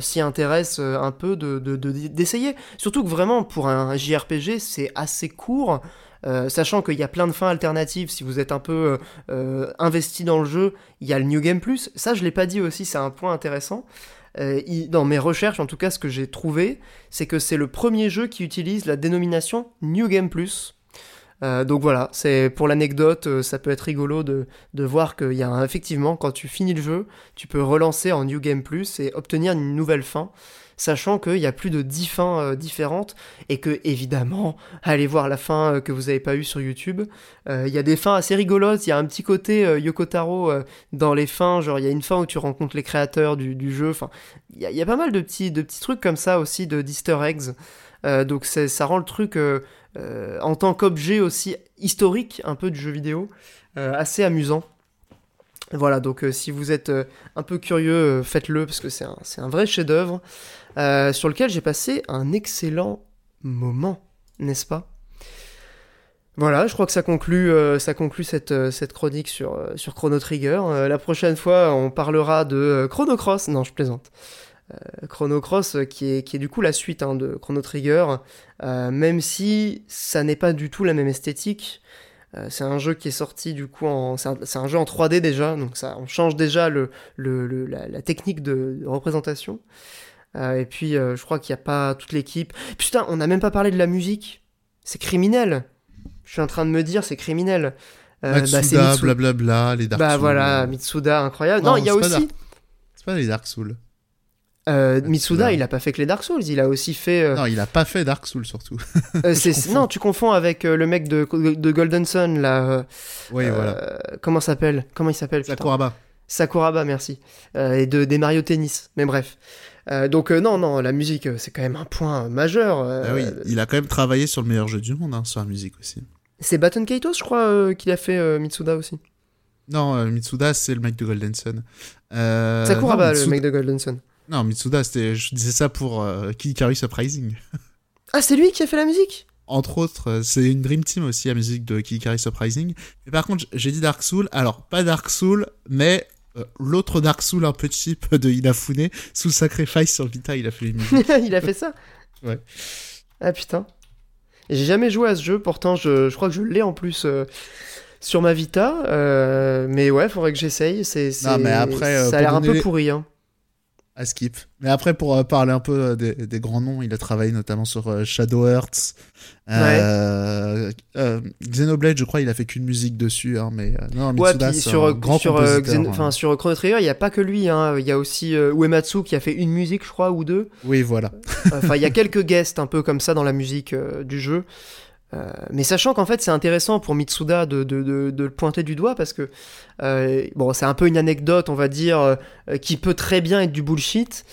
s'y intéresse un peu de, d'essayer. Surtout que vraiment, pour un JRPG, c'est assez court. Sachant qu'il y a plein de fins alternatives, si vous êtes un peu investi dans le jeu, il y a le New Game Plus. Ça, je l'ai pas dit aussi, c'est un point intéressant. Euh, dans mes recherches, en tout cas, ce que j'ai trouvé, c'est que c'est le premier jeu qui utilise la dénomination New Game Plus. Euh, donc voilà, c'est pour l'anecdote, euh, ça peut être rigolo de, de voir qu'il y a effectivement, quand tu finis le jeu, tu peux relancer en New Game Plus et obtenir une nouvelle fin sachant qu'il y a plus de 10 fins euh, différentes et que évidemment, allez voir la fin euh, que vous n'avez pas eue sur YouTube. Euh, il y a des fins assez rigolotes, il y a un petit côté Yoko Taro dans les fins, genre il y a une fin où tu rencontres les créateurs du, jeu, enfin il y, a pas mal de petits, de petits trucs comme ça aussi de d'easter eggs. donc ça rend le truc en tant qu'objet aussi historique un peu du jeu vidéo assez amusant. Voilà, donc si vous êtes un peu curieux, faites-le parce que c'est un, un, vrai chef-d'œuvre. Euh, sur lequel j'ai passé un excellent moment, n'est-ce pas? Voilà, je crois que ça conclut, euh, euh, cette chronique sur, Chrono Trigger. la prochaine fois, on parlera de Chrono Cross. Non, je plaisante. Chrono Cross, qui est, du coup la suite hein, de Chrono Trigger, même si ça n'est pas du tout la même esthétique. c'est un jeu qui est sorti du coup en. C'est un, jeu en 3D déjà, donc on change déjà la, technique de représentation. Euh, et puis, euh, je crois qu'il n'y a pas toute l'équipe. Putain, on n'a même pas parlé de la musique. C'est criminel. Je suis en train de me dire, c'est criminel. Euh, Matsuda, blablabla, les Dark bah, Souls. Bah voilà, Mitsuda, incroyable. Non, il y a aussi. C'est pas les Dark Souls. Euh, Mitsuda, il a pas fait que les Dark Souls, il a aussi fait. Non, il a pas fait Dark Souls surtout. non, tu confonds avec le mec de, de Golden Sun là. oui, voilà. Comment s'appelle? Comment il s'appelle Sakuraba. Sakuraba, merci. et de des Mario Tennis, mais bref. Euh, donc euh, non, non, la musique, euh, c'est quand même un point majeur. Ah oui, il a quand même travaillé sur le meilleur jeu du monde, hein, sur la musique aussi. C'est Baton Kaitos, je crois, qu'il a fait Mitsuda aussi. Non, Mitsuda, c'est le mec de Golden Sun. Sakuraba, le mec de Golden Sun. Non, Mitsuda, c'était, je disais ça pour Kid Surprising. Ah, c'est lui qui a fait la musique? Entre autres, c'est une Dream Team aussi, la musique de Kikari Surprising. Mais par contre, j'ai dit Dark Soul. Alors, pas Dark Soul, mais euh, l'autre Dark Soul un peu cheap de Inafune, sous Sacrifice sur Vita, il a fait il a fait ça Ouais. Ah putain. J'ai jamais joué à ce jeu, pourtant je, je crois que je l'ai en plus euh, sur ma Vita. Euh, mais ouais, faudrait que j'essaye. C'est, mais après, ça a l'air un peu pourri. Hein à skip. Mais après, pour euh, parler un peu euh, des, grands noms, il a travaillé notamment sur euh, Shadow Hearts. Xenoblade, je crois, il a fait qu'une musique dessus. Hein, mais non, Mitsuda, sur, un grand sur, hein. sur Chrono Trigger, il n'y a pas que lui. Hein. Il y a aussi Uematsu qui a fait une musique, je crois, ou deux. Oui, voilà. Enfin, il y a quelques guests un peu comme ça dans la musique du jeu. Euh, mais sachant qu'en fait c'est intéressant pour Mitsuda de, le pointer du doigt parce que euh, bon c'est un peu une anecdote on va dire euh, qui peut très bien être du bullshit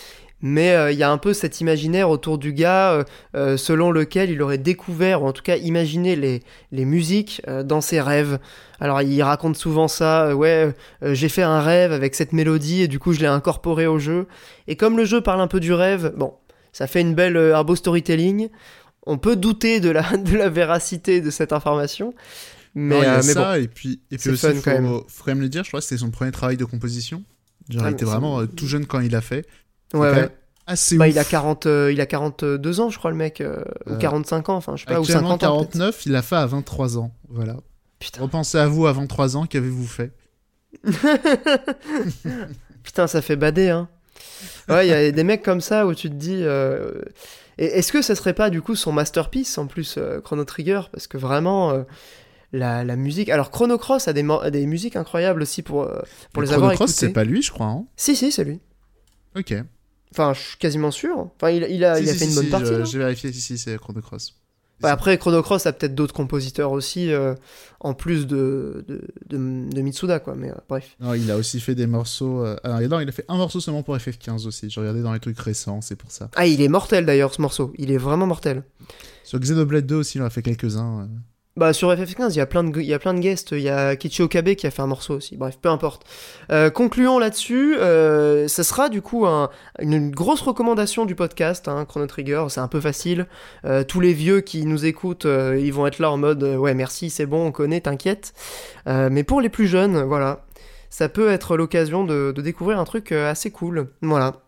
mais il y a un peu cet imaginaire autour du gars selon lequel il aurait découvert, ou en tout cas imaginé les, musiques dans ses rêves. Alors il raconte souvent ça, ouais, j'ai fait un rêve avec cette mélodie et du coup je l'ai incorporé au jeu. Et comme le jeu parle un peu du rêve, bon, ça fait une belle, beau storytelling. On peut douter de la, de la véracité de cette information. Mais, Non, il y a euh, mais bon. ça, et puis, et puis aussi, fun faut, quand même. faut quand même le dire, je crois que c'était son premier travail de composition. Genre, Ah, il était vraiment euh, tout jeune quand il l'a fait. Ouais, assez Bah, ouf. il a 40, euh, il a 42 ans, je crois, le mec, euh, ou Euh, 45 ans, enfin, je sais pas, ou Actuellement 50 ans. peut-être. 49, il l'a fait à 23 ans. Voilà. Putain. Repensez à vous à 23 ans, qu'avez-vous fait? Putain, ça fait bader, hein. Ouais, il y a des mecs comme ça où tu te dis. euh, et Est-ce que ça serait pas du coup son masterpiece en plus, euh, Chrono Trigger? Parce que vraiment, euh, la, la musique. Alors, Chrono Cross a des, mo- a des musiques incroyables aussi pour, euh, pour Le les avoir Chrono Cross, écoutées. c'est pas lui, je crois. Hein Si, si, c'est lui. ok. Enfin, je suis quasiment sûr. Enfin, il, il a, Si, il a si, fait si, une bonne partie. J'ai vérifié, si, si, c'est Chrono Cross. Ouais, après, Chrono Cross a peut-être d'autres compositeurs aussi, euh, en plus de, de, de, de Mitsuda, quoi. Mais euh, bref. Non, il a aussi fait des morceaux. euh, ah, non, il a fait un morceau seulement pour FF15 aussi. J'ai regardé dans les trucs récents, c'est pour ça. Ah, il est mortel d'ailleurs, ce morceau. Il est vraiment mortel. Sur Xenoblade 2 aussi, il en a fait quelques-uns. Bah sur FF15, il y a plein de plein de guests, il y a Kichi Okabe qui a fait un morceau aussi. Bref, peu importe. Euh, concluons là-dessus, euh, ça sera du coup un- une grosse recommandation du podcast hein, Chrono Trigger, c'est un peu facile. Euh, tous les vieux qui nous écoutent, euh, ils vont être là en mode ouais, merci, c'est bon, on connaît, t'inquiète. Mais pour les plus jeunes, voilà, ça peut être l'occasion de, découvrir un truc assez cool. Voilà.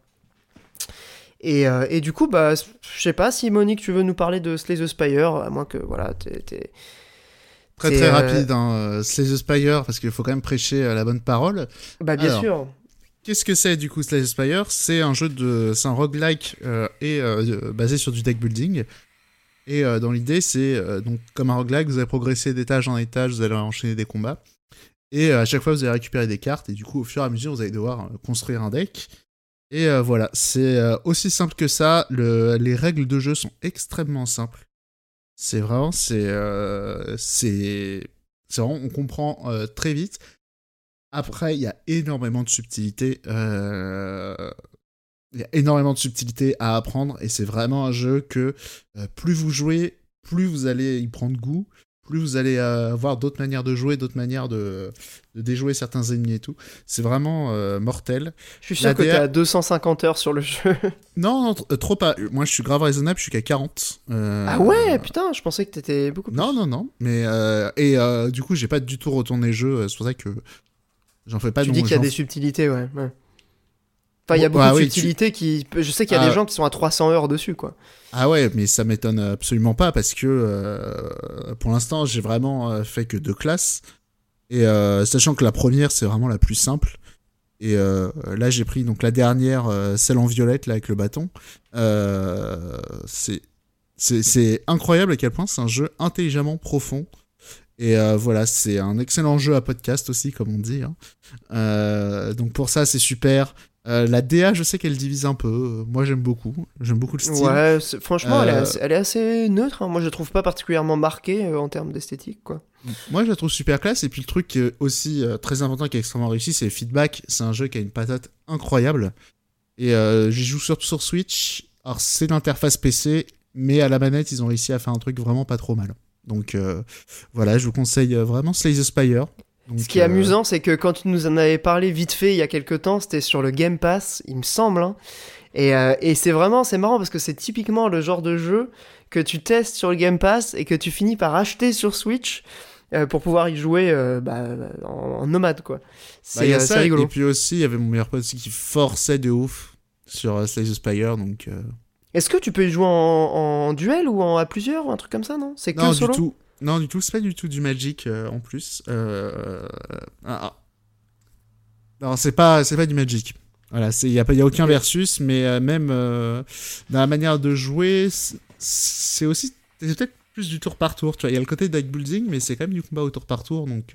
Et, euh, et du coup, bah, je sais pas si Monique, tu veux nous parler de Slay the Spire, à moins que voilà, t'es- Très très euh, rapide, hein, euh, Slay the Spire, parce qu'il faut quand même prêcher la bonne parole. Bah bien Alors. sûr. Qu'est-ce que c'est du coup Slay the Spire? C'est un jeu de, c'est un roguelike euh, et basé sur du deck building. Et dans l'idée, c'est donc comme un roguelike, vous allez progresser d'étage en étage, vous allez enchaîner des combats. Et à chaque fois, vous allez récupérer des cartes et du coup, au fur et à mesure, vous allez devoir construire un deck. Et euh, voilà, c'est euh, aussi simple que ça. Le, les règles de jeu sont extrêmement simples. C'est vraiment, c'est, euh, c'est, c'est vraiment, on comprend très vite. Après, il y a énormément de subtilités. euh, Il y a énormément de subtilités à apprendre et c'est vraiment un jeu que plus vous jouez, plus vous allez y prendre goût, plus vous allez euh, avoir d'autres manières de jouer, d'autres manières de, de déjouer certains ennemis et tout. C'est vraiment euh, mortel. Je suis sûr La que DA t'es à 250 heures sur le jeu. Non, non, tr- trop pas. Moi, je suis grave raisonnable, je suis qu'à 40. Euh, ah ouais, putain, je pensais que t'étais beaucoup plus. Non, non, non. Mais euh, et euh, du coup, j'ai pas du tout retourné le jeu. euh, C'est pour ça que j'en fais pas. tu dis qu'il y a des subtilités, ouais. ouais. Enfin, il y a beaucoup ah de oui, qui. Je sais qu'il y a Ah des ouais. gens qui sont à 300 heures dessus, quoi. Ah ouais, mais ça m'étonne absolument pas parce que euh, pour l'instant, j'ai vraiment euh, fait que deux classes. Et euh, sachant que la première, c'est vraiment la plus simple. Et euh, là, j'ai pris donc la dernière, celle en violette, là, avec le bâton. C'est c'est- c'est incroyable à quel point c'est un jeu intelligemment profond. Et euh, voilà, c'est un excellent jeu à podcast aussi, comme on dit. hein. Euh, donc pour ça, c'est super. Euh, la DA, je sais qu'elle divise un peu. Moi, j'aime beaucoup. J'aime beaucoup le style. Ouais, franchement, elle, est Euh, assez, elle est assez neutre. hein. Moi, je la trouve pas particulièrement marquée euh, en termes d'esthétique, quoi. Moi, je la trouve super classe. Et puis, le truc aussi très important qui est extrêmement réussi, c'est le feedback. C'est un jeu qui a une patate incroyable. Et j'y joue surtout sur Switch. Alors, c'est l'interface PC, mais à la manette, ils ont réussi à faire un truc vraiment pas trop mal. Donc, voilà, je vous conseille vraiment Slay the Spire. Donc, Ce qui est euh, amusant, c'est que quand tu nous en avais parlé vite fait il y a quelques temps, c'était sur le Game Pass, il me semble. hein. Et, euh, et c'est vraiment, c'est marrant parce que c'est typiquement le genre de jeu que tu testes sur le Game Pass et que tu finis par acheter sur Switch euh, pour pouvoir y jouer euh, bah, en, en nomade, quoi. bah, C'est rigolo. Et puis aussi, il y avait mon meilleur pote aussi qui forçait de ouf sur Slay the Spire. Donc, Est-ce que tu peux y jouer en, en duel ou en, à plusieurs ou un truc comme ça, non? C'est que non, solo? du tout. Non, du tout, c'est pas du tout du Magic euh, en plus. Euh... ah, ah. Non, c'est pas, c'est pas du Magic. Voilà, il n'y a, pas- y a aucun versus, mais euh, même dans la manière de jouer, c'est- aussi c'est peut-être plus du tour par tour. Tu vois, il y a le côté deck building, mais c'est quand même du combat au tour par tour. Donc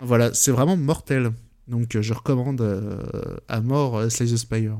voilà, c'est vraiment mortel. Donc je recommande à mort Slay the Spire.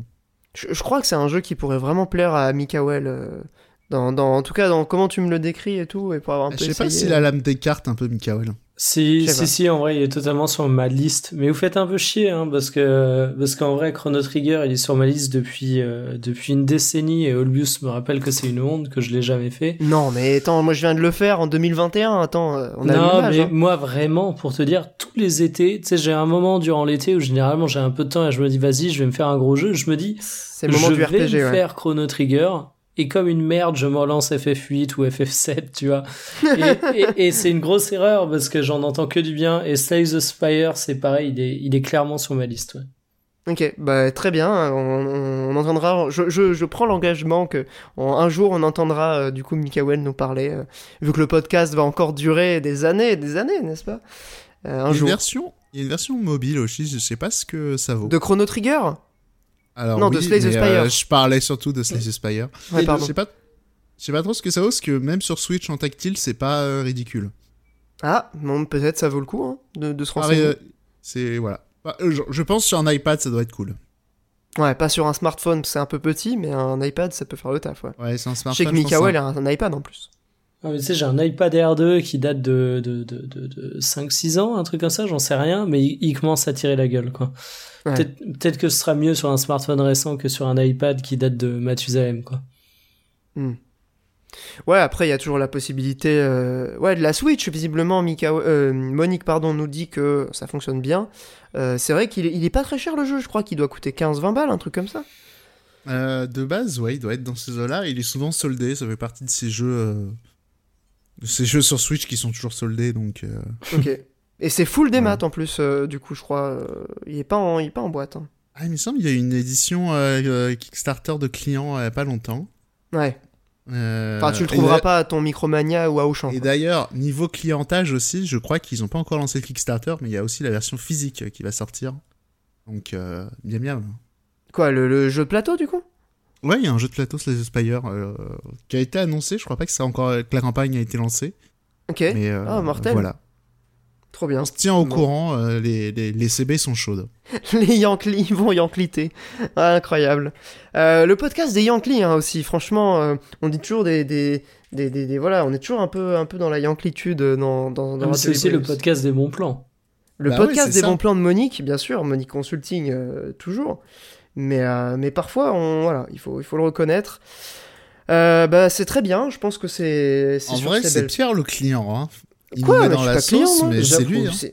Je, je crois que c'est un jeu qui pourrait vraiment plaire à Mikael. Dans, dans, en tout cas, dans comment tu me le décris et tout, et pour avoir un Je peu sais pas essayé. s'il a l'âme des cartes un peu, Mikael. Si, Je si, si, en vrai, il est totalement sur ma liste. Mais vous faites un peu chier, hein, parce que, parce qu'en vrai, Chrono Trigger, il est sur ma liste depuis, euh, depuis une décennie, et Olbius me rappelle que c'est une honte, que je l'ai jamais fait. Non, mais attends, moi je viens de le faire en 2021. Attends, euh, on a non, mais hein. moi, vraiment, pour te dire, tous les étés, tu sais, j'ai un moment durant l'été où généralement j'ai un peu de temps et je me dis, vas-y, je vais me faire un gros jeu. Je me dis, C'est le moment je du vais RPG, me ouais. faire Chrono Trigger. Et comme une merde, je me relance FF8 ou FF7, tu vois. Et, et- et c'est une grosse erreur parce que j'en entends que du bien. Et Slay the Spire, c'est pareil, il est, il est clairement sur ma liste. Ouais. Ok, bah très bien. On, on- on entendra. Je, je, je prends l'engagement que en- un jour on entendra euh, du coup Mikael nous parler, euh, vu que le podcast va encore durer des années, et des années, n'est-ce pas? Euh, Il y a Un une jour. version, il y a une version mobile aussi, je sais pas ce que ça vaut. De Chrono Trigger? Alors, Non, de Slay the Spire. euh, je parlais surtout de Slay the Spire. Ouais, Et pardon. Je sais pas, je sais pas trop ce que ça vaut, parce que même sur Switch en tactile, c'est pas euh, ridicule. Ah, bon, peut-être ça vaut le coup hein, de, de se Pareil, renseigner. euh, c'est voilà. Bah, je, je pense sur un iPad, ça doit être cool. Ouais, pas sur un smartphone, c'est un peu petit, mais un iPad ça peut faire le taf. Ouais. Ouais, c'est un Je smartphone. sais que pense, Mikael hein. a un, un iPad en plus. Ah, mais tu sais, j'ai un iPad R2 qui date de, de, de, de, de 5-6 ans, un truc comme ça, j'en sais rien, mais il, il commence à tirer la gueule, quoi. Ouais. Peut-être, peut-être que ce sera mieux sur un smartphone récent que sur un iPad qui date de Mathusalem, quoi. Ouais, après il y a toujours la possibilité, euh, ouais, de la Switch. Visiblement, Mika, euh, Monique, pardon, nous dit que ça fonctionne bien. Euh, c'est vrai qu'il est, il est pas très cher le jeu. Je crois qu'il doit coûter 15-20 balles, un truc comme ça. Euh, de base, ouais, il doit être dans ces eaux-là. Il est souvent soldé, ça fait partie de ces jeux, euh, ces jeux sur Switch qui sont toujours soldés, donc. euh, Ok. Et c'est full des Ouais. maths en plus, euh, du coup, je crois. euh, il est pas en, il est pas en boîte. hein. Ah, il me semble qu'il y a une édition Kickstarter de clients il y a pas longtemps. Ouais. Enfin, tu le trouveras pas à ton Micromania ou à Auchan. Et d'ailleurs, niveau clientage aussi, je crois qu'ils ont pas encore lancé le Kickstarter, mais il y a aussi la version physique qui va sortir. Donc, bien bien. Quoi, le, le jeu de plateau, du coup? Ouais, il y a un jeu de plateau Slay the Spire euh, qui a été annoncé. Je crois pas que ça encore que la campagne a été lancée. Ok. Mais euh, Ah, mortel. Voilà. Trop bien. On se tient au Bon. courant. euh, les, les, les CB sont chaudes. Les Yankees vont Yankliter. Ah, incroyable. Euh, le podcast des Yankees hein, aussi, franchement, euh, on dit toujours des, des, des, des- des- Voilà, on est toujours un peu, un peu dans la Yanklitude dans, dans, dans Ah, c'est aussi le podcast des bons plans. Le Bah podcast des ça. bons plans de Monique, bien sûr, Monique Consulting, euh, toujours. Mais, euh, mais parfois, on, voilà, il faut, il faut le reconnaître. Euh, bah, c'est très bien, je pense que c'est. En vrai, ces c'est Pierre le client. Hein. Il Quoi nous met mais dans la client, sauce, moi. mais c'est lui. Hein.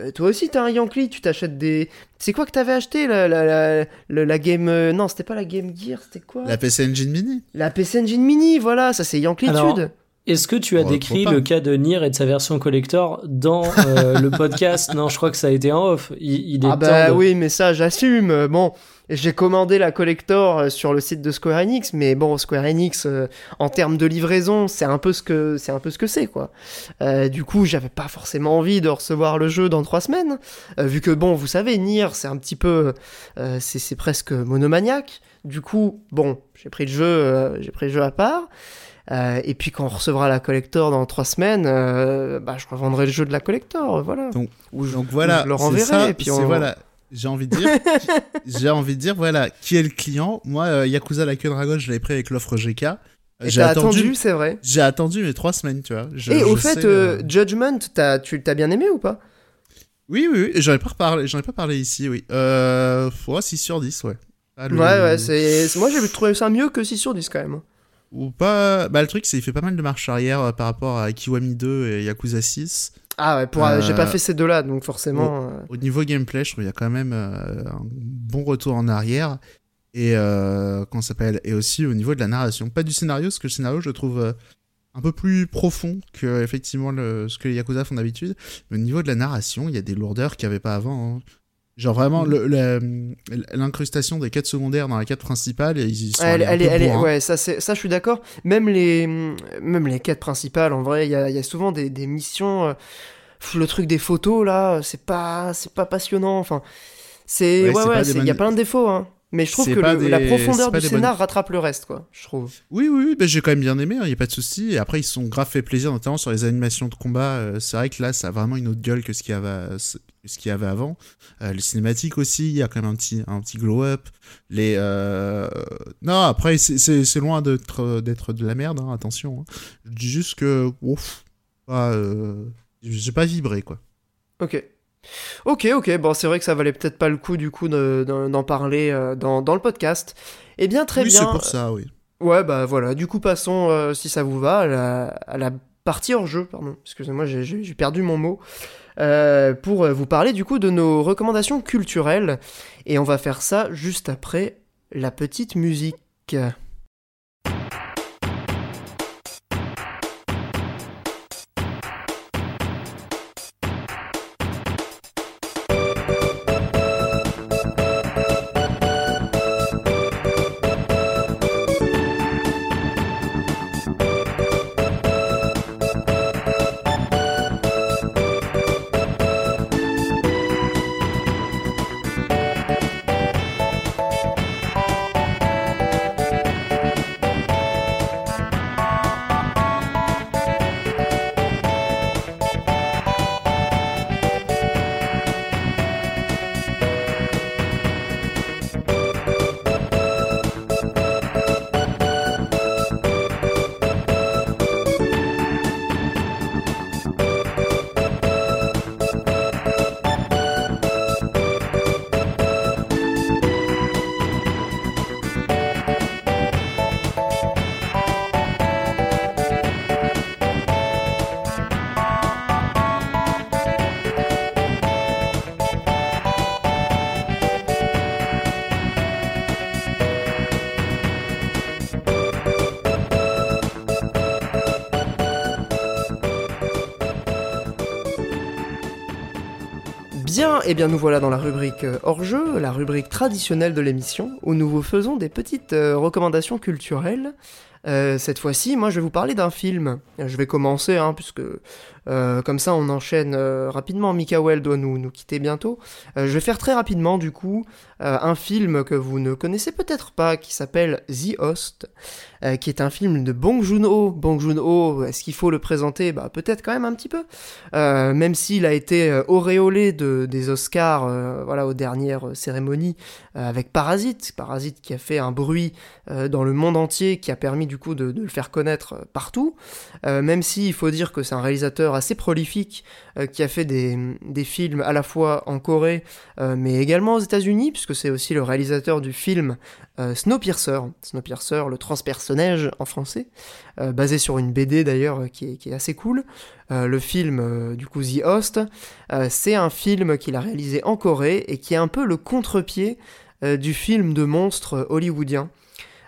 Euh, toi aussi, t'as un Yankee, tu t'achètes des. C'est quoi que t'avais acheté la, la, la, Game. Non, c'était pas la Game Gear, c'était quoi La PC Engine Mini. La PC Engine Mini, voilà, ça c'est. Alors, Est-ce que tu as Ouais, décrit le cas de Nier et de sa version collector dans euh, le podcast Non, je crois que ça a été en off. Il, il est ah bah de- oui, mais ça j'assume. Bon, j'ai commandé la collector euh, sur le site de Square Enix, mais bon, Square Enix euh, en termes de livraison, c'est un peu ce que c'est un peu ce que c'est quoi. Euh, du coup, j'avais pas forcément envie de recevoir le jeu dans trois semaines, euh, vu que bon, vous savez, Nier, c'est un petit peu, c'est presque monomaniaque. Du coup, bon, j'ai pris le jeu, j'ai pris le jeu à part. Euh, et puis quand on recevra la collector dans trois semaines, euh, bah, je revendrai le jeu de la collector, voilà. Donc- je, voilà, je leur c'est enverrai. ça, et puis on... voilà. J'ai envie de dire, j'ai envie de dire, voilà, qui est le client? Moi, euh, Yakuza la queue Dragon, je l'avais pris avec l'offre GK. Euh, J'ai attendu, attendu, c'est vrai. j'ai attendu mes trois semaines, tu vois. Je- et au fait, sais, euh, Judgment, t'as, tu t'as bien aimé ou pas? Oui, oui, oui, j'en ai pas reparlé, j'en ai pas parlé ici, oui. Euh, ouais, 6 sur 10, ouais. Le- Ouais, ouais, c'est... Moi, j'ai trouvé ça mieux que 6 sur 10 quand même. Ou pas. Bah, le truc, c'est qu'il fait pas mal de marche arrière par rapport à Kiwami 2 et Yakuza 6. Ah ouais, pour, Euh, j'ai pas fait ces deux-là, donc forcément... euh, Au niveau gameplay, je trouve qu'il y a quand même euh, un bon retour en arrière. Et euh, ça s'appelle? Et aussi au niveau de la narration. Pas du scénario, parce que le scénario, je le trouve euh, un peu plus profond que effectivement le, ce que les Yakuza font d'habitude. Mais au niveau de la narration, il y a des lourdeurs qu'il n'y avait pas avant. hein. Genre vraiment, Mm. l'incrustation des quêtes secondaires dans la quête principale, ils y sont Elle, allés un peu elle bourrin. ouais, ça, ça, je suis d'accord. Même les, même les quêtes principales, en vrai, il y a, il y a souvent des, des missions. euh, le truc des photos, là, c'est pas, c'est pas passionnant. Enfin, c'est, Ouais, ouais, il y a plein de défauts, hein. Mais je trouve que la profondeur du bonnes- scénar rattrape le reste, quoi. Je trouve. Oui, oui, oui, bah, j'ai quand même bien aimé, il n'y a pas de souci. Et après, ils sont grave fait plaisir, notamment sur les animations de combat. euh, c'est vrai que là, ça a vraiment une autre gueule que ce qu'il y avait, ce qu'il y avait avant. Euh, les cinématiques aussi, il y a quand même un petit, un petit glow-up. Les, euh, Non, après, c'est- loin d'être de la merde, hein, attention. hein. Je dis juste que, ouf, euh, j'ai pas vibré quoi. Ok. Ok, ok, bon, c'est vrai que ça valait peut-être pas le coup du coup d'en parler euh, dans, dans, le podcast. Eh bien, très oui, bien. c'est pour ça, oui. Ouais, bah voilà, du coup, passons, si ça vous va, à la, à la partie hors jeu, pardon. Excusez-moi, j'ai perdu mon mot. Euh, pour vous parler du coup de nos recommandations culturelles. Et on va faire ça juste après la petite musique. Eh bien nous voilà dans la rubrique euh, hors-jeu, la rubrique traditionnelle de l'émission, où nous vous faisons des petites euh, recommandations culturelles. Euh, cette fois-ci, moi je vais vous parler d'un film. Je vais commencer, hein, puisque comme ça, on enchaîne rapidement. Mikael doit nous, quitter bientôt. Je vais faire très rapidement, du coup, un film que vous ne connaissez peut-être pas, qui s'appelle The Host, qui est un film de Bong Joon-ho. Bong Joon-ho, est-ce qu'il faut le présenter? Bah peut-être quand même un petit peu. même s'il a été auréolé de, des Oscars, voilà, aux dernières cérémonies avec Parasite. Parasite qui a fait un bruit dans le monde entier, qui a permis du coup de le faire connaître partout. Même si il faut dire que c'est un réalisateur assez prolifique euh, qui a fait des, films à la fois en Corée euh, mais également aux États-Unis, puisque c'est aussi le réalisateur du film euh, Snowpiercer, Snowpiercer, le transpersonnage en français, basé sur une BD d'ailleurs qui, est, assez cool. le film du coup The Host, c'est un film qu'il a réalisé en Corée et qui est un peu le contre-pied du film de monstre hollywoodien.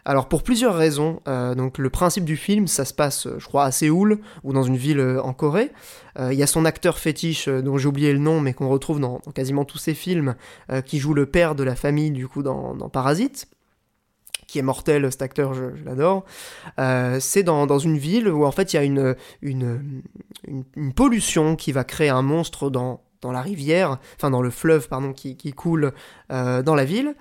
Alors pour plusieurs raisons, euh, donc le principe du film, ça se passe, je crois, à Séoul ou dans une ville euh, en Corée. Euh, il y a son acteur fétiche dont j'ai oublié le nom, mais qu'on retrouve dans, quasiment tous ses films, qui joue le père de la famille du coup dans, Parasite qui est mortel, cet acteur, je, l'adore. c'est dans, une ville où en fait il y a une, une, une, pollution qui va créer un monstre dans, dans la rivière, enfin dans le fleuve pardon, qui, qui coule dans la ville.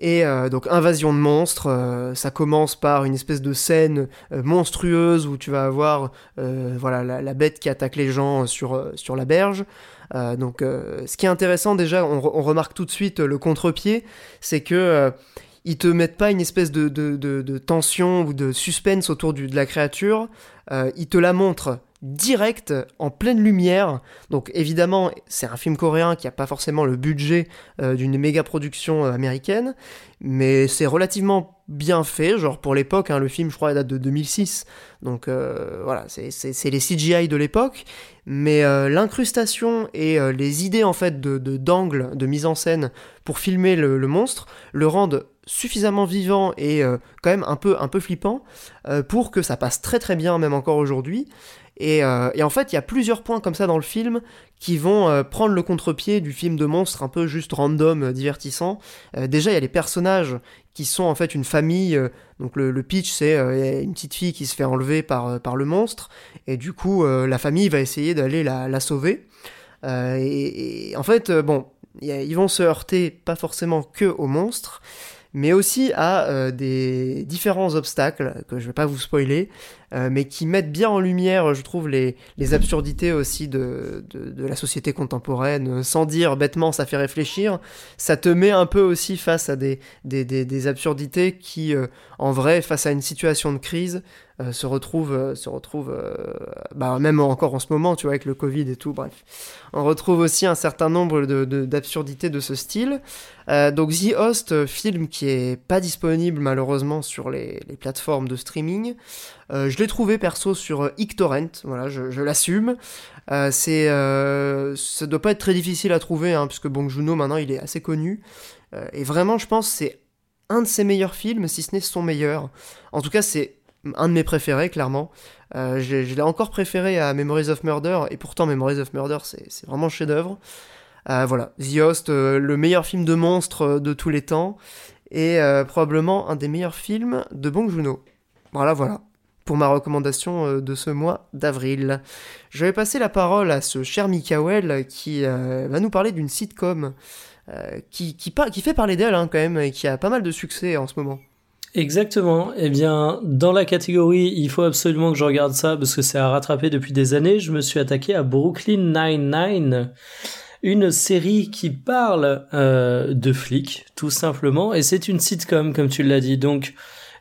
Et euh, donc invasion de monstres, euh, ça commence par une espèce de scène euh, monstrueuse où tu vas avoir voilà la, bête qui attaque les gens sur sur la berge. donc ce qui est intéressant déjà, on, remarque tout de suite le contre-pied, c'est que ils te mettent pas une espèce de, de, de, tension ou de suspense autour de la créature, ils te la montrent direct, en pleine lumière. Donc évidemment, c'est un film coréen qui n'a pas forcément le budget euh, d'une méga production euh, américaine, mais c'est relativement bien fait, genre pour l'époque, hein, le film je crois date de 2006, donc euh, voilà, c'est les CGI de l'époque, mais l'incrustation et les idées en fait d'angle, de, mise en scène pour filmer le, le monstre le rendent suffisamment vivant et quand même un peu, un peu flippant pour que ça passe très très bien même encore aujourd'hui. Euh, et, en fait, il y a plusieurs points comme ça dans le film qui vont euh, prendre le contre-pied du film de monstre un peu juste random, euh, divertissant. déjà, il y a les personnages qui sont en fait une famille. donc le, pitch, c'est une petite fille qui se fait enlever par, le monstre. Et du coup, la famille va essayer d'aller la, sauver. Et, en fait, bon, ils vont se heurter pas forcément que monstre mais aussi à des différents obstacles que je vais pas vous spoiler, euh, mais qui mettent bien en lumière, je trouve, les, absurdités aussi de, la société contemporaine. Sans dire bêtement, ça fait réfléchir. Ça te met un peu aussi face à des absurdités qui, euh, en vrai, face à une situation de crise, euh, se retrouve, euh, se euh, bah, même encore en ce moment, tu vois, avec le Covid et tout, bref. On retrouve aussi un certain nombre d'absurdités de, de, ce style. donc The Host, film qui est pas disponible malheureusement sur les, plateformes de streaming. je l'ai trouvé perso sur Ictorrent, voilà, je, l'assume. c'est, ça doit pas être très difficile à trouver, hein, puisque Bong Joon-ho maintenant il est assez connu. et vraiment, je pense c'est un de ses meilleurs films, si ce n'est son meilleur. En tout cas, c'est un de mes préférés, clairement. Euh, je l'ai encore préféré à Memories of Murder, et pourtant Memories of Murder, c'est vraiment chef-d'œuvre. Euh, voilà, The Host, euh, le meilleur film de monstre de tous les temps, et probablement un des meilleurs films de Bong Joon-ho. Voilà, voilà, pour ma recommandation de ce mois d'avril. Je vais passer la parole à ce cher Mikael qui va nous parler d'une sitcom qui, fait parler d'elle hein, quand même, et qui a pas mal de succès en ce moment. Exactement. Eh bien, dans la catégorie, il faut absolument que je regarde ça parce que c'est à rattraper depuis des années. Je me suis attaqué à Brooklyn Nine-Nine, une série qui parle euh, de flics, tout simplement. Et c'est une sitcom, comme tu l'as dit. Donc,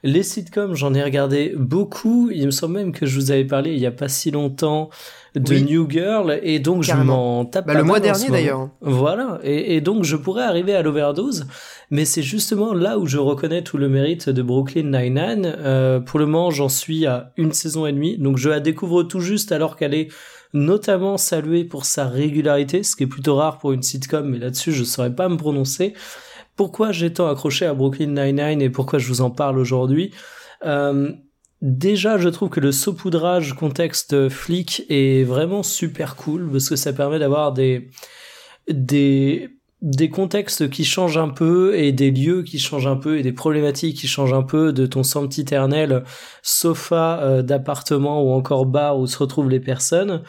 les sitcoms, j'en ai regardé beaucoup. Il me semble même que je vous avais parlé il y a pas si longtemps de oui. New Girl et donc Carrément. je m'en tape bah, le mois dernier d'ailleurs. Voilà et, et, donc je pourrais arriver à l'overdose, mais c'est justement là où je reconnais tout le mérite de Brooklyn Nine-Nine. Euh, pour le moment, j'en suis à une saison et demie, donc je la découvre tout juste alors qu'elle est notamment saluée pour sa régularité, ce qui est plutôt rare pour une sitcom, mais là-dessus je saurais pas me prononcer. Pourquoi j'ai tant accroché à Brooklyn Nine-Nine et pourquoi je vous en parle aujourd'hui? Euh, Déjà, je trouve que le saupoudrage contexte flic est vraiment super cool parce que ça permet d'avoir des des contextes qui changent un peu et des lieux qui changent un peu et des problématiques qui changent un peu de ton sempiternel sofa euh, d'appartement ou encore bar où se retrouvent les personnes.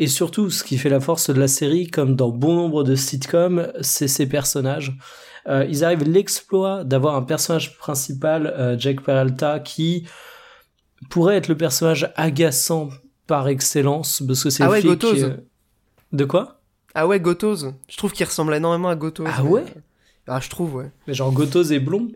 Et surtout ce qui fait la force de la série comme dans bon nombre de sitcoms c'est ses personnages euh, ils arrivent l'exploit d'avoir un personnage principal euh, Jack Peralta qui pourrait être le personnage agaçant par excellence parce que c'est ah ouais, Gotoz. Qui... de quoi? Ah ouais Gotoz je trouve qu'il ressemble énormément à Gotoz ah ouais? ah je trouve ouais. Mais genre Gotoz est blond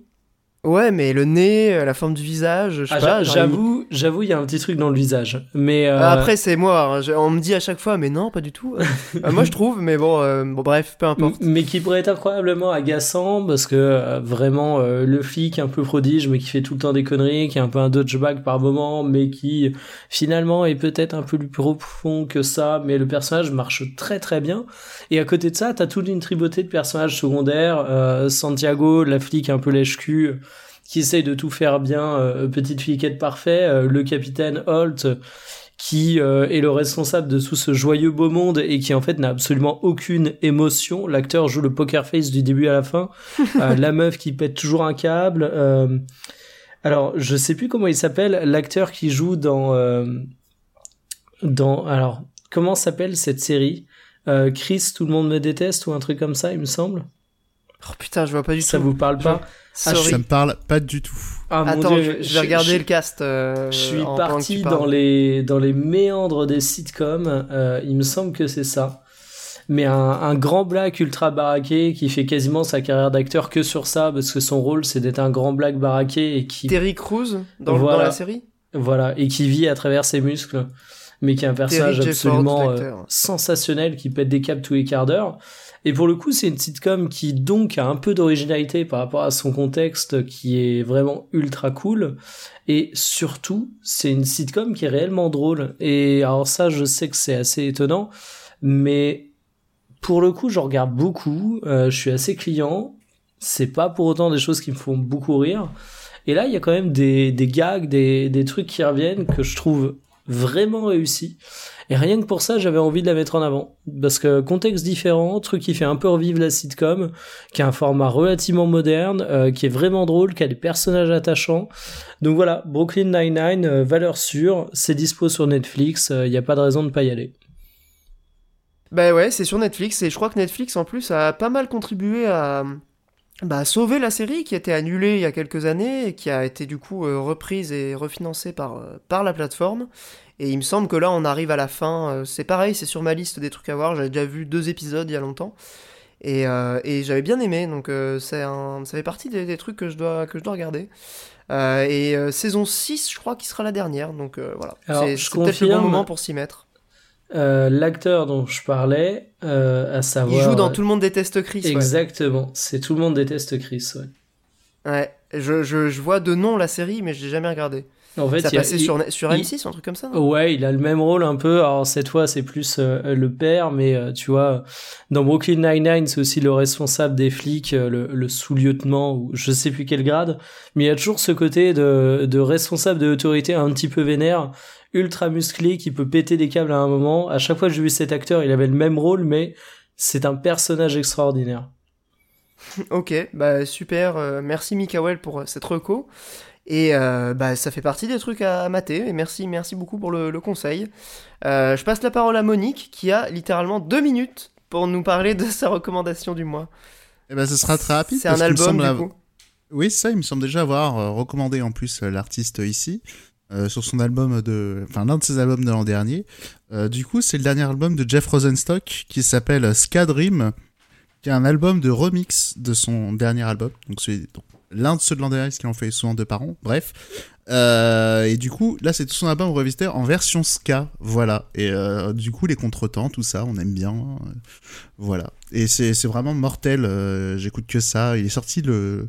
Ouais, mais le nez, la forme du visage, je sais ah. J'avoue, j'avoue, il y a un petit truc dans le visage. Mais euh... après, c'est moi. Hein. On me dit à chaque fois, mais non, pas du tout. euh, moi, je trouve, mais bon, euh, bon, bref, peu importe. Mais qui pourrait être incroyablement agaçant parce que euh, vraiment euh, le flic un peu prodige, mais qui fait tout le temps des conneries, qui est un peu un dodgebag par moment, mais qui finalement est peut-être un peu plus profond que ça. Mais le personnage marche très très bien. Et à côté de ça, t'as toute une tribauté de personnages secondaires. Euh, Santiago, la flic un peu lèche-cul qui essaye de tout faire bien, euh, petite fliquette parfait, euh, le capitaine Holt qui euh, est le responsable de tout ce joyeux beau monde et qui en fait n'a absolument aucune émotion. L'acteur joue le poker face du début à la fin. la meuf qui pète toujours un câble. alors je sais plus comment il s'appelle, l'acteur qui joue dans dans alors comment s'appelle cette série? Chris, tout le monde me déteste ou un truc comme ça, il me semble. Oh putain, je vois pas du ça tout. Ça vous parle pas? Ah, Ça me parle pas du tout. Ah, Attends, Dieu, je, je, vais regarder je, le cast. Euh, je suis parti dans les dans les méandres des sitcoms. Euh, il me semble que c'est ça. Mais un, un, grand black ultra baraqué qui fait quasiment sa carrière d'acteur que sur ça parce que son rôle c'est d'être un grand black baraqué et qui. Terry Crews dans, voilà, dans la série? Voilà et qui vit à travers ses muscles mais qui est un personnage Terry absolument euh, sensationnel qui pète des câbles tous les quarts d'heure. Et pour le coup, c'est une sitcom qui donc a un peu d'originalité par rapport à son contexte qui est vraiment ultra cool. Et surtout, c'est une sitcom qui est réellement drôle. Et alors ça, je sais que c'est assez étonnant, mais pour le coup, je regarde beaucoup. Euh, je suis assez client. C'est pas pour autant des choses qui me font beaucoup rire. Et là, il y a quand même des, gags, des, des trucs qui reviennent que je trouve vraiment réussis. Et rien que pour ça, j'avais envie de la mettre en avant. Parce que contexte différent, truc qui fait un peu revivre la sitcom, qui a un format relativement moderne, euh, qui est vraiment drôle, qui a des personnages attachants. Donc voilà, Brooklyn Nine-Nine, euh, valeur sûre, c'est dispo sur Netflix, il euh, n'y a pas de raison de pas y aller. Bah ouais, c'est sur Netflix, et je crois que Netflix en plus a pas mal contribué à, bah, sauver la série qui a été annulée il y a quelques années et qui a été du coup euh, reprise et refinancée par, par la plateforme. Et il me semble que là on arrive à la fin. euh, c'est pareil, c'est sur ma liste des trucs à voir. J'avais déjà vu deux épisodes il y a longtemps. Et, euh, et j'avais bien aimé, donc euh, un, ça fait partie des, des trucs que je dois, que je dois regarder. Euh, et saison 6, je crois, qui sera la dernière. Donc voilà, c'est peut-être le bon moment pour s'y mettre. L'acteur dont je parlais, à savoir. Il joue dans Tout le monde déteste Chris. ouais. Exactement. C'est tout le monde déteste Chris. Ouais. Ouais, je, je, je vois de nom la série, mais je l'ai jamais regardé. En fait, ça a- passait il- sur, sur il- M6, un truc comme ça Ouais, il a le même rôle un peu. Alors cette fois, c'est plus euh, le père, mais euh, tu vois, dans Brooklyn Nine-Nine, c'est aussi le responsable des flics, euh, le, le sous-lieutenant ou je sais plus quel grade. Mais il y a toujours ce côté de, de responsable de l'autorité un petit peu vénère, ultra musclé, qui peut péter des câbles à un moment. À chaque fois que j'ai vu cet acteur, il avait le même rôle, mais c'est un personnage extraordinaire. Ok, bah super, merci Mikael pour cette reco. Et euh, bah, ça fait partie des trucs à, à mater, et merci, merci beaucoup pour le, le conseil. Euh, je passe la parole à Monique, qui a littéralement deux minutes pour nous parler de sa recommandation du mois. Eh ben, ce sera très rapide. C'est un album, du coup. Oui, ça, il me semble déjà avoir euh, recommandé en plus l'artiste ici euh, sur son album de, enfin l'un de ses albums de l'an dernier. Euh, du coup, c'est le dernier album de Jeff Rosenstock qui s'appelle Ska Dream, qui est un album de remix de son dernier album. Donc donc, l'un de ceux de l'an dernier, parce qu'ils en fait souvent deux par an. Bref. Euh, et du coup, là, c'est tout son album revisité en version ska, voilà. Et euh, du coup, les contretemps, tout ça, on aime bien, euh, voilà. Et c'est vraiment mortel. euh, J'écoute que ça. Il est sorti le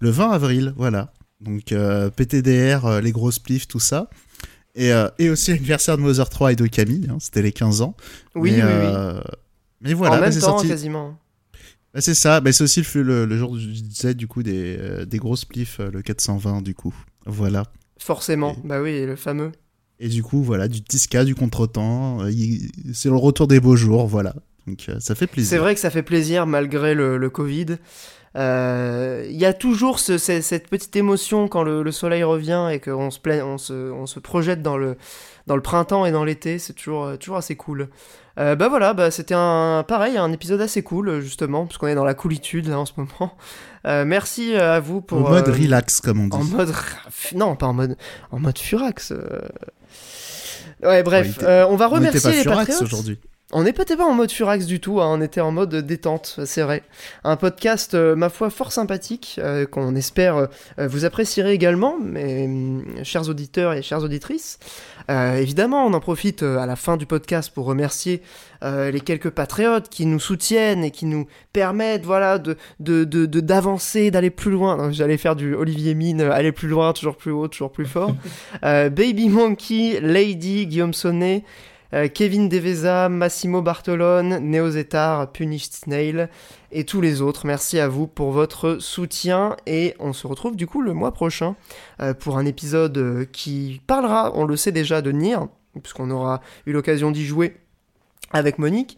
le 20 avril, voilà. Donc euh, PTDR, les grosses plifs, tout ça. Et, euh, et aussi l'anniversaire de Mother 3 et de Camille, hein, c'était les 15 ans. Oui, mais, oui, oui. Mais voilà, en même c'est temps, sorti. quasiment. Bah, c'est ça, bah, c'est aussi le, le, le jour, je disais, du coup, des, euh, des grosses plifs, euh, le 420, du coup. Voilà. Forcément, Et- bah oui, le fameux. Et du coup, voilà, du Tisca, du contretemps. euh, c'est le retour des beaux jours, voilà. Donc euh, ça fait plaisir. C'est vrai que ça fait plaisir malgré le, le Covid. Il y a toujours ce- ce- cette petite émotion quand le, le soleil revient et qu'on se, on se, on se projette dans le, dans le printemps et dans l'été. C'est toujours, toujours assez cool. Euh, bah voilà, bah c'était un pareil, un épisode assez cool justement, parce qu'on est dans la coolitude là en ce moment. Euh, merci à vous pour. Au mode euh, relax, comme on dit. En mode. Non, pas en mode. En mode Furax. euh. Ouais, bref, euh, on va on remercier pas les aujourd'hui. On n'était pas en mode Furax du tout, hein, on était en mode détente, c'est vrai. Un podcast, euh, ma foi, fort sympathique, euh, qu'on espère euh, vous apprécierez également, mes hum, chers auditeurs et chères auditrices. Évidemment, on en profite à la fin du podcast pour remercier les quelques patriotes qui nous soutiennent et qui nous permettent voilà, de, de, de, de- d'avancer, d'aller plus loin. J'allais faire du Olivier Mine, aller plus loin, toujours plus haut, toujours plus fort. Baby Monkey, Lady, Guillaume Sonnet, euh, Kevin Deveza, Massimo Bartolone, Neo Zetar, Punished Snail et tous les autres. Merci à vous pour votre soutien et on se retrouve du coup le mois prochain euh, pour un épisode euh, qui parlera, on le sait déjà, de Nier, puisqu'on aura eu l'occasion d'y jouer avec Monique.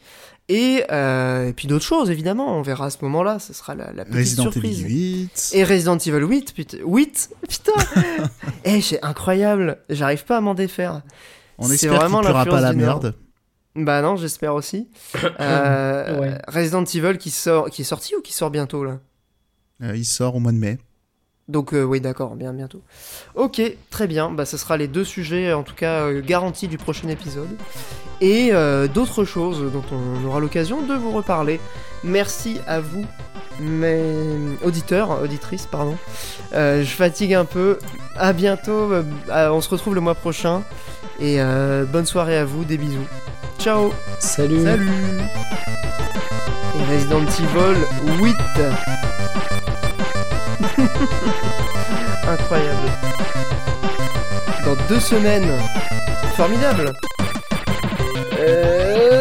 Et, euh, et puis d'autres choses évidemment, on verra à ce moment-là, ce sera la, la petite Resident surprise. Evil 8. Et Resident Evil 8, putain, 8 Putain Eh, c'est incroyable, j'arrive pas à m'en défaire. On c'est espère qu'il vraiment pleura pas l'influence la merde. Bah non, j'espère aussi. Euh, Ouais. Resident Evil qui sort, qui est sorti ou qui sort bientôt là? Euh, il sort au mois de mai. Donc euh, oui, d'accord, bien bientôt. Ok, très bien. Bah ce sera les deux sujets, en tout cas euh, garantis du prochain épisode, et euh, d'autres choses dont on aura l'occasion de vous reparler. Merci à vous, mes auditeurs, auditrices, pardon. Euh, je fatigue un peu. À bientôt. on se retrouve le mois prochain. Et euh, bonne soirée à vous. Des bisous. Ciao. Salut. Salut Et Resident Evil 8. Incroyable. Dans deux semaines. Formidable. Euh...